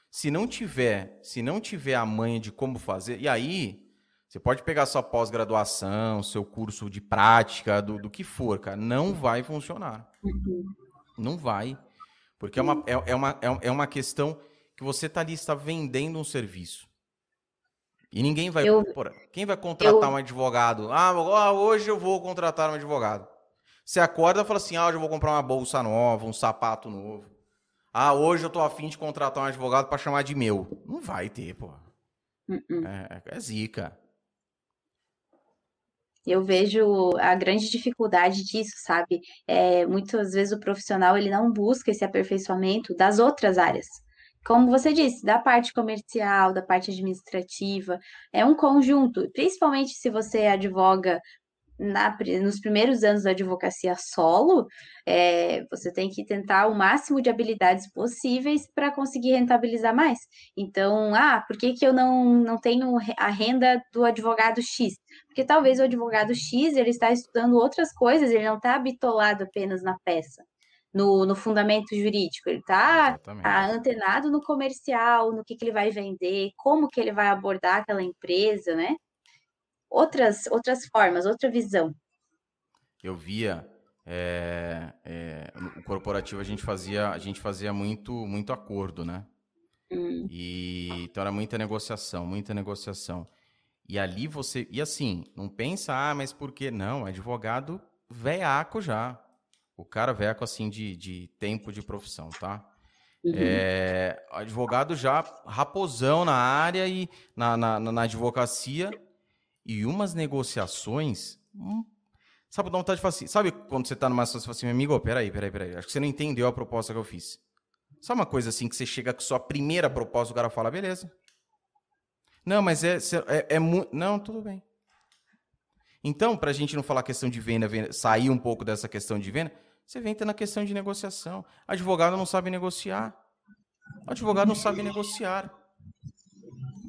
Se não tiver, se não tiver a manha de como fazer, e aí você pode pegar sua pós-graduação, seu curso de prática, do, do que for, cara, não vai funcionar. Uhum. Não vai. Porque é uma, é, é, uma, é, é uma questão que você tá ali, está vendendo um serviço. E ninguém vai. Eu, quem vai contratar eu, um advogado? Ah, hoje eu vou contratar um advogado. Você acorda e fala assim: ah, hoje eu vou comprar uma bolsa nova, um sapato novo. Ah, hoje eu tô afim de contratar um advogado para chamar de meu. Não vai ter, pô. Uh -uh. É, é zica. Eu vejo a grande dificuldade disso, sabe? É, muitas vezes o profissional ele não busca esse aperfeiçoamento das outras áreas. Como você disse, da parte comercial, da parte administrativa, é um conjunto, principalmente se você advoga na, nos primeiros anos da advocacia solo, é, você tem que tentar o máximo de habilidades possíveis para conseguir rentabilizar mais. Então, ah, por que, que eu não, não tenho a renda do advogado X? Porque talvez o advogado X ele está estudando outras coisas, ele não está bitolado apenas na peça. No, no fundamento jurídico, ele está tá antenado no comercial, no que, que ele vai vender, como que ele vai abordar aquela empresa, né? outras, outras formas, outra visão. Eu via é, é, no corporativo a gente fazia a gente fazia muito muito acordo, né? Hum. E então era muita negociação, muita negociação. E ali você e assim não pensa ah mas por que não advogado veaco já o cara veaco assim de, de tempo de profissão, tá? Uhum. É, advogado já raposão na área e na, na, na advocacia e umas negociações. Hum, sabe, dá vontade de falar assim. Sabe quando você tá numa situação e fala assim, meu amigo, peraí, peraí, peraí. Acho que você não entendeu a proposta que eu fiz. Sabe uma coisa assim que você chega com sua primeira proposta, o cara fala, beleza. Não, mas é, é, é muito. Não, tudo bem. Então, para a gente não falar questão de venda, venda, sair um pouco dessa questão de venda, você vem na questão de negociação. Advogado não sabe negociar. Advogado não sabe negociar.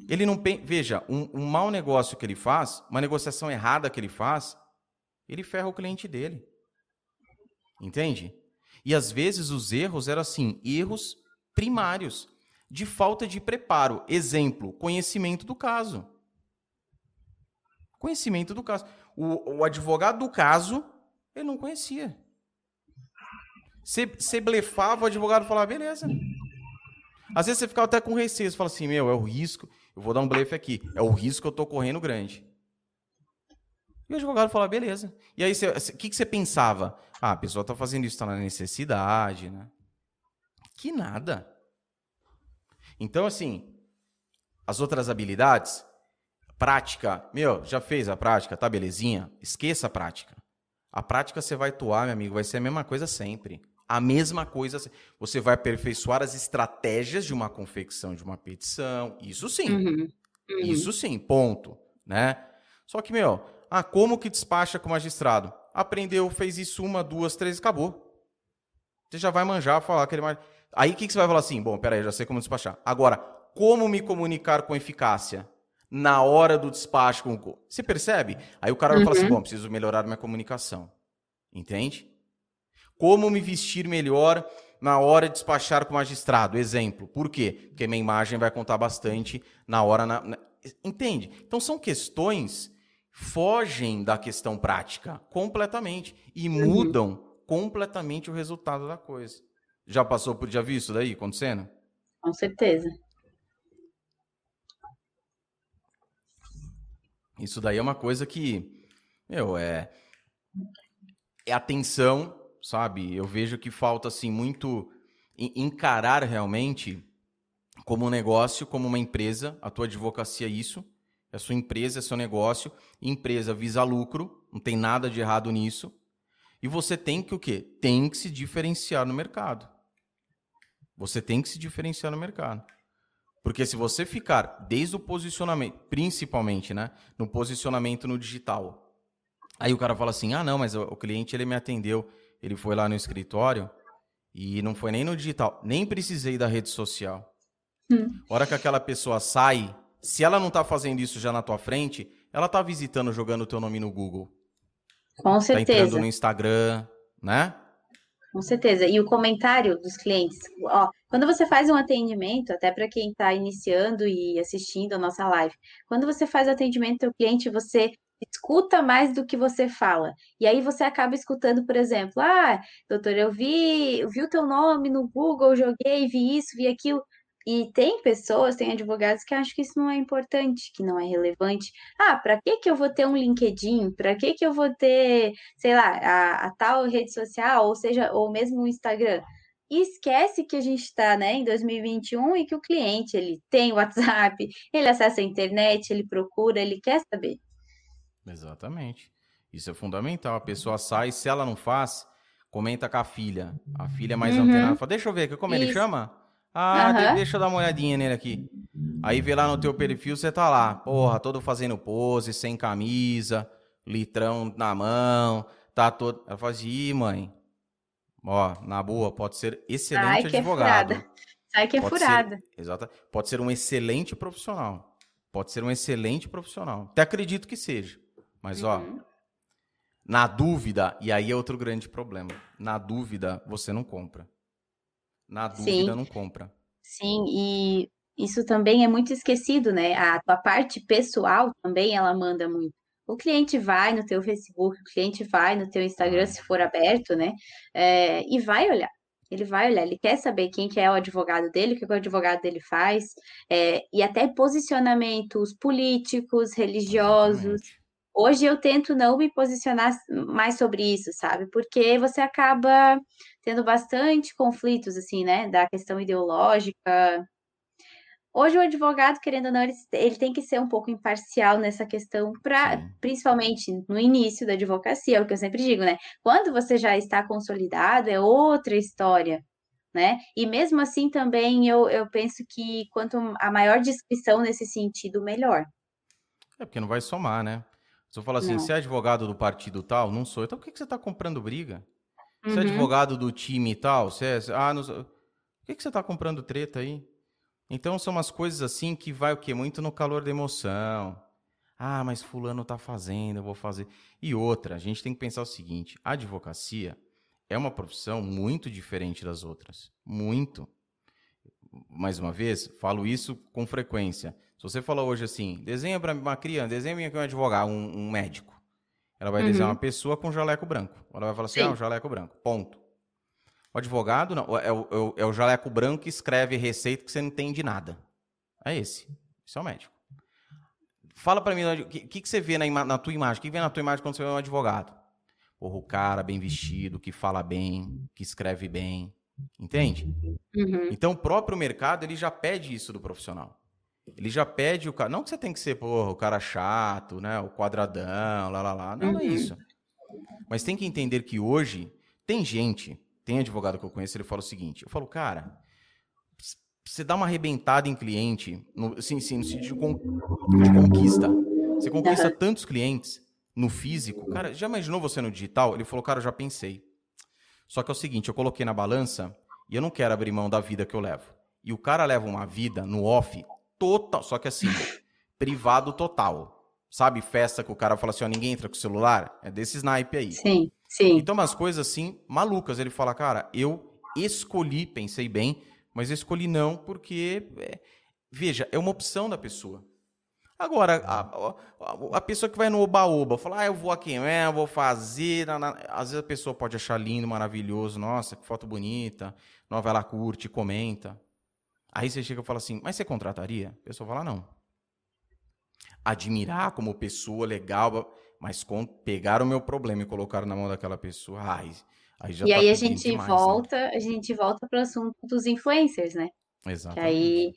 Ele não veja um, um mau negócio que ele faz, uma negociação errada que ele faz, ele ferra o cliente dele. Entende? E às vezes os erros eram assim, erros primários de falta de preparo. Exemplo, conhecimento do caso. Conhecimento do caso. O, o advogado do caso, ele não conhecia. Você blefava, o advogado falava, beleza. Às vezes você ficava até com receio, você fala assim, meu, é o risco, eu vou dar um blefe aqui, é o risco que eu tô correndo grande. E o advogado fala, beleza. E aí, o que, que você pensava? Ah, a pessoa está fazendo isso, está na necessidade, né? Que nada. Então, assim, as outras habilidades, prática, meu, já fez a prática, tá belezinha? Esqueça a prática. A prática você vai atuar, meu amigo, vai ser a mesma coisa sempre. A mesma coisa, você vai aperfeiçoar as estratégias de uma confecção de uma petição, isso sim. Uhum. Uhum. Isso sim, ponto, né? Só que, meu, ah, como que despacha com o magistrado? Aprendeu, fez isso uma, duas, três, acabou. Você já vai manjar, falar aquele Aí o que, que você vai falar assim? Bom, peraí, já sei como despachar. Agora, como me comunicar com eficácia? Na hora do despacho com o. Você percebe? Aí o cara vai falar assim: uhum. bom, preciso melhorar minha comunicação. Entende? Como me vestir melhor na hora de despachar com o magistrado? Exemplo. Por quê? Porque minha imagem vai contar bastante na hora. Na... Entende? Então são questões fogem da questão prática completamente e uhum. mudam completamente o resultado da coisa. Já passou por já viu isso daí acontecendo? Com certeza. Isso daí é uma coisa que, meu, é é atenção, sabe? Eu vejo que falta assim muito encarar realmente como um negócio, como uma empresa, a tua advocacia é isso, é sua empresa, é seu negócio. Empresa visa lucro, não tem nada de errado nisso. E você tem que o quê? Tem que se diferenciar no mercado. Você tem que se diferenciar no mercado. Porque se você ficar desde o posicionamento, principalmente, né, no posicionamento no digital, aí o cara fala assim: "Ah, não, mas o cliente ele me atendeu, ele foi lá no escritório e não foi nem no digital, nem precisei da rede social". Hum. A hora que aquela pessoa sai se ela não está fazendo isso já na tua frente, ela está visitando, jogando o teu nome no Google. Com certeza. Tá entrando no Instagram, né? Com certeza. E o comentário dos clientes, ó, quando você faz um atendimento, até para quem está iniciando e assistindo a nossa live, quando você faz o atendimento ao cliente, você escuta mais do que você fala. E aí você acaba escutando, por exemplo, ah, doutor, eu vi, eu vi o teu nome no Google, joguei, vi isso, vi aquilo. E tem pessoas, tem advogados que acham que isso não é importante, que não é relevante. Ah, para que que eu vou ter um LinkedIn? Para que que eu vou ter, sei lá, a, a, tal rede social, ou seja, ou mesmo o Instagram? E esquece que a gente está, né, em 2021 e que o cliente, ele tem WhatsApp, ele acessa a internet, ele procura, ele quer saber. Exatamente. Isso é fundamental. A pessoa sai, se ela não faz, comenta com a filha. A filha é mais uhum. antenada. Fala, deixa eu ver, como Isso. ele chama? Ah, uhum. deixa eu dar uma olhadinha nele aqui. Aí vê lá no teu perfil, você tá lá, porra, todo fazendo pose, sem camisa, litrão na mão, tá todo. Ela fala assim, ih, mãe, ó, na boa, pode ser excelente Ai, que advogado. É furada. Sai que é pode furada. Ser, exato. Pode ser um excelente profissional. Pode ser um excelente profissional. Até acredito que seja. Mas, uhum. ó, na dúvida, e aí é outro grande problema. Na dúvida, você não compra. Na dúvida, Sim. não compra. Sim, e isso também é muito esquecido, né? A tua parte pessoal também ela manda muito. O cliente vai no teu Facebook, o cliente vai no teu Instagram, se for aberto, né? É, e vai olhar. Ele vai olhar, ele quer saber quem que é o advogado dele, o que, que o advogado dele faz, é, e até posicionamentos políticos, religiosos. Exatamente. Hoje eu tento não me posicionar mais sobre isso, sabe? Porque você acaba tendo bastante conflitos, assim, né? Da questão ideológica. Hoje o advogado, querendo ou não, ele, ele tem que ser um pouco imparcial nessa questão, pra, principalmente no início da advocacia, é o que eu sempre digo, né? Quando você já está consolidado, é outra história. né? E mesmo assim também eu, eu penso que quanto a maior descrição nesse sentido, melhor. É porque não vai somar, né? Se eu falar assim, não. você é advogado do partido tal, não sou. Então por que, que você está comprando briga? Uhum. Você é uhum. advogado do time tal, você é. Ah, não... por que, que você está comprando treta aí? Então são umas coisas assim que vai o quê? Muito no calor da emoção. Ah, mas fulano tá fazendo, eu vou fazer. E outra, a gente tem que pensar o seguinte: a advocacia é uma profissão muito diferente das outras. Muito. Mais uma vez, falo isso com frequência. Se você falar hoje assim, desenha para uma criança, desenha aqui um advogado, um, um médico. Ela vai uhum. desenhar uma pessoa com jaleco branco. Ela vai falar assim, Sim. ah, um jaleco branco. Ponto. O advogado não, é o, é, o, é o jaleco branco que escreve receita que você não entende nada. É esse. Isso é o médico. Fala para mim, o que, que, que, você vê na, na tua imagem? O que vê na tua imagem quando você vê um advogado? Porra, o cara bem vestido, que fala bem, que escreve bem. Entende? Uhum. Então o próprio mercado ele já pede isso do profissional. Ele já pede o cara. Não que você tem que ser, porra, o cara chato, né? O quadradão, lá lá lá. Não, não é uhum. isso. Mas tem que entender que hoje tem gente tem advogado que eu conheço, ele fala o seguinte: eu falo, cara, você dá uma arrebentada em cliente, no, assim, sim, no sentido de conquista. Você conquista uhum. tantos clientes no físico. Cara, já imaginou você no digital? Ele falou, cara, eu já pensei. Só que é o seguinte, eu coloquei na balança e eu não quero abrir mão da vida que eu levo. E o cara leva uma vida no off total, só que assim, privado total. Sabe, festa que o cara fala assim, ó, ninguém entra com o celular? É desse snipe aí. Sim. Sim. Então, umas coisas assim, malucas. Ele fala, cara, eu escolhi, pensei bem, mas escolhi não porque, é, veja, é uma opção da pessoa. Agora, a, a, a pessoa que vai no oba-oba, fala, ah, eu vou aqui, é, eu vou fazer. Na, na... Às vezes a pessoa pode achar lindo, maravilhoso, nossa, que foto bonita, nova ela curte, comenta. Aí você chega e fala assim, mas você contrataria? A pessoa fala, não. Admirar como pessoa legal mas com, pegaram o meu problema e colocaram na mão daquela pessoa, ai, aí já E tá aí a gente demais, né? volta, né? a gente volta para o assunto dos influencers, né? Exato. Que aí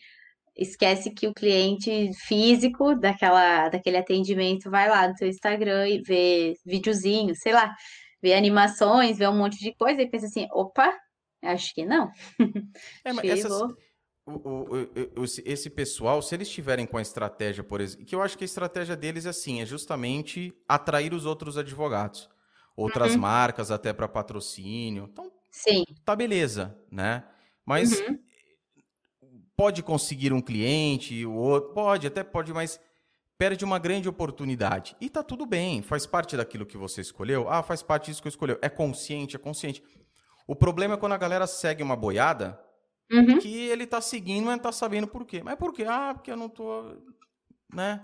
esquece que o cliente físico daquela, daquele atendimento vai lá no seu Instagram e vê videozinhos, sei lá, vê animações, vê um monte de coisa e pensa assim, opa, acho que não. É, mas essas, o, o, o, esse pessoal, se eles estiverem com a estratégia, por exemplo, que eu acho que a estratégia deles é assim, é justamente atrair os outros advogados, outras uhum. marcas até para patrocínio. Então, Sim. tá beleza, né? Mas uhum. pode conseguir um cliente, o outro pode, até pode, mas perde uma grande oportunidade. E tá tudo bem, faz parte daquilo que você escolheu. Ah, faz parte disso que eu escolheu. É consciente, é consciente. O problema é quando a galera segue uma boiada Uhum. Que ele tá seguindo, mas não tá sabendo por quê. Mas por quê? Ah, porque eu não tô. Né?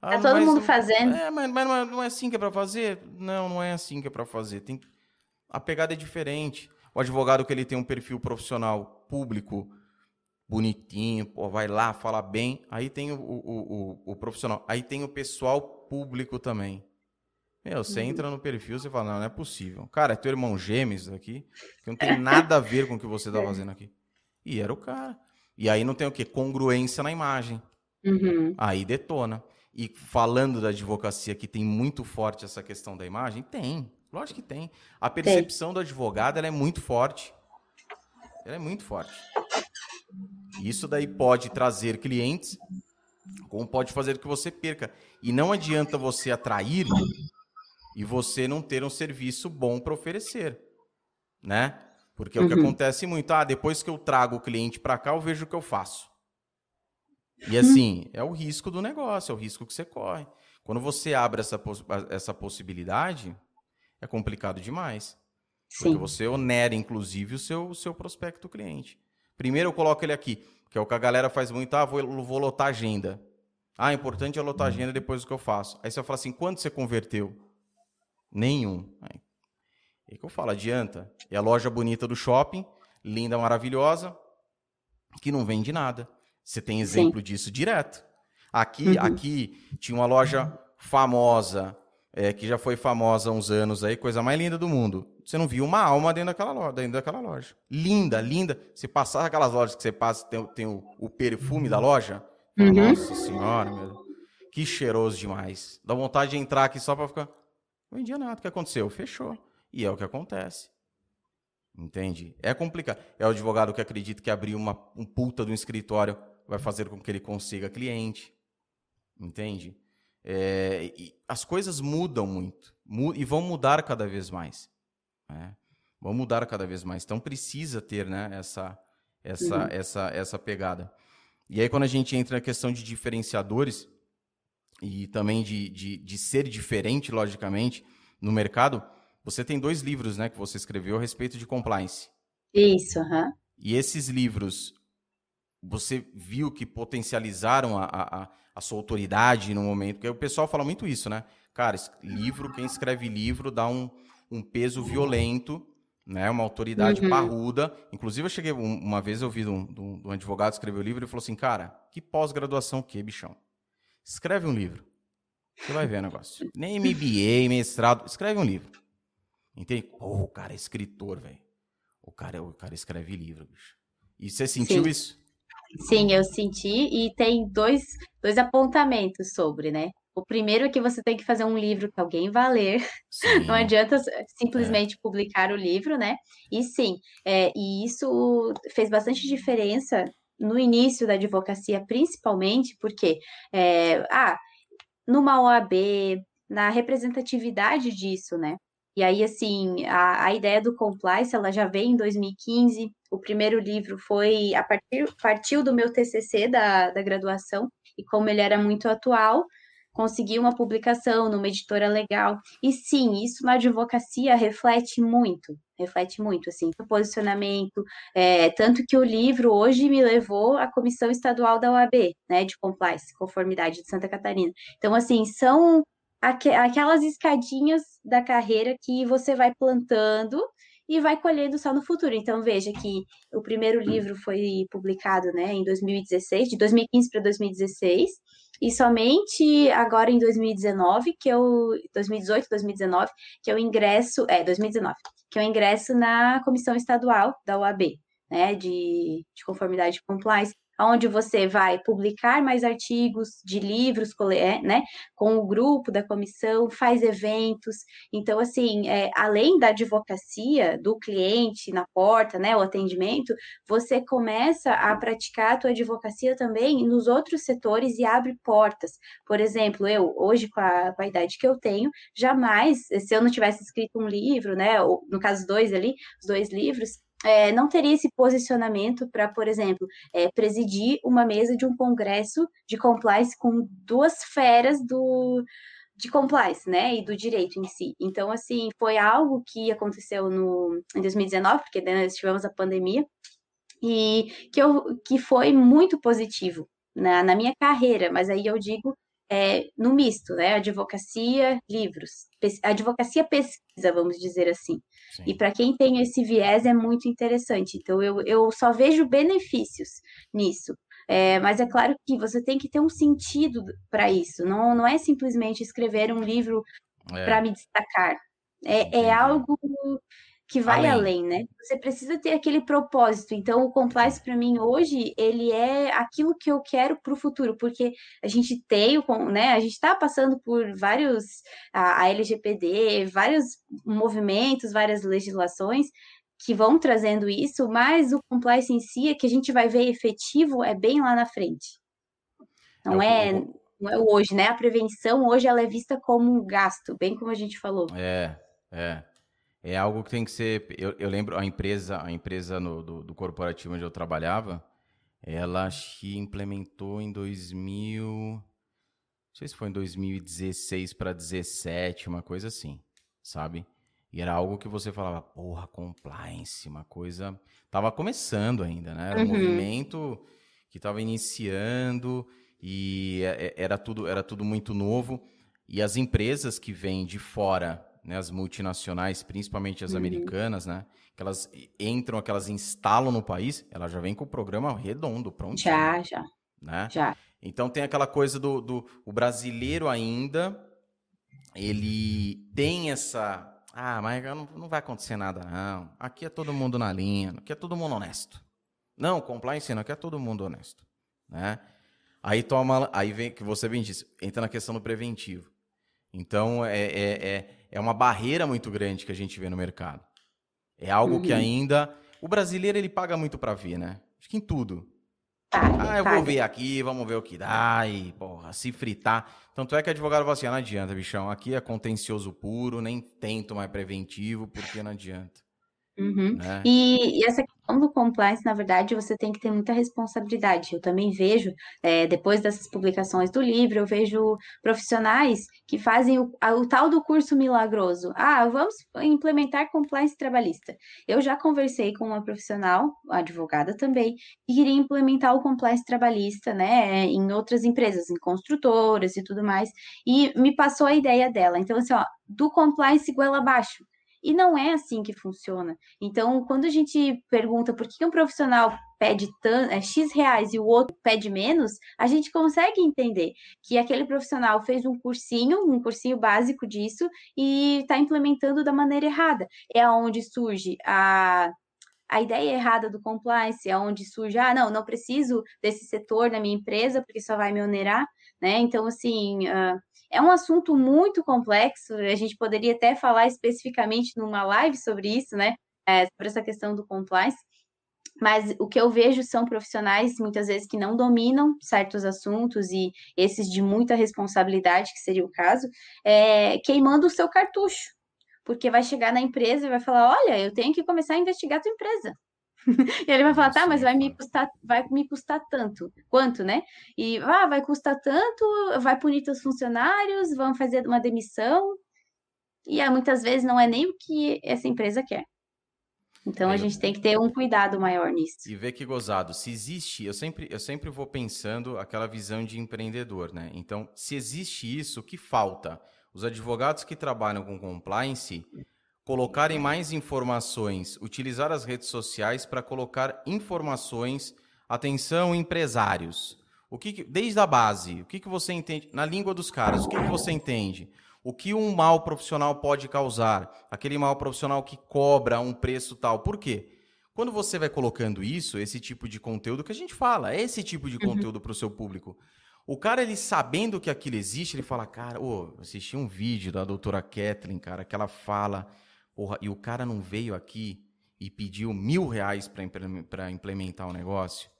Ah, tá todo mas, mundo fazendo. É, mas, mas é, não é assim que é pra fazer? Não, não é assim que é pra fazer. Tem... A pegada é diferente. O advogado que ele tem um perfil profissional público, bonitinho, pô, vai lá, fala bem. Aí tem o, o, o, o profissional. Aí tem o pessoal público também. Meu, você uhum. entra no perfil, você fala, não, não é possível. Cara, é teu irmão gêmeos aqui, que não tem nada a ver com o que você tá fazendo aqui. E era o cara. E aí não tem o quê? Congruência na imagem. Uhum. Aí detona. E falando da advocacia que tem muito forte essa questão da imagem, tem. Lógico que tem. A percepção tem. do advogado ela é muito forte. Ela é muito forte. Isso daí pode trazer clientes, como pode fazer que você perca. E não adianta você atrair e você não ter um serviço bom para oferecer, né? Porque é o que uhum. acontece muito. Ah, depois que eu trago o cliente para cá, eu vejo o que eu faço. E uhum. assim, é o risco do negócio, é o risco que você corre. Quando você abre essa, poss essa possibilidade, é complicado demais. Sim. Porque você onera, inclusive, o seu, o seu prospecto cliente. Primeiro eu coloco ele aqui, que é o que a galera faz muito. Ah, vou, vou lotar agenda. Ah, importante é lotar agenda depois do que eu faço. Aí você vai falar assim, quanto você converteu? Nenhum. Aí, é que eu falo, adianta. É a loja bonita do shopping, linda, maravilhosa, que não vende nada. Você tem exemplo Sim. disso direto. Aqui, uhum. aqui tinha uma loja famosa, é, que já foi famosa há uns anos aí, coisa mais linda do mundo. Você não viu uma alma dentro daquela loja. Dentro daquela loja. Linda, linda. Se passar aquelas lojas que você passa, tem, tem o, o, perfume da loja. Uhum. Nossa senhora, meu. Que cheiroso demais. Dá vontade de entrar aqui só para ficar. Não vendia nada. O que aconteceu? Fechou. E é o que acontece. Entende? É complicado. É o advogado que acredita que abrir uma, um puta de um escritório vai fazer com que ele consiga cliente. Entende? É, as coisas mudam muito mu e vão mudar cada vez mais. Né? Vão mudar cada vez mais. Então precisa ter né, essa, essa, uhum. essa, essa pegada. E aí, quando a gente entra na questão de diferenciadores e também de, de, de ser diferente, logicamente, no mercado, você tem dois livros né, que você escreveu a respeito de compliance. Isso, aham. Uhum. E esses livros, você viu que potencializaram a, a, a sua autoridade no momento? Porque o pessoal fala muito isso, né? Cara, livro, quem escreve livro dá um, um peso violento, né? Uma autoridade uhum. parruda. Inclusive, eu cheguei, uma vez eu vi de um, um advogado escrever o livro e falou assim, cara, que pós-graduação que, bichão? Escreve um livro. Você vai ver o negócio. Nem MBA, mestrado, escreve um livro. Entende? Pô, o cara é escritor, velho. O cara, o cara escreve livro, bicho. E você sentiu Sim. isso? Sim, eu senti e tem dois, dois apontamentos sobre, né? O primeiro é que você tem que fazer um livro que alguém vá ler. Sim. Não adianta simplesmente é. publicar o livro, né? E sim, é, e isso fez bastante diferença no início da advocacia, principalmente porque, é, ah, numa OAB, na representatividade disso, né? E aí, assim, a, a ideia do compliance, ela já veio em 2015. O primeiro livro foi a partir partiu do meu TCC da, da graduação e como ele era muito atual, consegui uma publicação numa editora legal. E sim, isso na advocacia reflete muito, reflete muito, assim, o posicionamento. É, tanto que o livro hoje me levou à comissão estadual da OAB, né, de compliance, conformidade de Santa Catarina. Então, assim, são aqu aquelas escadinhas da carreira que você vai plantando e vai colhendo só no futuro. Então, veja que o primeiro livro foi publicado né, em 2016, de 2015 para 2016, e somente agora em 2019, que eu. 2018, 2019, que eu ingresso. É, 2019, que eu ingresso na comissão estadual da UAB, né, de, de conformidade de compliance onde você vai publicar mais artigos de livros, é, né, com o grupo da comissão, faz eventos. Então, assim, é, além da advocacia do cliente na porta, né, o atendimento, você começa a praticar a tua advocacia também nos outros setores e abre portas. Por exemplo, eu, hoje, com a, com a idade que eu tenho, jamais, se eu não tivesse escrito um livro, né, ou, no caso, dois ali, os dois livros, é, não teria esse posicionamento para, por exemplo, é, presidir uma mesa de um congresso de compliance com duas feras do de compliance, né, e do direito em si. Então, assim, foi algo que aconteceu no, em 2019, porque né, nós tivemos a pandemia, e que, eu, que foi muito positivo na, na minha carreira, mas aí eu digo é, no misto, né? Advocacia, livros. Advocacia pesquisa, vamos dizer assim. Sim. E para quem tem esse viés é muito interessante. Então, eu, eu só vejo benefícios nisso. É, mas é claro que você tem que ter um sentido para isso. Não, não é simplesmente escrever um livro é. para me destacar. É, é algo que vai além. além. né? Você precisa ter aquele propósito. Então, o compliance para mim hoje, ele é aquilo que eu quero para o futuro, porque a gente tem, né? A gente está passando por vários a, a LGPD, vários movimentos, várias legislações que vão trazendo isso, mas o compliance em si, é que a gente vai ver efetivo, é bem lá na frente. Não é, é não é hoje, né? A prevenção hoje ela é vista como um gasto, bem como a gente falou. É, é. É algo que tem que ser. Eu, eu lembro a empresa, a empresa no, do, do, corporativo onde eu trabalhava, ela implementou em 2000. Não sei se foi em 2016 para 2017, uma coisa assim, sabe? E era algo que você falava, porra, compliance, uma coisa. Tava começando ainda, né? Era um uhum. movimento que estava iniciando e é, é, era tudo, era tudo muito novo. E as empresas que vêm de fora né, as multinacionais, principalmente as uhum. americanas, né, que elas entram, que elas instalam no país, ela já vem com o programa redondo, pronto. Já, já. Né? Já. Então tem aquela coisa do, do o brasileiro ainda, ele tem essa, ah, mas não, não vai acontecer nada não, aqui é todo mundo na linha, aqui é todo mundo honesto. Não, compliance não, aqui é todo mundo honesto, né? Aí toma, aí vem que você bem disse, entra na questão do preventivo. Então é, é, é é uma barreira muito grande que a gente vê no mercado. É algo uhum. que ainda. O brasileiro ele paga muito para ver, né? Acho que em tudo. ah, eu vou ver aqui, vamos ver o que dá, e, porra, se fritar. Tanto é que advogado fala assim: ah, não adianta, bichão, aqui é contencioso puro, nem tento mais preventivo, porque não adianta. Uhum. Né? E, e, essa questão do compliance, na verdade, você tem que ter muita responsabilidade. Eu também vejo, é, depois dessas publicações do livro, eu vejo profissionais que fazem o, o tal do curso milagroso. Ah, vamos implementar compliance trabalhista. Eu já conversei com uma profissional, advogada também, que queria implementar o compliance trabalhista, né, em outras empresas, em construtoras e tudo mais, e me passou a ideia dela. Então, assim, ó, do compliance goela abaixo e não é assim que funciona. Então, quando a gente pergunta por que um profissional pede tanto, é, X reais e o outro pede menos, a gente consegue entender que aquele profissional fez um cursinho, um cursinho básico disso, e está implementando da maneira errada. É onde surge a a ideia errada do compliance, é onde surge, ah, não, não preciso desse setor na minha empresa, porque só vai me onerar, né? Então, assim, uh, é um assunto muito complexo, a gente poderia até falar especificamente numa live sobre isso, né? É, sobre essa questão do compliance. Mas o que eu vejo são profissionais, muitas vezes, que não dominam certos assuntos e esses de muita responsabilidade, que seria o caso, é, queimando o seu cartucho. Porque vai chegar na empresa e vai falar: olha, eu tenho que começar a investigar a tua empresa. E ele vai falar, tá, mas vai me custar, vai me custar tanto. Quanto, né? E ah, vai custar tanto, vai punir teus funcionários, vão fazer uma demissão. E ah, muitas vezes não é nem o que essa empresa quer. Então a gente tem que ter um cuidado maior nisso. E ver que gozado, se existe, eu sempre, eu sempre vou pensando aquela visão de empreendedor, né? Então, se existe isso, o que falta? Os advogados que trabalham com compliance colocarem mais informações, utilizar as redes sociais para colocar informações. Atenção, empresários. O que, desde a base, o que, que você entende na língua dos caras? O que, que você entende? O que um mal profissional pode causar? Aquele mal profissional que cobra um preço tal. Por quê? Quando você vai colocando isso, esse tipo de conteúdo que a gente fala, é esse tipo de uhum. conteúdo para o seu público. O cara, ele sabendo que aquilo existe, ele fala, cara, ô, assisti um vídeo da doutora Kathleen, cara, que ela fala Porra, e o cara não veio aqui e pediu mil reais para implementar o negócio?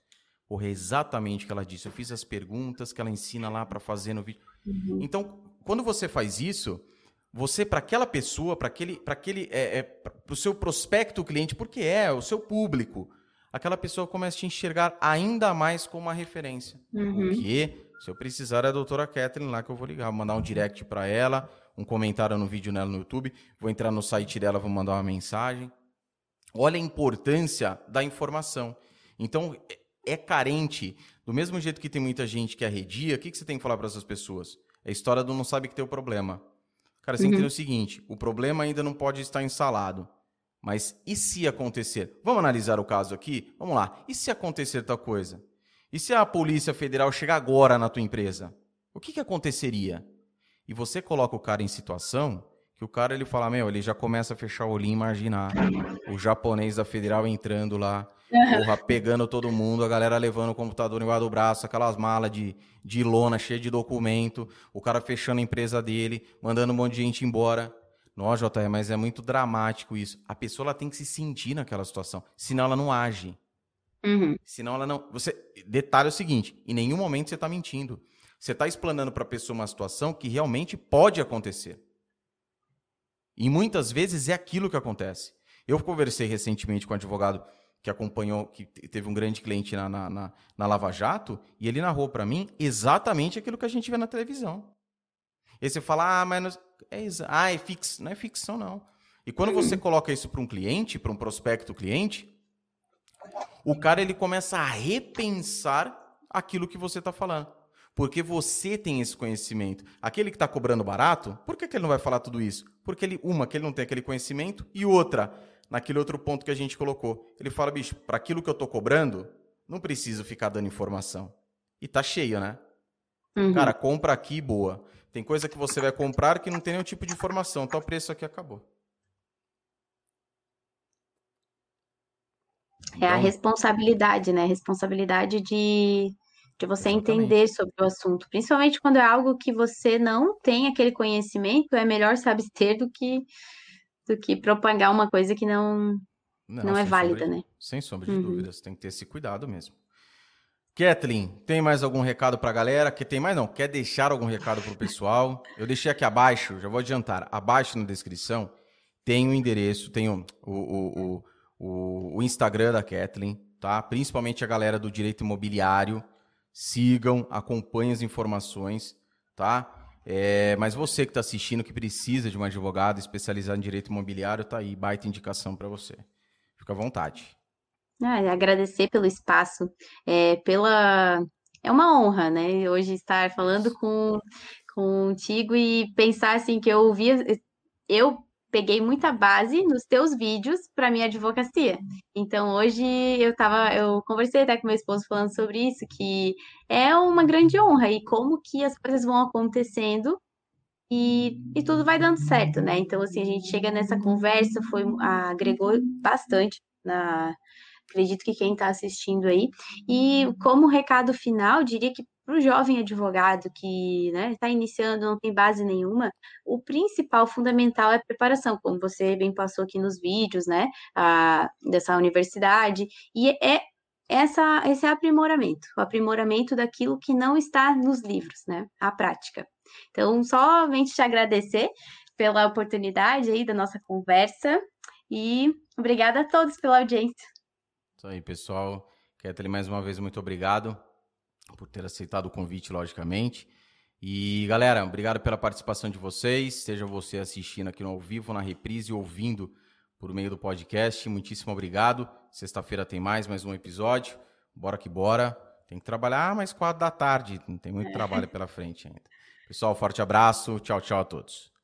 Porra, é exatamente o que ela disse. Eu fiz as perguntas que ela ensina lá para fazer no vídeo. Uhum. Então, quando você faz isso, você, para aquela pessoa, para aquele, para aquele, é, é para o seu prospecto cliente, porque é o seu público, aquela pessoa começa a te enxergar ainda mais como uma referência. Uhum. Porque, se eu precisar, é a doutora Kathleen lá que eu vou ligar, vou mandar um direct para ela um comentário no vídeo nela no YouTube, vou entrar no site dela, vou mandar uma mensagem. Olha a importância da informação. Então, é, é carente, do mesmo jeito que tem muita gente que arredia, o que, que você tem que falar para essas pessoas? É a história do não sabe que tem o problema. Cara, você uhum. uhum. o seguinte: o problema ainda não pode estar instalado. Mas e se acontecer? Vamos analisar o caso aqui? Vamos lá. E se acontecer tal coisa? E se a Polícia Federal chegar agora na tua empresa? O que, que aconteceria? E você coloca o cara em situação que o cara ele fala, meu, ele já começa a fechar o olhinho e imaginar o japonês da federal entrando lá, porra, pegando todo mundo, a galera levando o computador embaixo do braço, aquelas malas de, de lona cheia de documento, o cara fechando a empresa dele, mandando um monte de gente embora. Nossa, JR, mas é muito dramático isso. A pessoa ela tem que se sentir naquela situação, senão ela não age. Uhum. Senão ela não. Você detalhe é o seguinte: em nenhum momento você está mentindo. Você está explanando para a pessoa uma situação que realmente pode acontecer. E muitas vezes é aquilo que acontece. Eu conversei recentemente com um advogado que acompanhou, que teve um grande cliente na, na, na, na Lava Jato, e ele narrou para mim exatamente aquilo que a gente vê na televisão. E você fala, ah, mas não, é, ah, é fix, não é ficção, não. E quando você coloca isso para um cliente, para um prospecto cliente, o cara ele começa a repensar aquilo que você está falando. Porque você tem esse conhecimento. Aquele que está cobrando barato, por que, que ele não vai falar tudo isso? Porque ele, uma, que ele não tem aquele conhecimento, e outra, naquele outro ponto que a gente colocou. Ele fala, bicho, para aquilo que eu estou cobrando, não preciso ficar dando informação. E tá cheio, né? Uhum. Cara, compra aqui, boa. Tem coisa que você vai comprar que não tem nenhum tipo de informação. Então o preço aqui acabou. É a então responsabilidade, né? Responsabilidade de de você Exatamente. entender sobre o assunto, principalmente quando é algo que você não tem aquele conhecimento, é melhor saber ter do que do que propagar uma coisa que não, não, não é válida, de, né? Sem sombra de uhum. dúvidas, tem que ter esse cuidado mesmo. Kathleen, tem mais algum recado para a galera? Que tem mais não? Quer deixar algum recado para o pessoal? Eu deixei aqui abaixo, já vou adiantar. Abaixo na descrição tem o endereço, tem o, o, o, o Instagram da Kathleen, tá? Principalmente a galera do direito imobiliário. Sigam, acompanhem as informações, tá? É, mas você que está assistindo, que precisa de um advogado especializado em direito imobiliário, tá aí, baita indicação para você. Fica à vontade. Ah, agradecer pelo espaço, é, pela... É uma honra, né? Hoje estar falando com contigo e pensar assim que eu ouvia, eu peguei muita base nos teus vídeos para minha advocacia. Então hoje eu tava, eu conversei até com meu esposo falando sobre isso, que é uma grande honra e como que as coisas vão acontecendo e, e tudo vai dando certo, né? Então assim, a gente chega nessa conversa, foi agregou bastante na acredito que quem está assistindo aí. E como recado final, diria que para o jovem advogado que está né, tá iniciando, não tem base nenhuma, o principal, fundamental é a preparação, como você bem passou aqui nos vídeos, né, a, dessa universidade, e é essa, esse aprimoramento, o aprimoramento daquilo que não está nos livros, né, a prática. Então, somente te agradecer pela oportunidade aí da nossa conversa e obrigada a todos pela audiência. Isso aí, pessoal. Kathleen, mais uma vez, muito obrigado por ter aceitado o convite, logicamente. E, galera, obrigado pela participação de vocês. Seja você assistindo aqui no ao vivo, na reprise, ouvindo por meio do podcast. Muitíssimo obrigado. Sexta-feira tem mais, mais um episódio. Bora que bora. Tem que trabalhar mais quatro da tarde. Não tem muito é. trabalho pela frente ainda. Pessoal, forte abraço. Tchau, tchau a todos.